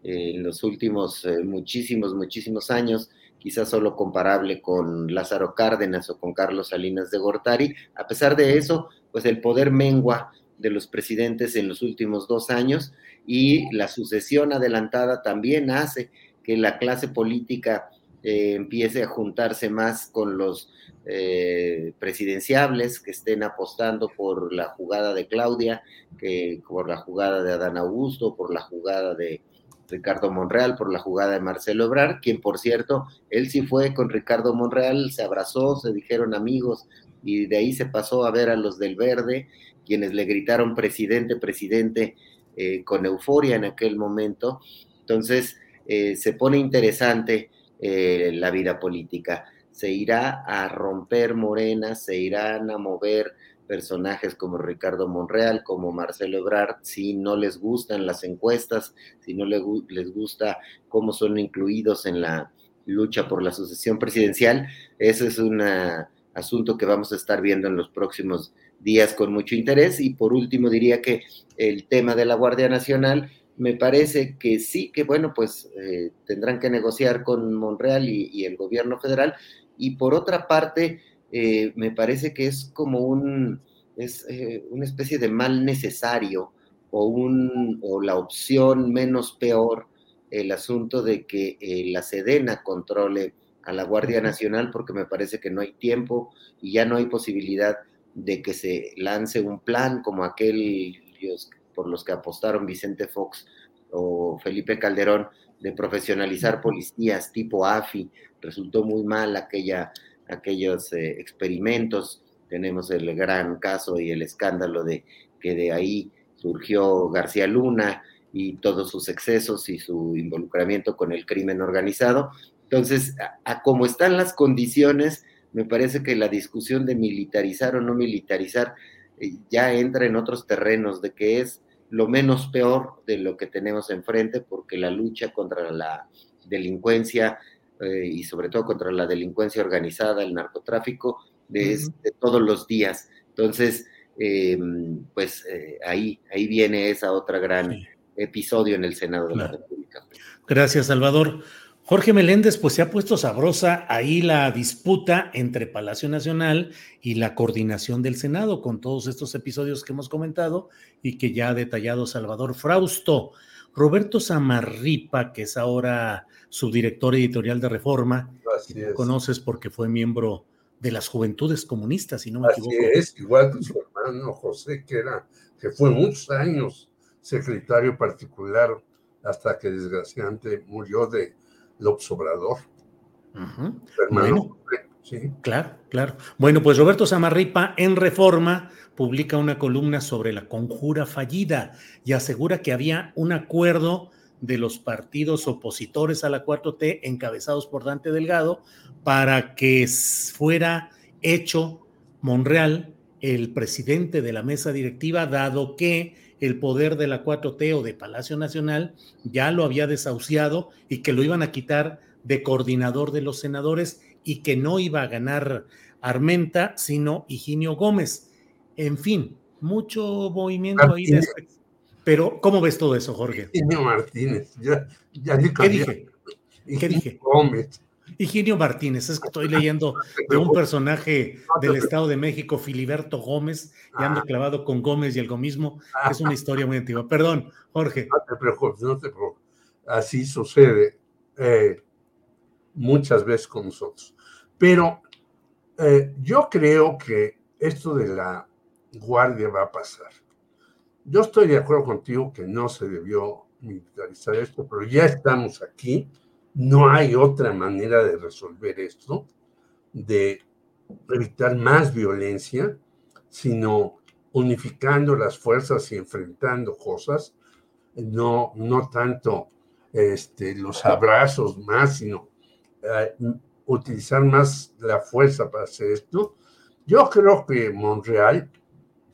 en los últimos muchísimos, muchísimos años, quizás solo comparable con Lázaro Cárdenas o con Carlos Salinas de Gortari. A pesar de eso, pues el poder mengua de los presidentes en los últimos dos años y la sucesión adelantada también hace que la clase política eh, empiece a juntarse más con los eh, presidenciables que estén apostando por la jugada de Claudia, que por la jugada de Adán Augusto, por la jugada de Ricardo Monreal por la jugada de Marcelo Ebrar, quien por cierto, él sí fue con Ricardo Monreal, se abrazó, se dijeron amigos y de ahí se pasó a ver a los del verde, quienes le gritaron presidente, presidente eh, con euforia en aquel momento. Entonces eh, se pone interesante eh, la vida política. Se irá a romper Morena, se irán a mover personajes como Ricardo Monreal, como Marcelo Ebrard, si no les gustan las encuestas, si no les, gusta cómo son incluidos en la lucha por la sucesión presidencial, ese es un asunto que vamos a estar viendo en los próximos días con mucho interés. Y por último, diría que el tema de la Guardia Nacional, me parece que sí, que bueno, pues eh, tendrán que negociar con Monreal y el gobierno federal. Y por otra parte, eh, me parece que es como un, es eh, una especie de mal necesario o, un, o la opción menos peor el asunto de que eh, la Sedena controle a la Guardia Nacional porque me parece que no hay tiempo y ya no hay posibilidad de que se lance un plan como aquel por los que apostaron Vicente Fox o Felipe Calderón de profesionalizar policías tipo AFI. Resultó muy mal aquella aquellos eh, experimentos. Tenemos el gran caso y el escándalo de que de ahí surgió García Luna y todos sus excesos y su involucramiento con el crimen organizado. Entonces, a, como están las condiciones, me parece que la discusión de militarizar o no militarizar eh, ya entra en otros terrenos, de que es lo menos peor de lo que tenemos enfrente, porque la lucha contra la delincuencia eh, y sobre todo contra la delincuencia organizada, el narcotráfico, de, todos los días. Entonces, eh, pues eh, ahí, ahí viene esa otra gran episodio en el Senado de la República. Gracias, Salvador. Jorge Meléndez, pues se ha puesto sabrosa ahí la disputa entre Palacio Nacional y la coordinación del Senado con todos estos episodios que hemos comentado y que ya ha detallado Salvador Frausto. Roberto Samarripa, que es ahora subdirector editorial de Reforma, conoces porque fue miembro de las Juventudes Comunistas, si no me equivoco. es, igual que su hermano José, que, era, que fue muchos años secretario particular hasta que desgraciadamente murió de López Obrador. Bueno, Sí. Claro, claro. Bueno, pues Roberto Samarripa en Reforma publica una columna sobre la conjura fallida y asegura que había un acuerdo de los partidos opositores a la 4T encabezados por Dante Delgado para que fuera hecho Monreal el presidente de la mesa directiva, dado que el poder de la 4T o de Palacio Nacional ya lo había desahuciado y que lo iban a quitar de coordinador de los senadores y que no iba a ganar Armenta, sino Higinio Gómez. En fin, mucho movimiento ahí. Pero, ¿cómo ves todo eso, Jorge? Higinio Martínez, ya, ya ¿Qué dije? ¿Qué dije? Gómez. Higinio Martínez, es que estoy leyendo de un personaje del Estado de México, Filiberto Gómez, y ando ah. clavado con Gómez y el gomismo, que es una historia muy antigua. Perdón, Jorge. No te preocupes, no te preocupes. Así sucede eh, muchas veces con nosotros. Pero eh, yo creo que esto de la guardia va a pasar. Yo estoy de acuerdo contigo que no se debió militarizar esto, pero ya estamos aquí no hay otra manera de resolver esto, de evitar más violencia, sino unificando las fuerzas y enfrentando cosas, no, no tanto este, los abrazos más, sino utilizar más la fuerza para hacer esto. Yo creo que Montreal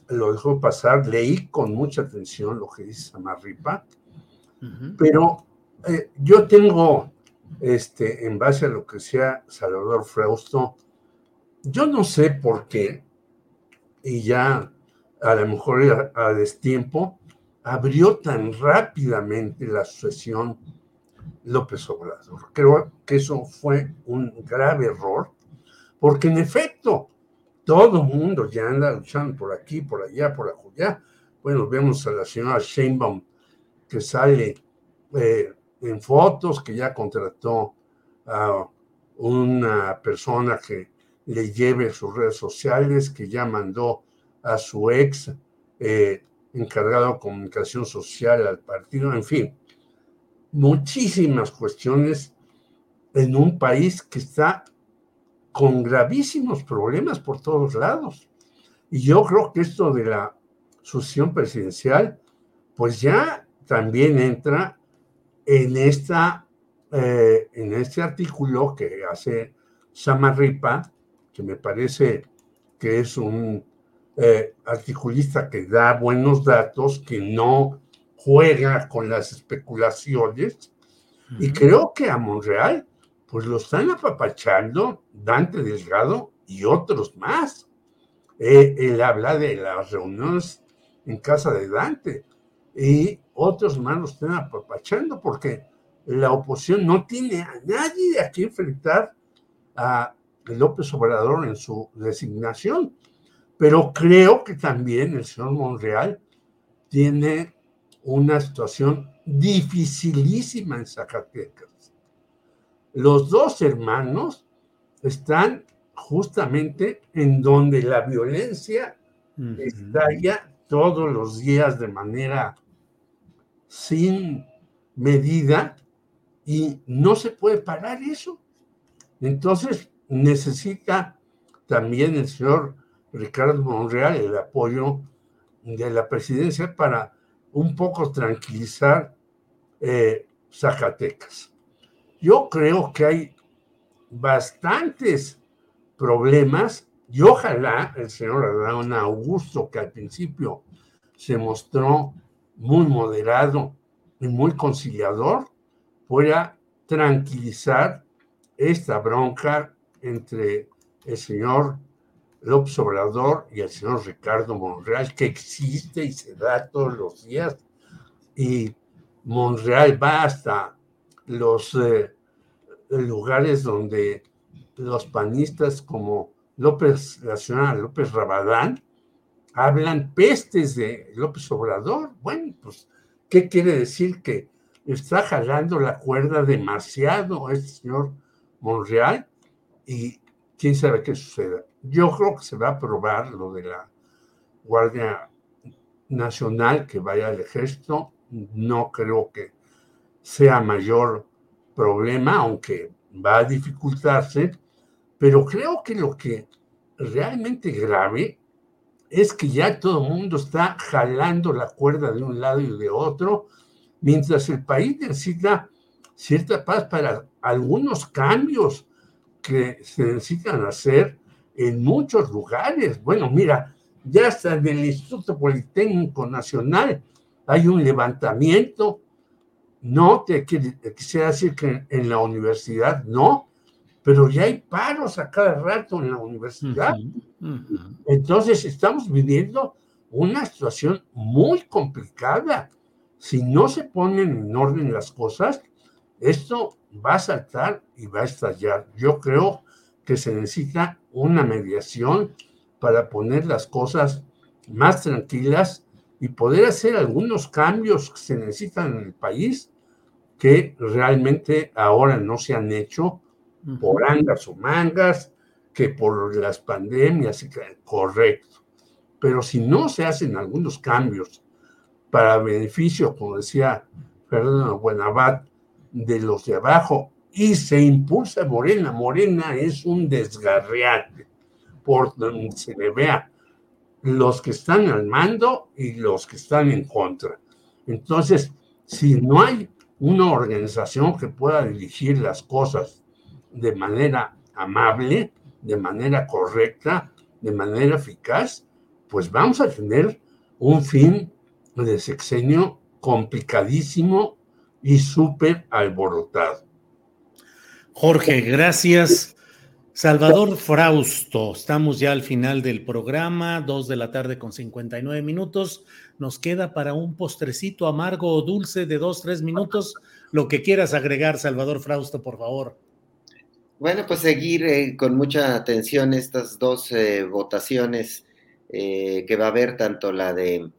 lo dejó pasar, leí con mucha atención lo que dice Samarripa, pero eh, yo tengo este, en base a lo que sea Salvador Frausto, yo no sé por qué, y ya a lo mejor a, destiempo, abrió tan rápidamente la sucesión López Obrador. Creo que eso fue un grave error, porque en efecto, todo el mundo ya anda luchando por aquí, por allá, por allá. Bueno, vemos a la señora Sheinbaum que sale eh, en fotos, que ya contrató a una persona que le lleve sus redes sociales, que ya mandó a su ex eh, encargado de comunicación social al partido, en fin, muchísimas cuestiones en un país que está con gravísimos problemas por todos lados. Y yo creo que esto de la sucesión presidencial, pues ya también entra en, esta, eh, en este artículo que hace Samarripa, que me parece que es un eh, articulista que da buenos datos, que no juega con las especulaciones, y creo que a Monreal, pues lo están apapachando Dante Delgado y otros más. Eh, él habla de las reuniones en casa de Dante y otros más lo están apapachando porque la oposición no tiene a nadie a quien enfrentar a López Obrador en su designación. Pero creo que también el señor Monreal tiene una situación dificilísima en Zacatecas. Los dos hermanos están justamente en donde la violencia estalla todos los días de manera sin medida y no se puede parar eso. Entonces necesita también el señor Ricardo Monreal el apoyo de la presidencia para un poco tranquilizar eh, Zacatecas. Yo creo que hay bastantes problemas y ojalá el señor Adán Augusto, que al principio se mostró muy moderado y muy conciliador, pueda tranquilizar esta bronca entre el señor López Obrador y el señor Ricardo Monreal, que existe y se da todos los días. Y Monreal va hasta los eh, lugares donde los panistas como López, la señora López Rabadán, hablan pestes de López Obrador. Bueno, pues, ¿qué quiere decir? Que está jalando la cuerda demasiado este señor Monreal y quién sabe qué suceda. Yo creo que se va a aprobar lo de la Guardia Nacional que vaya al ejército. No creo que sea mayor problema, aunque va a dificultarse, Pero creo que lo que realmente grave es que ya todo el mundo está jalando la cuerda de un lado y de otro, mientras el país necesita cierta paz para algunos cambios que se necesitan hacer en muchos lugares. Bueno, mira, ya hasta en el Instituto Politécnico Nacional hay un levantamiento. No te quisiera decir que en la universidad no, pero ya hay paros a cada rato en la universidad. Entonces estamos viviendo una situación muy complicada. Si no se ponen en orden las cosas, esto va a saltar y va a estallar. Yo creo que se necesita una mediación para poner las cosas más tranquilas y poder hacer algunos cambios que se necesitan en el país que realmente ahora no se han hecho por angas o mangas, que por las pandemias, correcto. Pero si no se hacen algunos cambios para beneficio, como decía Fernando Buenabat, de los de abajo y se impulsa Morena. Morena es un desgarriate por donde se le vea los que están al mando y los que están en contra. Entonces, si no hay una organización que pueda dirigir las cosas de manera amable, de manera correcta, de manera eficaz, pues vamos a tener un fin de sexenio complicadísimo y súper alborotado. Jorge, gracias. Salvador Frausto, estamos ya al final del programa, dos de la tarde con 59 minutos. Nos queda para un postrecito amargo o dulce de dos, tres minutos. Lo que quieras agregar, Salvador Frausto, por favor. Bueno, pues seguir eh, con mucha atención estas dos eh, votaciones eh, que va a haber, tanto la de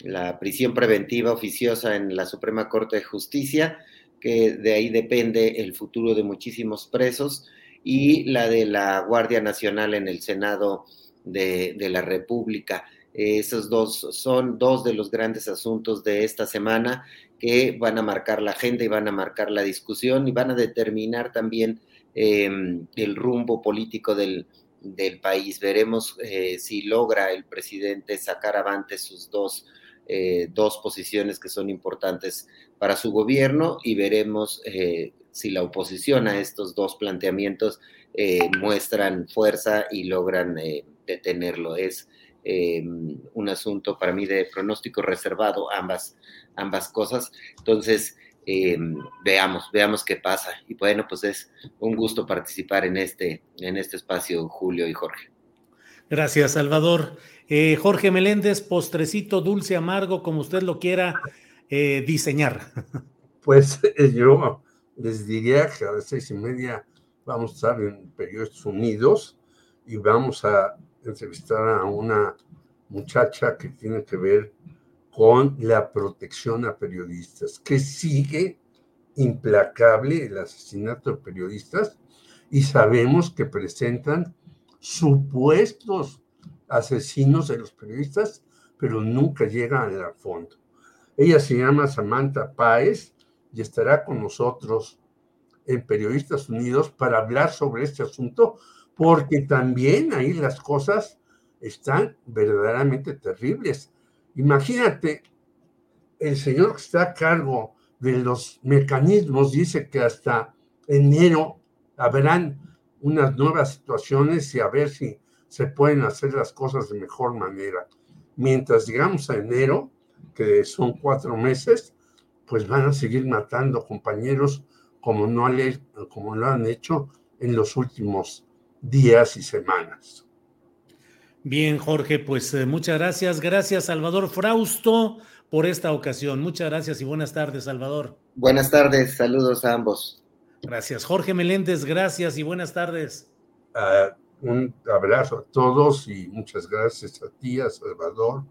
la prisión preventiva oficiosa en la Suprema Corte de Justicia, que de ahí depende el futuro de muchísimos presos, y la de la Guardia Nacional en el Senado de, la República. Esos dos son dos de los grandes asuntos de esta semana que van a marcar la agenda y van a marcar la discusión y van a determinar también em, el rumbo político del, país. Veremos eh, si logra el presidente sacar avante sus dos eh, dos posiciones que son importantes para su gobierno y veremos eh, si la oposición a estos dos planteamientos eh, muestran fuerza y logran detenerlo. Es un asunto para mí de pronóstico reservado, ambas, ambas cosas. Entonces, veamos, veamos qué pasa. Y bueno, pues es un gusto participar en este, en este espacio, Julio y Jorge. Gracias, Salvador. Eh, Jorge Meléndez, postrecito dulce, amargo, como usted lo quiera eh, diseñar. Pues eh, yo les diría que a las seis y media vamos a estar en Periodistas Unidos y vamos a entrevistar a una muchacha que tiene que ver con la protección a periodistas, que sigue implacable el asesinato de periodistas y sabemos que presentan supuestos asesinos de los periodistas, pero nunca llegan al fondo. Ella se llama Samantha Páez y estará con nosotros en Periodistas Unidos para hablar sobre este asunto, porque también ahí las cosas están verdaderamente terribles. Imagínate, el señor que está a cargo de los mecanismos dice que hasta enero habrán unas nuevas situaciones y a ver si se pueden hacer las cosas de mejor manera. Mientras llegamos a enero, que son cuatro meses, pues van a seguir matando compañeros como no, como lo han hecho en los últimos días y semanas. Bien, Jorge, pues eh, muchas gracias. Gracias, Salvador Frausto, por esta ocasión. Muchas gracias y buenas tardes, Salvador. Buenas tardes, saludos a ambos. Gracias. Jorge Meléndez, gracias y buenas tardes. Ah, un abrazo a todos y muchas gracias a ti, a Salvador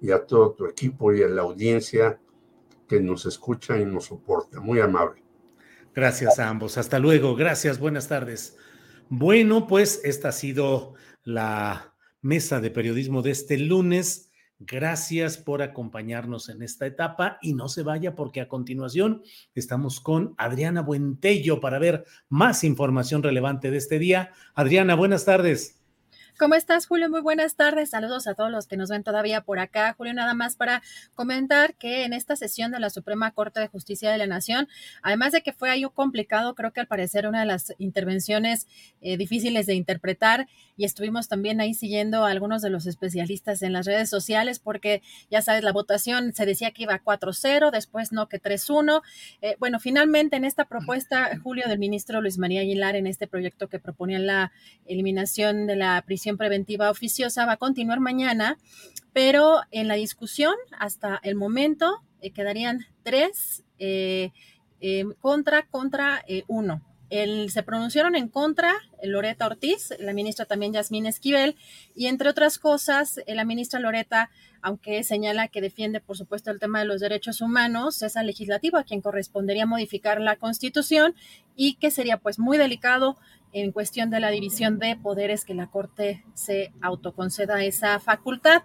y a todo tu equipo y a la audiencia que nos escucha y nos soporta. Muy amable. Gracias a ambos. Hasta luego. Gracias. Buenas tardes. Bueno, pues esta ha sido la mesa de periodismo de este lunes. Gracias por acompañarnos en esta etapa y no se vaya porque a continuación estamos con Adriana Buentello para ver más información relevante de este día. Adriana, buenas tardes. ¿Cómo estás, Julio? Muy buenas tardes. Saludos a todos los que nos ven todavía por acá. Julio, nada más para comentar que en esta sesión de la Suprema Corte de Justicia de la Nación, además de que fue ahí complicado, creo que al parecer una de las intervenciones eh, difíciles de interpretar y estuvimos también ahí siguiendo a algunos de los especialistas en las redes sociales porque ya sabes, la votación se decía que iba 4-0, después no que 3-1. Eh, bueno, finalmente en esta propuesta, Julio, del ministro Luis María Aguilar, en este proyecto que proponía la eliminación de la prisión preventiva oficiosa va a continuar mañana, pero en la discusión hasta el momento eh, quedarían tres eh, eh, contra, contra uno. Se pronunciaron en contra Loreta Ortiz, la ministra también Yasmín Esquivel, y entre otras cosas, la ministra Loreta, aunque señala que defiende, por supuesto, el tema de los derechos humanos, es al legislativo a quien correspondería modificar la constitución y que sería pues muy delicado en cuestión de la división de poderes que la Corte se autoconceda esa facultad.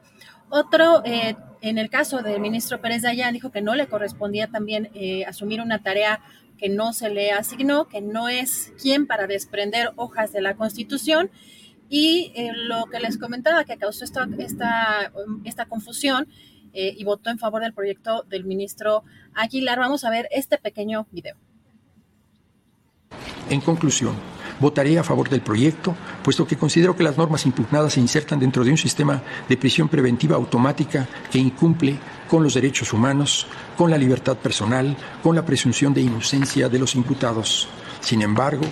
Otro, eh, en el caso del ministro Pérez Dayán, dijo que no le correspondía también eh, asumir una tarea que no se le asignó, que no es quien para desprender hojas de la Constitución. Y eh, lo que les comentaba que causó esta, esta, esta confusión y votó en favor del proyecto del ministro Aguilar. Vamos a ver este pequeño video. En conclusión, Votaré a favor del proyecto, puesto que considero que las normas impugnadas se insertan dentro de un sistema de prisión preventiva automática que incumple con los derechos humanos, con la libertad personal, con la presunción de inocencia de los imputados. Sin embargo,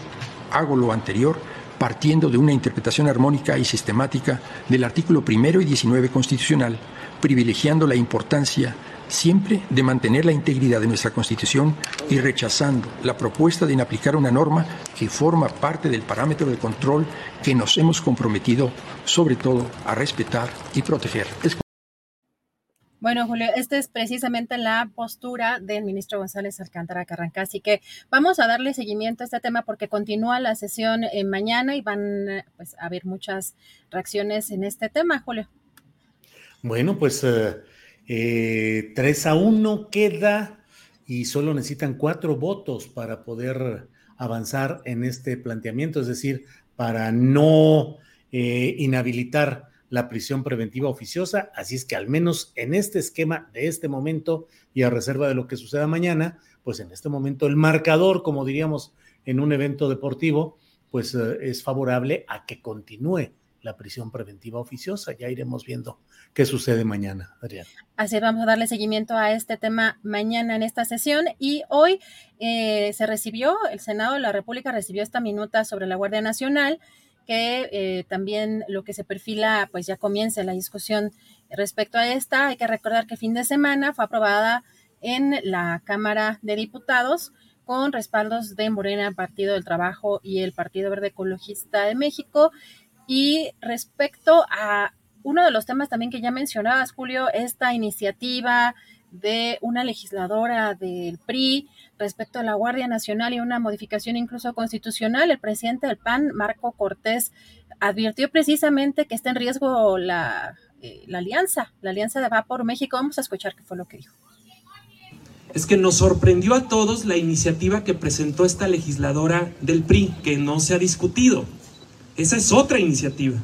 hago lo anterior partiendo de una interpretación armónica y sistemática del artículo primero y 19 constitucional, privilegiando la importancia siempre de mantener la integridad de nuestra Constitución y rechazando la propuesta de inaplicar una norma que forma parte del parámetro de control que nos hemos comprometido sobre todo a respetar y proteger. Bueno, Julio, esta es precisamente la postura del ministro González Alcántara Carranca. Así que vamos a darle seguimiento a este tema porque continúa la sesión eh, mañana y van pues, a haber muchas reacciones en este tema, Julio. Bueno, pues eh, 3 eh, a 1 queda y solo necesitan cuatro votos para poder avanzar en este planteamiento, es decir, para no eh, inhabilitar la prisión preventiva oficiosa. Así es que al menos en este esquema de este momento y a reserva de lo que suceda mañana, pues en este momento el marcador, como diríamos en un evento deportivo, pues eh, es favorable a que continúe la prisión preventiva oficiosa. Ya iremos viendo qué sucede mañana, Adriana. Así vamos a darle seguimiento a este tema mañana en esta sesión y hoy eh, se recibió, el Senado de la República recibió esta minuta sobre la Guardia Nacional que eh, también lo que se perfila, pues ya comienza la discusión respecto a esta. Hay que recordar que fin de semana fue aprobada en la Cámara de Diputados con respaldos de Morena, Partido del Trabajo y el Partido Verde Ecologista de México. Y respecto a uno de los temas también que ya mencionabas, Julio, esta iniciativa de una legisladora del PRI respecto a la Guardia Nacional y una modificación incluso constitucional, el presidente del PAN, Marco Cortés, advirtió precisamente que está en riesgo la, eh, la alianza, la alianza de Va por México. Vamos a escuchar qué fue lo que dijo. Es que nos sorprendió a todos la iniciativa que presentó esta legisladora del PRI, que no se ha discutido. Esa es otra iniciativa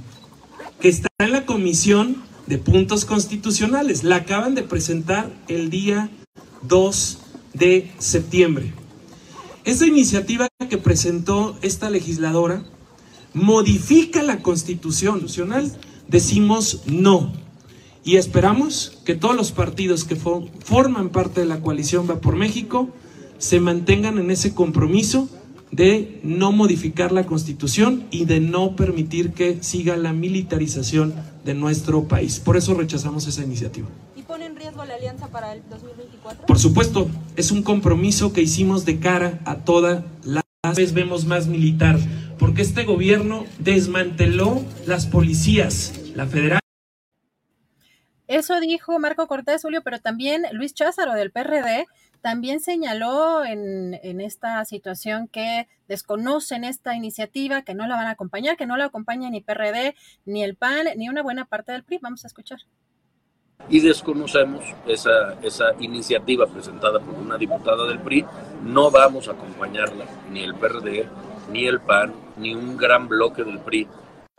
que está en la Comisión de Puntos Constitucionales. La acaban de presentar el día 2 de septiembre. Esa iniciativa que presentó esta legisladora modifica la Constitución Nacional. Decimos no. Y esperamos que todos los partidos que forman parte de la coalición Va por México se mantengan en ese compromiso de no modificar la constitución y de no permitir que siga la militarización de nuestro país. Por eso rechazamos esa iniciativa. ¿Y pone en riesgo la alianza para el 2024? Por supuesto, es un compromiso que hicimos de cara a toda la vez vemos más militar, porque este gobierno desmanteló las policías, la federal. Eso dijo Marco Cortés, Julio, pero también Luis Cházaro del PRD también señaló en, esta situación que desconocen esta iniciativa, que no la van a acompañar, que no la acompaña ni PRD, ni el PAN, ni una buena parte del PRI. Vamos a escuchar. y desconocemos esa, esa iniciativa presentada por una diputada del PRI. No vamos a acompañarla, ni el PRD, ni el PAN, ni un gran bloque del PRI,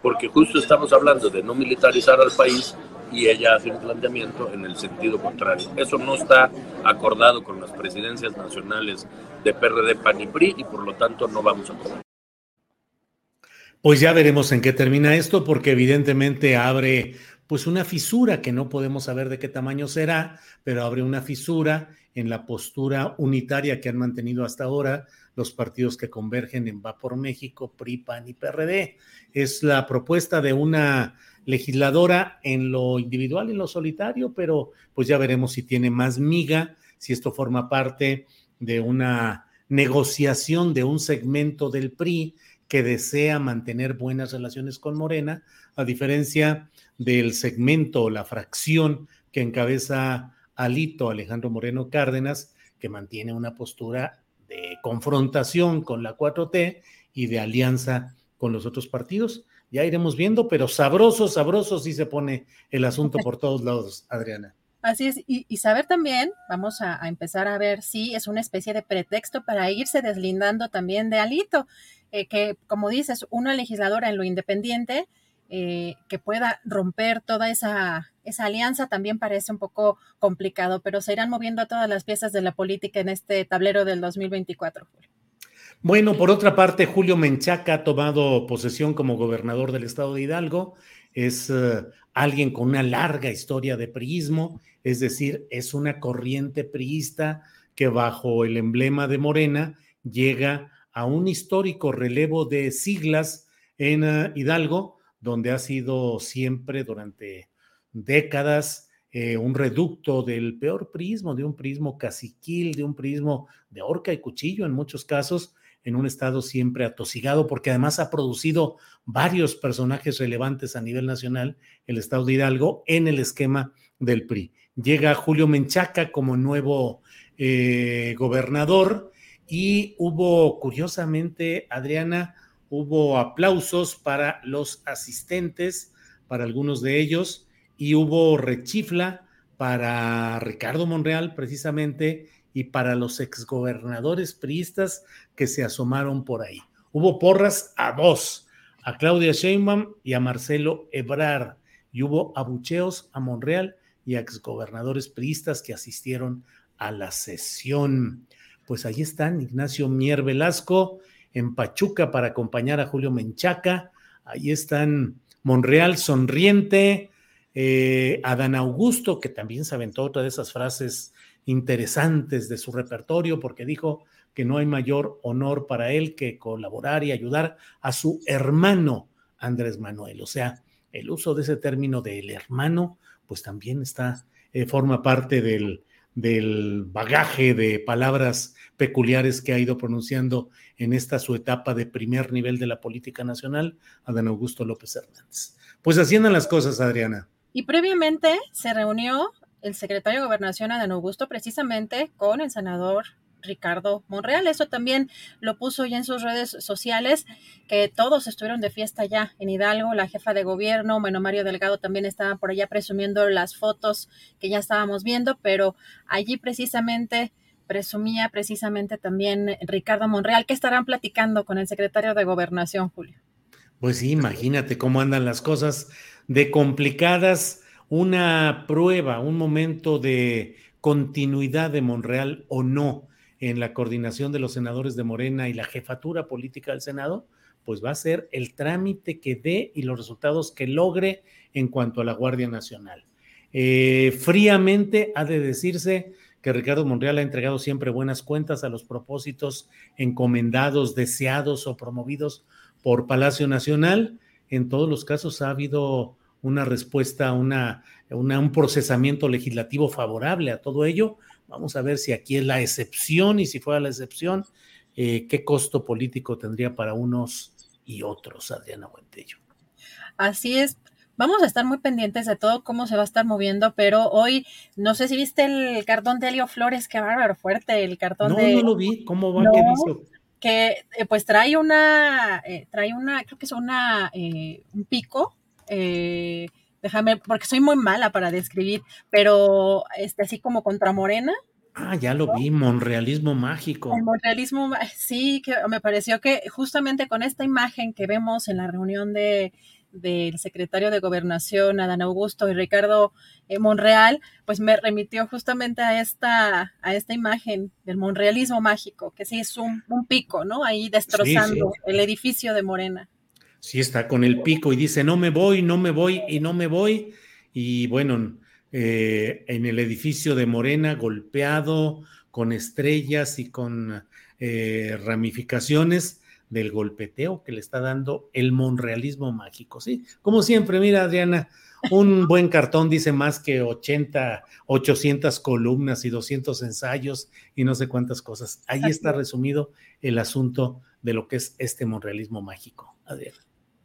porque justo estamos hablando de no militarizar al país y ella hace un planteamiento en el sentido contrario. Eso no está acordado con las presidencias nacionales de PRD, PAN y PRI y por lo tanto no vamos a apoyar. Pues ya veremos en qué termina esto, porque evidentemente abre pues una fisura que no podemos saber de qué tamaño será, pero abre una fisura en la postura unitaria que han mantenido hasta ahora los partidos que convergen en Va por México, PRI, PAN y PRD. Es la propuesta de una legisladora en lo individual en lo solitario, pero pues ya veremos si tiene más miga, si esto forma parte de una negociación de un segmento del PRI que desea mantener buenas relaciones con Morena, a diferencia del segmento o la fracción que encabeza Alito Alejandro Moreno Cárdenas, que mantiene una postura de confrontación con la 4T y de alianza con los otros partidos. Ya iremos viendo, pero sabroso, sabroso sí se pone el asunto por todos lados, Adriana. Así es, y, saber también, vamos a, empezar a ver si es una especie de pretexto para irse deslindando también de Alito, eh, que como dices, una legisladora en lo independiente eh, que pueda romper toda esa, esa alianza también parece un poco complicado, pero se irán moviendo todas las piezas de la política en este tablero del 2024. Bueno, por otra parte, Julio Menchaca ha tomado posesión como gobernador del estado de Hidalgo. Es eh, alguien con una larga historia de priismo, es decir, es una corriente priista que bajo el emblema de Morena llega a un histórico relevo de siglas en eh, Hidalgo, donde ha sido siempre durante décadas eh, un reducto del peor prismo, de un prismo caciquil, de un prismo de horca y cuchillo en muchos casos, en un estado siempre atosigado, porque además ha producido varios personajes relevantes a nivel nacional, el estado de Hidalgo, en el esquema del PRI. Llega Julio Menchaca como nuevo eh, gobernador y hubo, curiosamente, Adriana, hubo aplausos para los asistentes, para algunos de ellos, y hubo rechifla para Ricardo Monreal precisamente y para los exgobernadores priistas que se asomaron por ahí. Hubo porras a dos, a Claudia Sheinbaum y a Marcelo Ebrard, y hubo abucheos a Monreal y a exgobernadores priistas que asistieron a la sesión. Pues ahí están Ignacio Mier Velasco en Pachuca para acompañar a Julio Menchaca. Ahí están Monreal sonriente, eh, Adán Augusto, que también se aventó otra de esas frases interesantes de su repertorio, porque dijo que no hay mayor honor para él que colaborar y ayudar a su hermano Andrés Manuel. O sea, el uso de ese término del hermano, pues también está, eh, forma parte del, del bagaje de palabras peculiares que ha ido pronunciando en esta su etapa de primer nivel de la política nacional, Adán Augusto López Hernández. Pues haciendo las cosas, Adriana. Y previamente se reunió el secretario de Gobernación, Adán Augusto, precisamente con el senador Ricardo Monreal. Eso también lo puso ya en sus redes sociales, que todos estuvieron de fiesta ya en Hidalgo, la jefa de gobierno, bueno, Mario Delgado también estaba por allá presumiendo las fotos que ya estábamos viendo, pero allí precisamente presumía precisamente también Ricardo Monreal, que estarán platicando con el secretario de Gobernación, Julio. Pues sí, imagínate cómo andan las cosas de complicadas, una prueba, un momento de continuidad de Monreal o no en la coordinación de los senadores de Morena y la jefatura política del Senado, pues va a ser el trámite que dé y los resultados que logre en cuanto a la Guardia Nacional. Eh, fríamente ha de decirse que Ricardo Monreal ha entregado siempre buenas cuentas a los propósitos encomendados, deseados o promovidos por Palacio Nacional. En todos los casos ha habido una respuesta, una, un procesamiento legislativo favorable a todo ello. Vamos a ver si aquí es la excepción y si fuera la excepción, eh, qué costo político tendría para unos y otros, Adriana Buentello. Así es, Vamos a estar muy pendientes de todo cómo se va a estar moviendo, pero hoy no sé si viste el cartón de Elio Flores, qué bárbaro, fuerte el cartón de. No, no lo vi, ¿cómo va? Que eh, pues trae una, eh, trae una, creo que es una, eh, un pico, déjame, porque soy muy mala para describir, pero este, así como contra Morena. Ah, ya lo vi, monrealismo mágico. El monrealismo, sí, que me pareció que justamente con esta imagen que vemos en la reunión de del secretario de Gobernación, Adán Augusto y Ricardo eh, Monreal, pues me remitió justamente a esta, a esta imagen del monrealismo mágico, que sí es un, pico, ¿no? Ahí destrozando el edificio de Morena. Sí, está con el pico y dice, no me voy, no me voy y no me voy. Y bueno, eh, en el edificio de Morena, golpeado, con estrellas y con eh, ramificaciones del golpeteo que le está dando el monrealismo mágico, ¿sí? Como siempre, mira, Adriana, un buen cartón dice más que 80, 800 columnas y 200 ensayos y no sé cuántas cosas. Ahí está resumido el asunto de lo que es este monrealismo mágico, Adriana.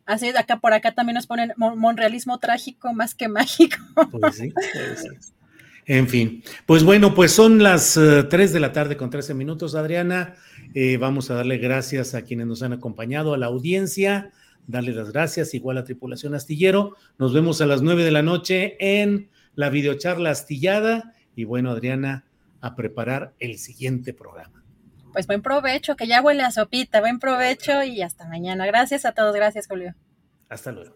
Así es, acá por acá también nos ponen monrealismo trágico más que mágico. Pues sí, En fin, pues bueno, pues son las 3 eh, de la tarde con 13 minutos, Adriana. Eh, vamos a darle gracias a quienes nos han acompañado, a la audiencia, darle las gracias, igual a Tripulación Astillero. Nos vemos a las 9 de la noche en la videocharla astillada. Y bueno, Adriana, a preparar el siguiente programa pues buen provecho, que ya huele a sopita, buen provecho y hasta mañana. Gracias a todos, gracias Julio. Hasta luego.